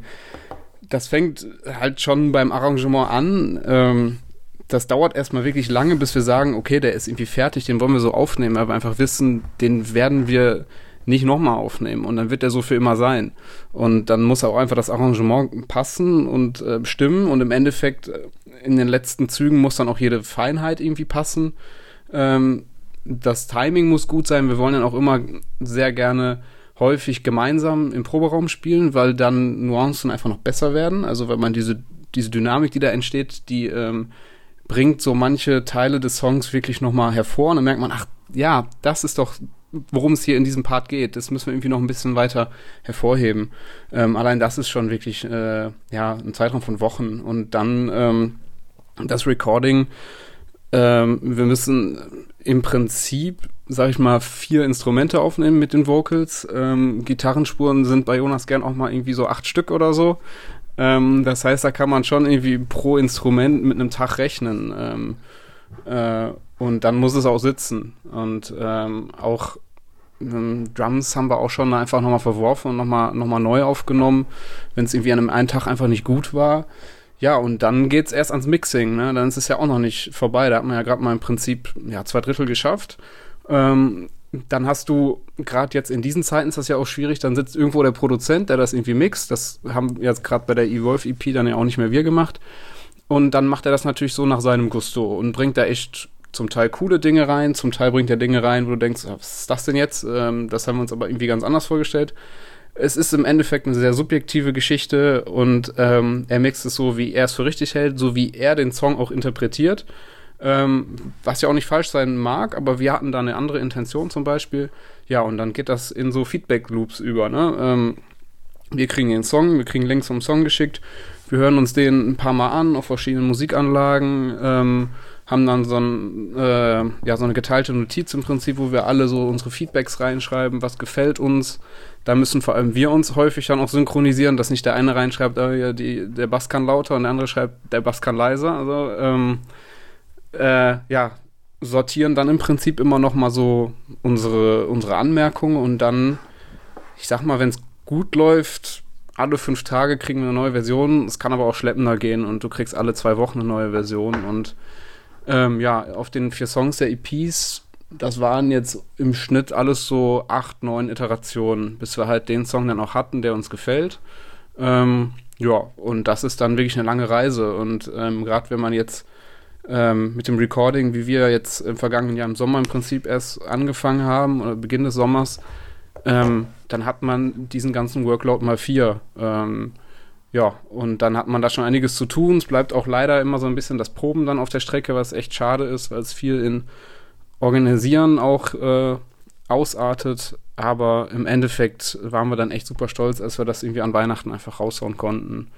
das fängt halt schon beim Arrangement an. Ähm, das dauert erstmal wirklich lange, bis wir sagen, okay, der ist irgendwie fertig, den wollen wir so aufnehmen, aber einfach wissen, den werden wir nicht nochmal aufnehmen und dann wird der so für immer sein. Und dann muss auch einfach das Arrangement passen und äh, stimmen und im Endeffekt äh, in den letzten Zügen muss dann auch jede Feinheit irgendwie passen. Ähm, das Timing muss gut sein. Wir wollen dann auch immer sehr gerne häufig gemeinsam im Proberaum spielen, weil dann Nuancen einfach noch besser werden. Also weil man diese, diese Dynamik, die da entsteht, die ähm, bringt so manche Teile des Songs wirklich nochmal hervor und dann merkt man, ach ja, das ist doch worum es hier in diesem Part geht. Das müssen wir irgendwie noch ein bisschen weiter hervorheben. Ähm, allein das ist schon wirklich äh, ja, ein Zeitraum von Wochen. Und dann ähm, das Recording. Ähm, wir müssen im Prinzip, sag ich mal, vier Instrumente aufnehmen mit den Vocals. Ähm, Gitarrenspuren sind bei Jonas gern auch mal irgendwie so acht Stück oder so. Ähm, das heißt, da kann man schon irgendwie pro Instrument mit einem Tag rechnen. Ähm, äh, und dann muss es auch sitzen. Und ähm, auch Drums haben wir auch schon einfach nochmal verworfen und nochmal noch mal neu aufgenommen, wenn es irgendwie an einem einen Tag einfach nicht gut war. Ja, und dann geht es erst ans Mixing, ne? Dann ist es ja auch noch nicht vorbei. Da hat man ja gerade mal im Prinzip ja, zwei Drittel geschafft. Ähm, dann hast du, gerade jetzt in diesen Zeiten ist das ja auch schwierig, dann sitzt irgendwo der Produzent, der das irgendwie mixt. Das haben jetzt gerade bei der Evolve EP dann ja auch nicht mehr wir gemacht. Und dann macht er das natürlich so nach seinem Gusto und bringt da echt zum Teil coole Dinge rein, zum Teil bringt er Dinge rein, wo du denkst, was ist das denn jetzt? Ähm, das haben wir uns aber irgendwie ganz anders vorgestellt. Es ist im Endeffekt eine sehr subjektive Geschichte und ähm, er mixt es so, wie er es für richtig hält, so wie er den Song auch interpretiert. Ähm, was ja auch nicht falsch sein mag, aber wir hatten da eine andere Intention zum Beispiel. Ja, und dann geht das in so Feedback-Loops über. Ne? Ähm, wir kriegen den Song, wir kriegen Links zum Song geschickt, wir hören uns den ein paar Mal an auf verschiedenen Musikanlagen, ähm, haben dann so, ein, äh, ja, so eine geteilte Notiz im Prinzip, wo wir alle so unsere Feedbacks reinschreiben, was gefällt uns. Da müssen vor allem wir uns häufig dann auch synchronisieren, dass nicht der eine reinschreibt, oh, ja, die, der Bass kann lauter und der andere schreibt, der Bass kann leiser. Also ähm, äh, ja, sortieren dann im Prinzip immer noch mal so unsere, unsere Anmerkungen und dann, ich sag mal, wenn es gut läuft, alle fünf Tage kriegen wir eine neue Version. Es kann aber auch schleppender gehen und du kriegst alle zwei Wochen eine neue Version. Und ähm, ja, auf den vier Songs der EPs, das waren jetzt im Schnitt alles so acht, neun Iterationen, bis wir halt den Song dann auch hatten, der uns gefällt. Ähm, ja, und das ist dann wirklich eine lange Reise. Und ähm, gerade wenn man jetzt ähm, mit dem Recording, wie wir jetzt im vergangenen Jahr im Sommer im Prinzip erst angefangen haben, oder Beginn des Sommers, ähm, dann hat man diesen ganzen Workload mal vier. Ähm, ja, und dann hat man da schon einiges zu tun. Es bleibt auch leider immer so ein bisschen das Proben dann auf der Strecke, was echt schade ist, weil es viel in Organisieren auch äh, ausartet. Aber im Endeffekt waren wir dann echt super stolz, als wir das irgendwie an Weihnachten einfach raushauen konnten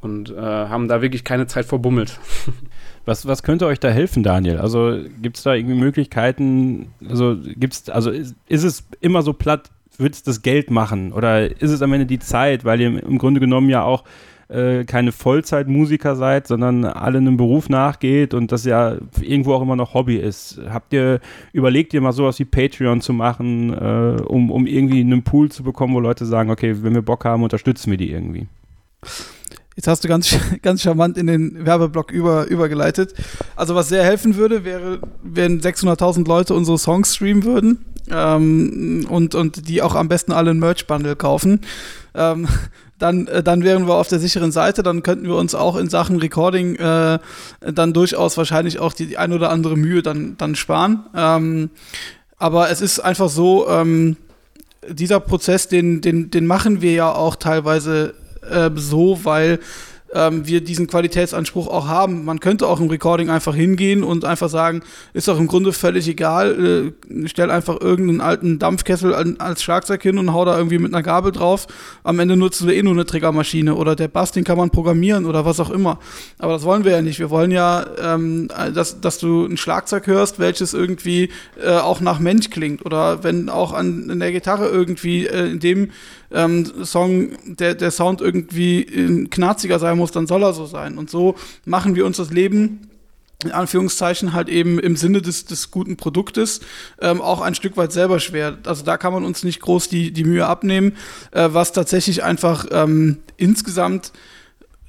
und äh, haben da wirklich keine Zeit verbummelt. [LAUGHS] Was, was könnte euch da helfen, Daniel? Also gibt es da irgendwie Möglichkeiten, also gibt's, also ist, ist es immer so platt, wird es das Geld machen? Oder ist es am Ende die Zeit, weil ihr im Grunde genommen ja auch äh, keine Vollzeitmusiker seid, sondern alle einem Beruf nachgeht und das ja irgendwo auch immer noch Hobby ist. Habt ihr, überlegt ihr mal sowas wie Patreon zu machen, äh, um, um irgendwie einen Pool zu bekommen, wo Leute sagen, okay, wenn wir Bock haben, unterstützen wir die irgendwie? Jetzt hast du ganz, [LAUGHS] ganz charmant in den Werbeblock über, übergeleitet. Also was sehr helfen würde, wäre, wenn 600.000 Leute unsere Songs streamen würden ähm, und, und die auch am besten alle ein Merch-Bundle kaufen. Ähm, [LAUGHS] dann, äh, dann wären wir auf der sicheren Seite, dann könnten wir uns auch in Sachen Recording äh, dann durchaus wahrscheinlich auch die, die ein oder andere Mühe dann, dann sparen. Ähm, aber es ist einfach so, ähm, dieser Prozess, den, den, den machen wir ja auch teilweise äh, so, weil ähm, wir diesen Qualitätsanspruch auch haben. Man könnte auch im Recording einfach hingehen und einfach sagen, ist doch im Grunde völlig egal, äh, stell einfach irgendeinen alten Dampfkessel an, als Schlagzeug hin und hau da irgendwie mit einer Gabel drauf. Am Ende nutzen wir eh nur eine Triggermaschine oder der Bass, den kann man programmieren oder was auch immer. Aber das wollen wir ja nicht. Wir wollen ja, ähm, dass, dass du ein Schlagzeug hörst, welches irgendwie äh, auch nach Mensch klingt oder wenn auch an, an der Gitarre irgendwie äh, in dem ähm, Song der, der Sound irgendwie äh, knarziger sein muss, dann soll er so sein. Und so machen wir uns das Leben in Anführungszeichen halt eben im Sinne des, des guten Produktes ähm, auch ein Stück weit selber schwer. Also da kann man uns nicht groß die, die Mühe abnehmen, äh, was tatsächlich einfach ähm, insgesamt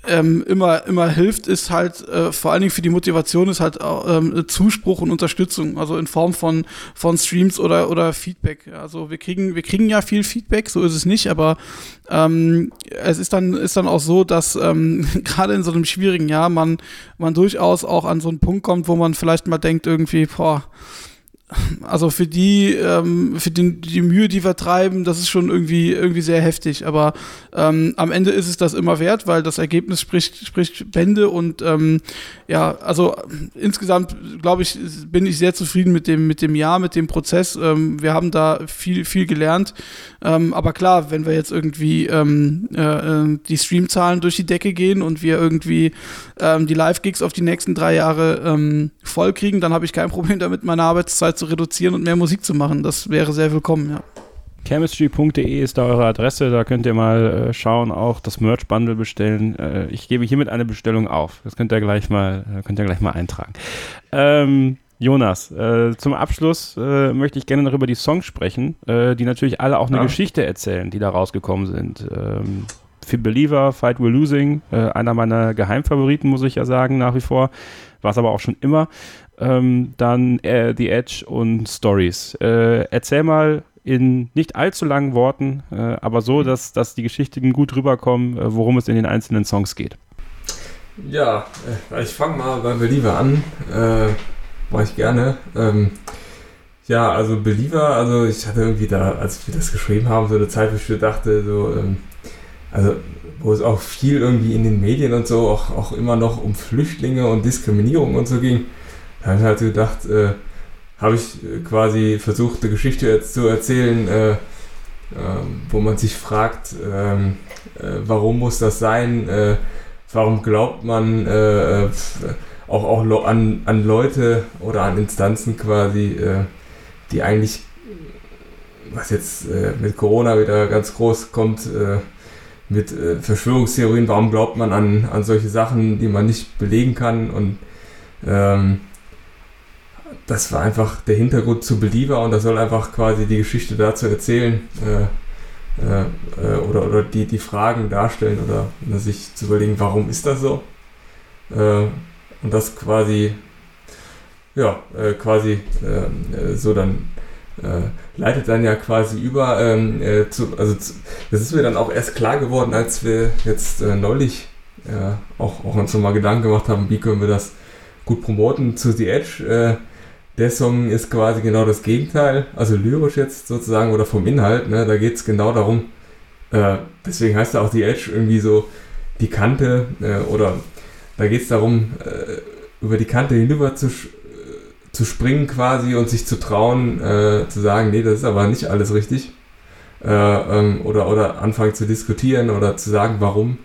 ähm, immer, immer hilft, ist halt äh, vor allen Dingen für die Motivation ist halt ähm, Zuspruch und Unterstützung, also in Form von, von Streams oder, oder Feedback. Also wir kriegen, wir kriegen ja viel Feedback, so ist es nicht, aber ähm, es ist dann, ist dann auch so, dass ähm, [LAUGHS] gerade in so einem schwierigen Jahr man, man durchaus auch an so einen Punkt kommt, wo man vielleicht mal denkt, irgendwie, boah, also für die, ähm, für den, die Mühe, die wir treiben, das ist schon irgendwie, irgendwie sehr heftig. Aber ähm, am Ende ist es das immer wert, weil das Ergebnis spricht, spricht Bände und ähm, ja, also insgesamt glaube ich, bin ich sehr zufrieden mit dem, mit dem Jahr, mit dem Prozess. Ähm, wir haben da viel, viel gelernt. Ähm, aber klar, wenn wir jetzt irgendwie ähm, äh, äh die Streamzahlen durch die Decke gehen und wir irgendwie die Live-Gigs auf die nächsten drei Jahre voll kriegen, dann habe ich kein [LAUGHS] Problem damit, meine Arbeitszeit zu reduzieren und mehr Musik zu machen. Das wäre sehr willkommen, ja. Chemistry.de ist da eure Adresse, da könnt ihr mal äh, schauen, auch das Merch-Bundle bestellen. Äh, ich gebe hiermit eine Bestellung auf. Das könnt ihr gleich mal, äh, könnt ihr gleich mal eintragen. Ähm, Jonas, äh, zum Abschluss äh, möchte ich gerne noch über die Songs sprechen, äh, die natürlich alle auch eine Ja. Geschichte erzählen, die da rausgekommen sind. Ähm, Fit Believer, Fight We're Losing, äh, einer meiner Geheimfavoriten, muss ich ja sagen, nach wie vor. War es aber auch schon immer. Ähm, dann äh, The Edge und Stories. Äh, erzähl mal in nicht allzu langen Worten, äh, aber so, dass, dass die Geschichten gut rüberkommen, äh, worum es in den einzelnen Songs geht. Ja, äh, ich fange mal bei Believer an. Äh, Mache ich gerne. Ähm, ja, also Believer, also ich hatte irgendwie da, als wir das geschrieben haben, so eine Zeit, wo ich mir dachte, so, ähm, also wo es auch viel irgendwie in den Medien und so auch, auch immer noch um Flüchtlinge und Diskriminierung und so ging. Da habe ich halt gedacht, äh, habe ich äh, quasi versucht, eine Geschichte zu erzählen, äh, ähm, wo man sich fragt, ähm, äh, warum muss das sein? Äh, warum glaubt man äh, äh, auch, auch an, an Leute oder an Instanzen quasi, äh, die eigentlich, was jetzt äh, mit Corona wieder ganz groß kommt, äh, mit äh, Verschwörungstheorien, warum glaubt man an, an solche Sachen, die man nicht belegen kann und ähm, das war einfach der Hintergrund zu Believer und das soll einfach quasi die Geschichte dazu erzählen äh, äh, äh, oder, oder die, die Fragen darstellen oder, oder sich zu überlegen, warum ist das so? Äh, und das quasi, ja, äh, quasi äh, so dann leitet dann ja quasi über ähm, äh, zu, also zu, das ist mir dann auch erst klar geworden, als wir jetzt neulich auch, auch uns nochmal Gedanken gemacht haben, wie können wir das gut promoten zu The Edge. Äh, der Song ist quasi genau das Gegenteil, also lyrisch jetzt sozusagen oder vom Inhalt, ne, da geht es genau darum, äh, deswegen heißt er auch The Edge irgendwie so die Kante äh, oder da geht es darum, äh, über die Kante hinüber zu, äh, zu springen quasi und sich zu trauen, äh, zu sagen, nee, das ist aber nicht alles richtig. Äh, ähm, oder, oder anfangen zu diskutieren oder zu sagen, warum.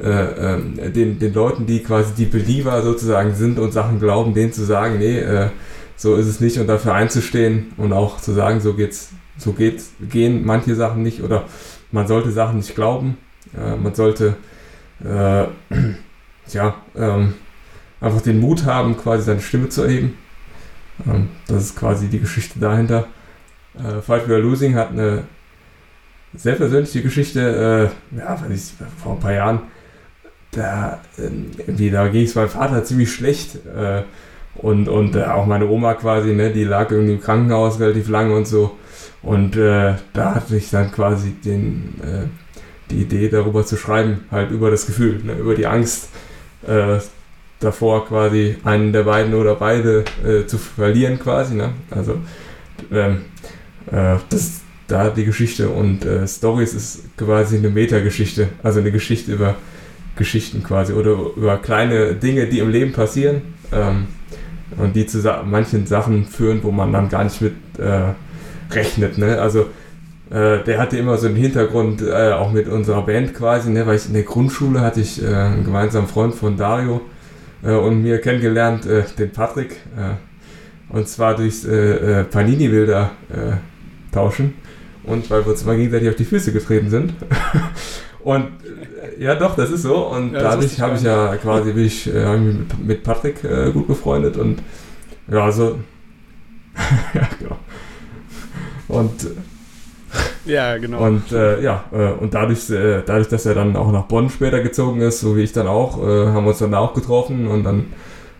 Äh, ähm, den, den Leuten, die quasi die Believer sozusagen sind und Sachen glauben, denen zu sagen, nee, äh, so ist es nicht und dafür einzustehen und auch zu sagen, so geht's, so geht's, gehen manche Sachen nicht oder man sollte Sachen nicht glauben, äh, man sollte äh, [CLEARS THROAT] ja, ähm, einfach den Mut haben, quasi seine Stimme zu erheben. Ähm, das ist quasi die Geschichte dahinter. Äh, Fight We Are Losing hat eine sehr persönliche Geschichte, äh, ja, weiß ich, vor ein paar Jahren. Da, ähm, irgendwie, da ging es meinem Vater ziemlich schlecht. Und und äh, auch meine Oma quasi, ne, die lag irgendwie im Krankenhaus relativ lange und so. Und äh, da hatte ich dann quasi den, äh, die Idee darüber zu schreiben, halt über das Gefühl, ne, über die Angst äh, davor quasi einen der beiden oder beide äh, zu verlieren quasi. Ne? Also ähm, äh, das da die Geschichte und Stories ist quasi eine Metageschichte, also eine Geschichte über Geschichten quasi oder über kleine Dinge, die im Leben passieren ähm, und die zu manchen Sachen führen, wo man dann gar nicht mit äh, rechnet. Ne? Also äh, der hatte immer so einen Hintergrund, äh, auch mit unserer Band quasi, ne? weil ich in der Grundschule hatte ich äh, einen gemeinsamen Freund von Dario äh, und mir kennengelernt, äh, den Patrick, und zwar durchs Panini-Bilder tauschen und weil wir uns mal gegenseitig auf die Füße getreten sind. [LAUGHS] und ja, doch, das ist so. Und Ja, dadurch habe ich ja quasi bin ich, äh, mit, mit Patrick äh, gut befreundet und ja, so. [LAUGHS] ja, genau. Und Ja, genau. und äh, ja, äh, und dadurch, äh, dadurch, dass er dann auch nach Bonn später gezogen ist, so wie ich dann auch, äh, haben wir uns dann da auch getroffen und dann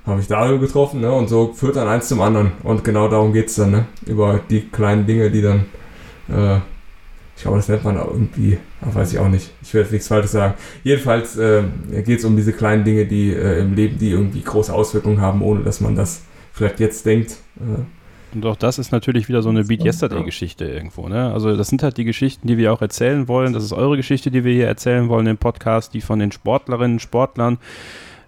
habe ich Dario getroffen, ne? Und so führt dann eins zum anderen. Und genau darum geht es dann, ne? Über die kleinen Dinge, die dann, äh, ich glaube, das nennt man auch irgendwie, ach, weiß ich auch nicht. Ich will jetzt nichts Falsches sagen. Jedenfalls äh, geht es um diese kleinen Dinge, die äh, im Leben, die irgendwie große Auswirkungen haben, ohne dass man das vielleicht jetzt denkt. Äh, Und auch das ist natürlich wieder so eine Beat. Yesterday-Geschichte irgendwo. Ne? Also das sind halt die Geschichten, die wir auch erzählen wollen. Das ist eure Geschichte, die wir hier erzählen wollen im Podcast, die von den Sportlerinnen, Sportlern.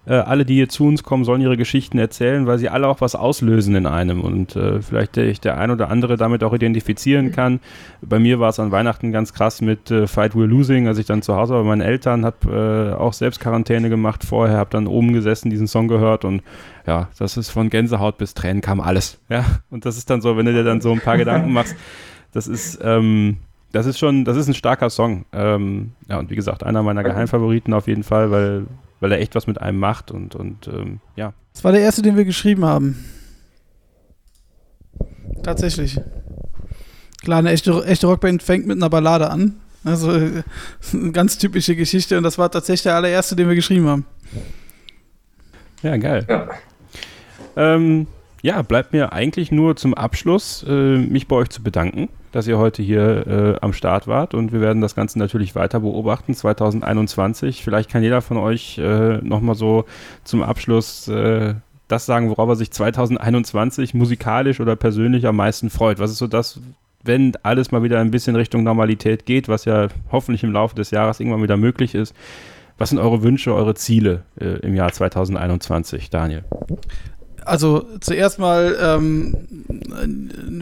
Äh, alle, die hier zu uns kommen, sollen ihre Geschichten erzählen, weil sie alle auch was auslösen in einem und äh, vielleicht der, der ein oder andere damit auch identifizieren kann. Bei mir war es an Weihnachten ganz krass mit äh, Fight We're Losing, als ich dann zu Hause war bei meinen Eltern, habe äh, auch selbst Quarantäne gemacht vorher, habe dann oben gesessen, diesen Song gehört und ja, das ist von Gänsehaut bis Tränen kam alles. Ja, und das ist dann so, wenn du dir dann so ein paar Gedanken machst, das ist, ähm, das ist schon, das ist ein starker Song. Ähm, ja, und wie gesagt, einer meiner Geheimfavoriten auf jeden Fall, weil, weil er echt was mit einem macht und, und ähm, ja. Das war der erste, den wir geschrieben haben. tatsächlich. Klar, eine echte, echte Rockband fängt mit einer Ballade an. Also [LAUGHS] eine ganz typische Geschichte und das war tatsächlich der allererste, den wir geschrieben haben. Ja, geil. Ja. Ähm, ja, bleibt mir eigentlich nur zum Abschluss, äh, mich bei euch zu bedanken, dass ihr heute hier äh, am Start wart und wir werden das Ganze natürlich weiter beobachten, 2021. Vielleicht kann jeder von euch äh, nochmal so zum Abschluss äh, das sagen, worauf er sich 2021 musikalisch oder persönlich am meisten freut. Was ist so das, wenn alles mal wieder ein bisschen Richtung Normalität geht, was ja hoffentlich im Laufe des Jahres irgendwann wieder möglich ist? Was sind eure Wünsche, eure Ziele äh, im Jahr 2021, Daniel? Also zuerst mal ähm,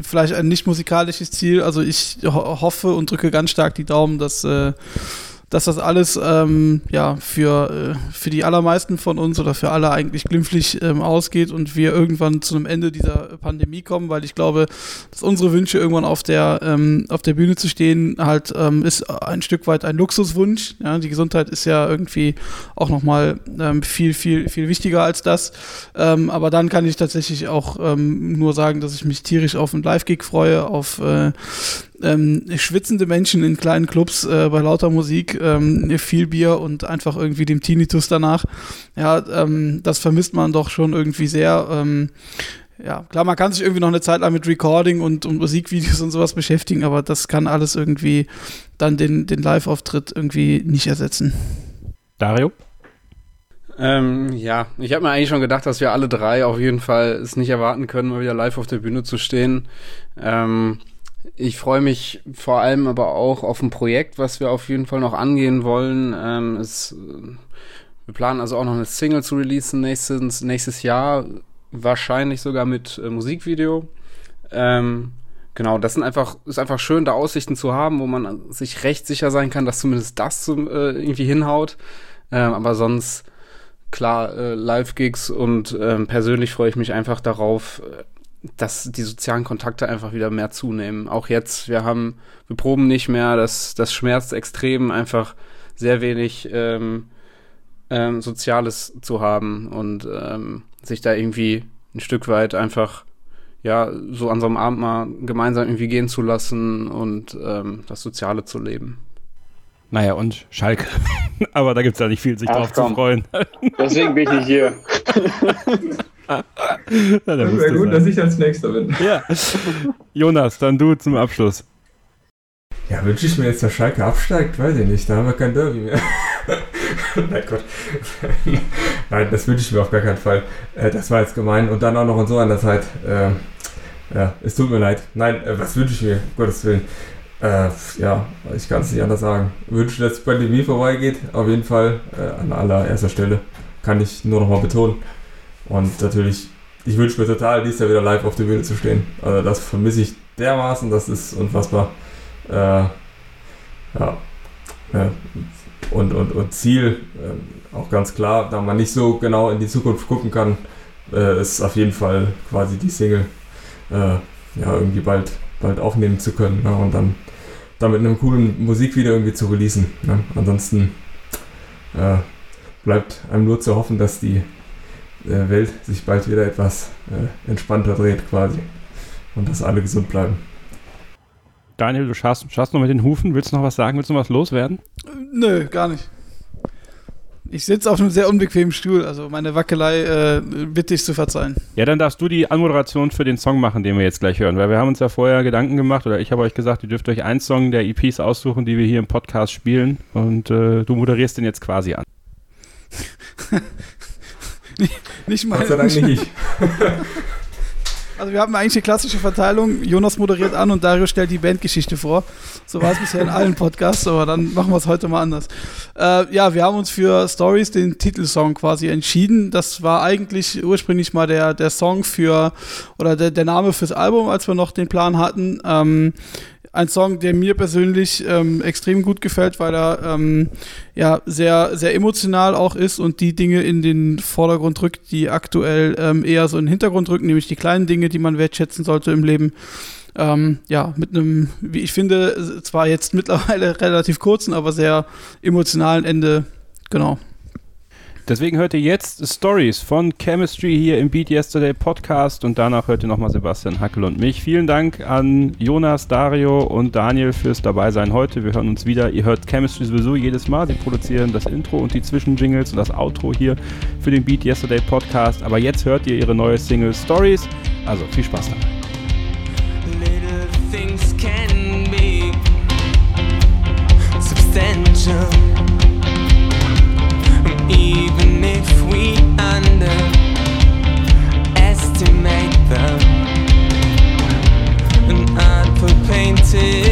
vielleicht ein nicht musikalisches Ziel. Also ich ho hoffe und drücke ganz stark die Daumen, dass äh, dass das alles ähm, ja, für, äh, für die allermeisten von uns oder für alle eigentlich glimpflich ähm, ausgeht und wir irgendwann zu einem Ende dieser Pandemie kommen, weil ich glaube, dass unsere Wünsche irgendwann auf der, ähm, auf der Bühne zu stehen halt ähm, ist ein Stück weit ein Luxuswunsch. Ja? Die Gesundheit ist ja irgendwie auch nochmal ähm, viel, viel, viel wichtiger als das. Ähm, aber dann kann ich tatsächlich auch ähm, nur sagen, dass ich mich tierisch auf einen Live-Gig freue, auf äh, ähm, schwitzende Menschen in kleinen Clubs äh, bei lauter Musik, ähm, viel Bier und einfach irgendwie dem Tinnitus danach. Ja, ähm, das vermisst man doch schon irgendwie sehr. Ähm, ja, klar, man kann sich irgendwie noch eine Zeit lang mit Recording und, und Musikvideos und sowas beschäftigen, aber das kann alles irgendwie dann den, den Live-Auftritt irgendwie nicht ersetzen. Dario? Ähm, ja, ich habe mir eigentlich schon gedacht, dass wir alle drei auf jeden Fall es nicht erwarten können, mal wieder live auf der Bühne zu stehen. Ähm, ich freue mich vor allem aber auch auf ein Projekt, was wir auf jeden Fall noch angehen wollen. Ähm, es, wir planen also auch noch eine Single zu releasen nächstes, nächstes Jahr, wahrscheinlich sogar mit äh, Musikvideo. Ähm, genau, das sind einfach, ist einfach schön, da Aussichten zu haben, wo man sich recht sicher sein kann, dass zumindest das zum, äh, irgendwie hinhaut. Ähm, aber sonst, klar, äh, Live-Gigs und ähm, persönlich freue ich mich einfach darauf, äh, dass die sozialen Kontakte einfach wieder mehr zunehmen. Auch jetzt, wir haben, wir proben nicht mehr, das, das schmerzt extrem, einfach sehr wenig ähm, ähm, Soziales zu haben und ähm, sich da irgendwie ein Stück weit einfach ja so an so einem Abend mal gemeinsam irgendwie gehen zu lassen und ähm, das Soziale zu leben. Naja, und Schalke. [LAUGHS] Aber da gibt es ja nicht viel, sich Ach, drauf komm. zu freuen. Deswegen bin ich nicht hier. [LAUGHS] ja, Wäre gut, sein. dass ich als Nächster bin. Ja. [LAUGHS] Jonas, dann du zum Abschluss. Ja, wünsche ich mir jetzt, dass Schalke absteigt? Weiß ich nicht, da haben wir kein Derby mehr. [LAUGHS] Nein, Gott. Nein, das wünsche ich mir auf gar keinen Fall. Äh, das war jetzt gemein. Und dann auch noch in so einer Zeit. Äh, ja, es tut mir leid. Nein, äh, was wünsche ich mir? Um Gottes Willen. Äh, ja, ich kann es nicht anders sagen. Wünsche, dass die Pandemie vorbeigeht. Auf jeden Fall an allererster Stelle. Kann ich nur noch mal betonen. Und natürlich, ich wünsche mir total, dies Jahr wieder live auf der Bühne zu stehen. Also das vermisse ich dermaßen, das ist unfassbar. Äh, ja. Äh, und, und, und Ziel, äh, auch ganz klar, da man nicht so genau in die Zukunft gucken kann, äh, ist auf jeden Fall quasi die Single äh, ja, irgendwie bald, bald aufnehmen zu können ne? und dann damit einem coolen Musikvideo irgendwie zu releasen. Ne? Ansonsten äh, bleibt einem nur zu hoffen, dass die äh, Welt sich bald wieder etwas äh, entspannter dreht quasi und dass alle gesund bleiben. Daniel, du schaust, schaust noch mit den Hufen. Willst du noch was sagen? Willst du noch was loswerden? Nö, gar nicht. Ich sitze auf einem sehr unbequemen Stuhl, also meine Wackelei äh, bitte ich zu verzeihen. Ja, dann darfst du die Anmoderation für den Song machen, den wir jetzt gleich hören, weil wir haben uns ja vorher Gedanken gemacht oder ich habe euch gesagt, ihr dürft euch einen Song der EPs aussuchen, die wir hier im Podcast spielen und äh, du moderierst den jetzt quasi an. [LAUGHS] [LAUGHS] nicht mal. Gott sei Dank nicht ich. [LAUGHS] Also wir haben eigentlich eine klassische Verteilung. Jonas moderiert an und Dario stellt die Bandgeschichte vor. So war es bisher in allen Podcasts, aber dann machen wir es heute mal anders. Äh, ja, wir haben uns für Stories den Titelsong quasi entschieden. Das war eigentlich ursprünglich mal der, der Song für oder der, der Name fürs Album, als wir noch den Plan hatten. Ähm, ein Song, der mir persönlich ähm, extrem gut gefällt, weil er ähm, ja sehr, sehr emotional auch ist und die Dinge in den Vordergrund rückt, die aktuell ähm, eher so in den Hintergrund rücken, nämlich die kleinen Dinge, die man wertschätzen sollte im Leben. Ähm, ja, mit einem, wie ich finde, zwar jetzt mittlerweile [LAUGHS] relativ kurzen, aber sehr emotionalen Ende. Genau. Deswegen hört ihr jetzt Stories von Chemistry hier im Beat Yesterday Podcast und danach hört ihr nochmal Sebastian Hackel und mich. Vielen Dank an Jonas, Dario und Daniel fürs Dabeisein heute. Wir hören uns wieder. Ihr hört Chemistry sowieso jedes Mal. Sie produzieren das Intro und die Zwischenjingles und das Outro hier für den Beat Yesterday Podcast. Aber jetzt hört ihr ihre neue Single Stories. Also viel Spaß dabei. Little things can be substantial. say.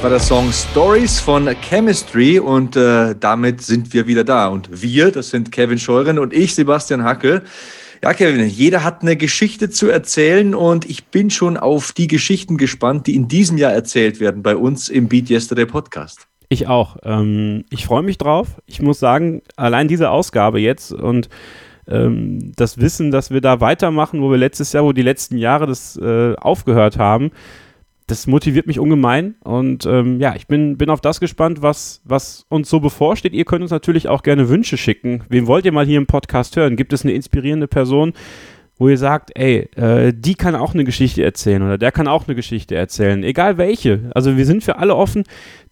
Das war der Song Stories von Chemistry und äh, damit sind wir wieder da. Und wir, das sind Kevin Scheuren und ich, Sebastian Hackel. Ja, Kevin, jeder hat eine Geschichte zu erzählen und ich bin schon auf die Geschichten gespannt, die in diesem Jahr erzählt werden bei uns im Beat Yesterday Podcast. Ich auch. Ähm, ich freue mich drauf. Ich muss sagen, allein diese Ausgabe jetzt und ähm, das Wissen, dass wir da weitermachen, wo wir letztes Jahr, wo die letzten Jahre das äh, aufgehört haben, das motiviert mich ungemein. Und ähm, ja, ich bin, bin auf das gespannt, was, was uns so bevorsteht. Ihr könnt uns natürlich auch gerne Wünsche schicken. Wen wollt ihr mal hier im Podcast hören? Gibt es eine inspirierende Person, wo ihr sagt, ey, äh, die kann auch eine Geschichte erzählen oder der kann auch eine Geschichte erzählen, egal welche. Also wir sind für alle offen,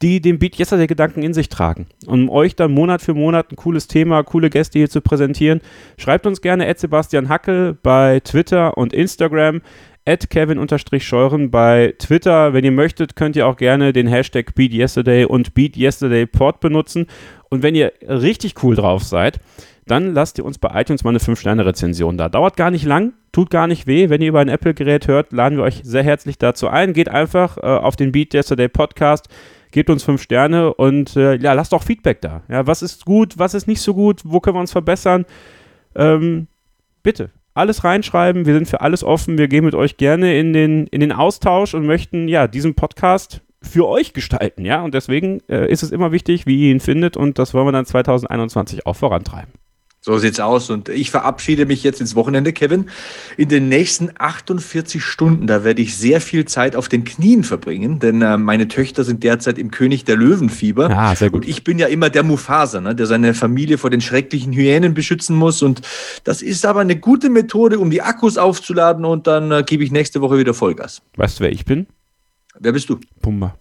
die den Beat Yesterday Gedanken in sich tragen. Um euch dann Monat für Monat ein cooles Thema, coole Gäste hier zu präsentieren, schreibt uns gerne Sebastian Hackel bei Twitter und Instagram, at Kevin-Scheuren bei Twitter. Wenn ihr möchtet, könnt ihr auch gerne den Hashtag Beat Yesterday und Beat Yesterday Port benutzen. Und wenn ihr richtig cool drauf seid, dann lasst ihr uns bei iTunes mal eine 5-Sterne-Rezension da. Dauert gar nicht lang, tut gar nicht weh. Wenn ihr über ein Apple-Gerät hört, laden wir euch sehr herzlich dazu ein. Geht einfach äh, auf den Beat Yesterday Podcast, gebt uns 5 Sterne und äh, ja, lasst auch Feedback da. Ja, was ist gut, was ist nicht so gut, wo können wir uns verbessern? Ähm, bitte, alles reinschreiben. Wir sind für alles offen. Wir gehen mit euch gerne in den, in den Austausch und möchten ja diesen Podcast für euch gestalten. Ja, und deswegen äh, ist es immer wichtig, wie ihr ihn findet und das wollen wir dann 2021 auch vorantreiben. So sieht's aus. Und ich verabschiede mich jetzt ins Wochenende, Kevin. In den nächsten 48 Stunden, da werde ich sehr viel Zeit auf den Knien verbringen, denn äh, meine Töchter sind derzeit im König der Löwenfieber. Ah, sehr gut. Und ich bin ja immer der Mufasa, ne, der seine Familie vor den schrecklichen Hyänen beschützen muss. Und das ist aber eine gute Methode, um die Akkus aufzuladen und dann äh, gebe ich nächste Woche wieder Vollgas. Weißt du, wer ich bin? Wer bist du? Pumba.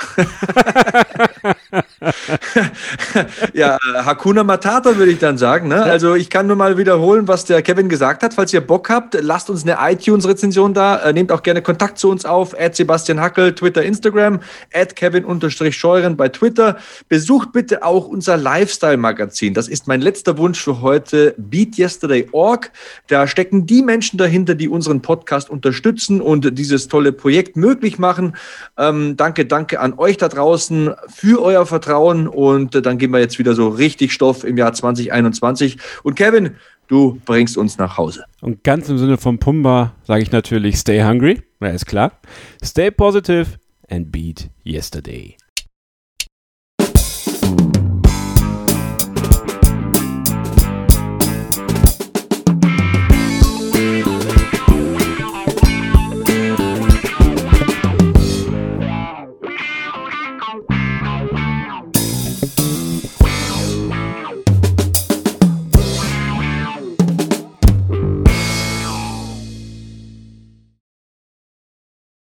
[LAUGHS] ja, Hakuna Matata würde ich dann sagen. Ne? Also ich kann nur mal wiederholen, was der Kevin gesagt hat. Falls ihr Bock habt, lasst uns eine iTunes-Rezension da. Äh, nehmt auch gerne Kontakt zu uns auf. At Sebastian Hackel, Twitter, Instagram. At Kevin-Scheuren bei Twitter. Besucht bitte auch unser Lifestyle-Magazin. Das ist mein letzter Wunsch für heute. BeatYesterday.org. Da stecken die Menschen dahinter, die unseren Podcast unterstützen und dieses tolle Projekt möglich machen. Ähm, danke, danke an euch da draußen für euer Vertrauen und äh, dann geben wir jetzt wieder so richtig Stoff im Jahr 2021. Und Kevin, du bringst uns nach Hause. Und ganz im Sinne von Pumba sage ich natürlich Stay hungry, ja ist klar. Stay positive and beat yesterday.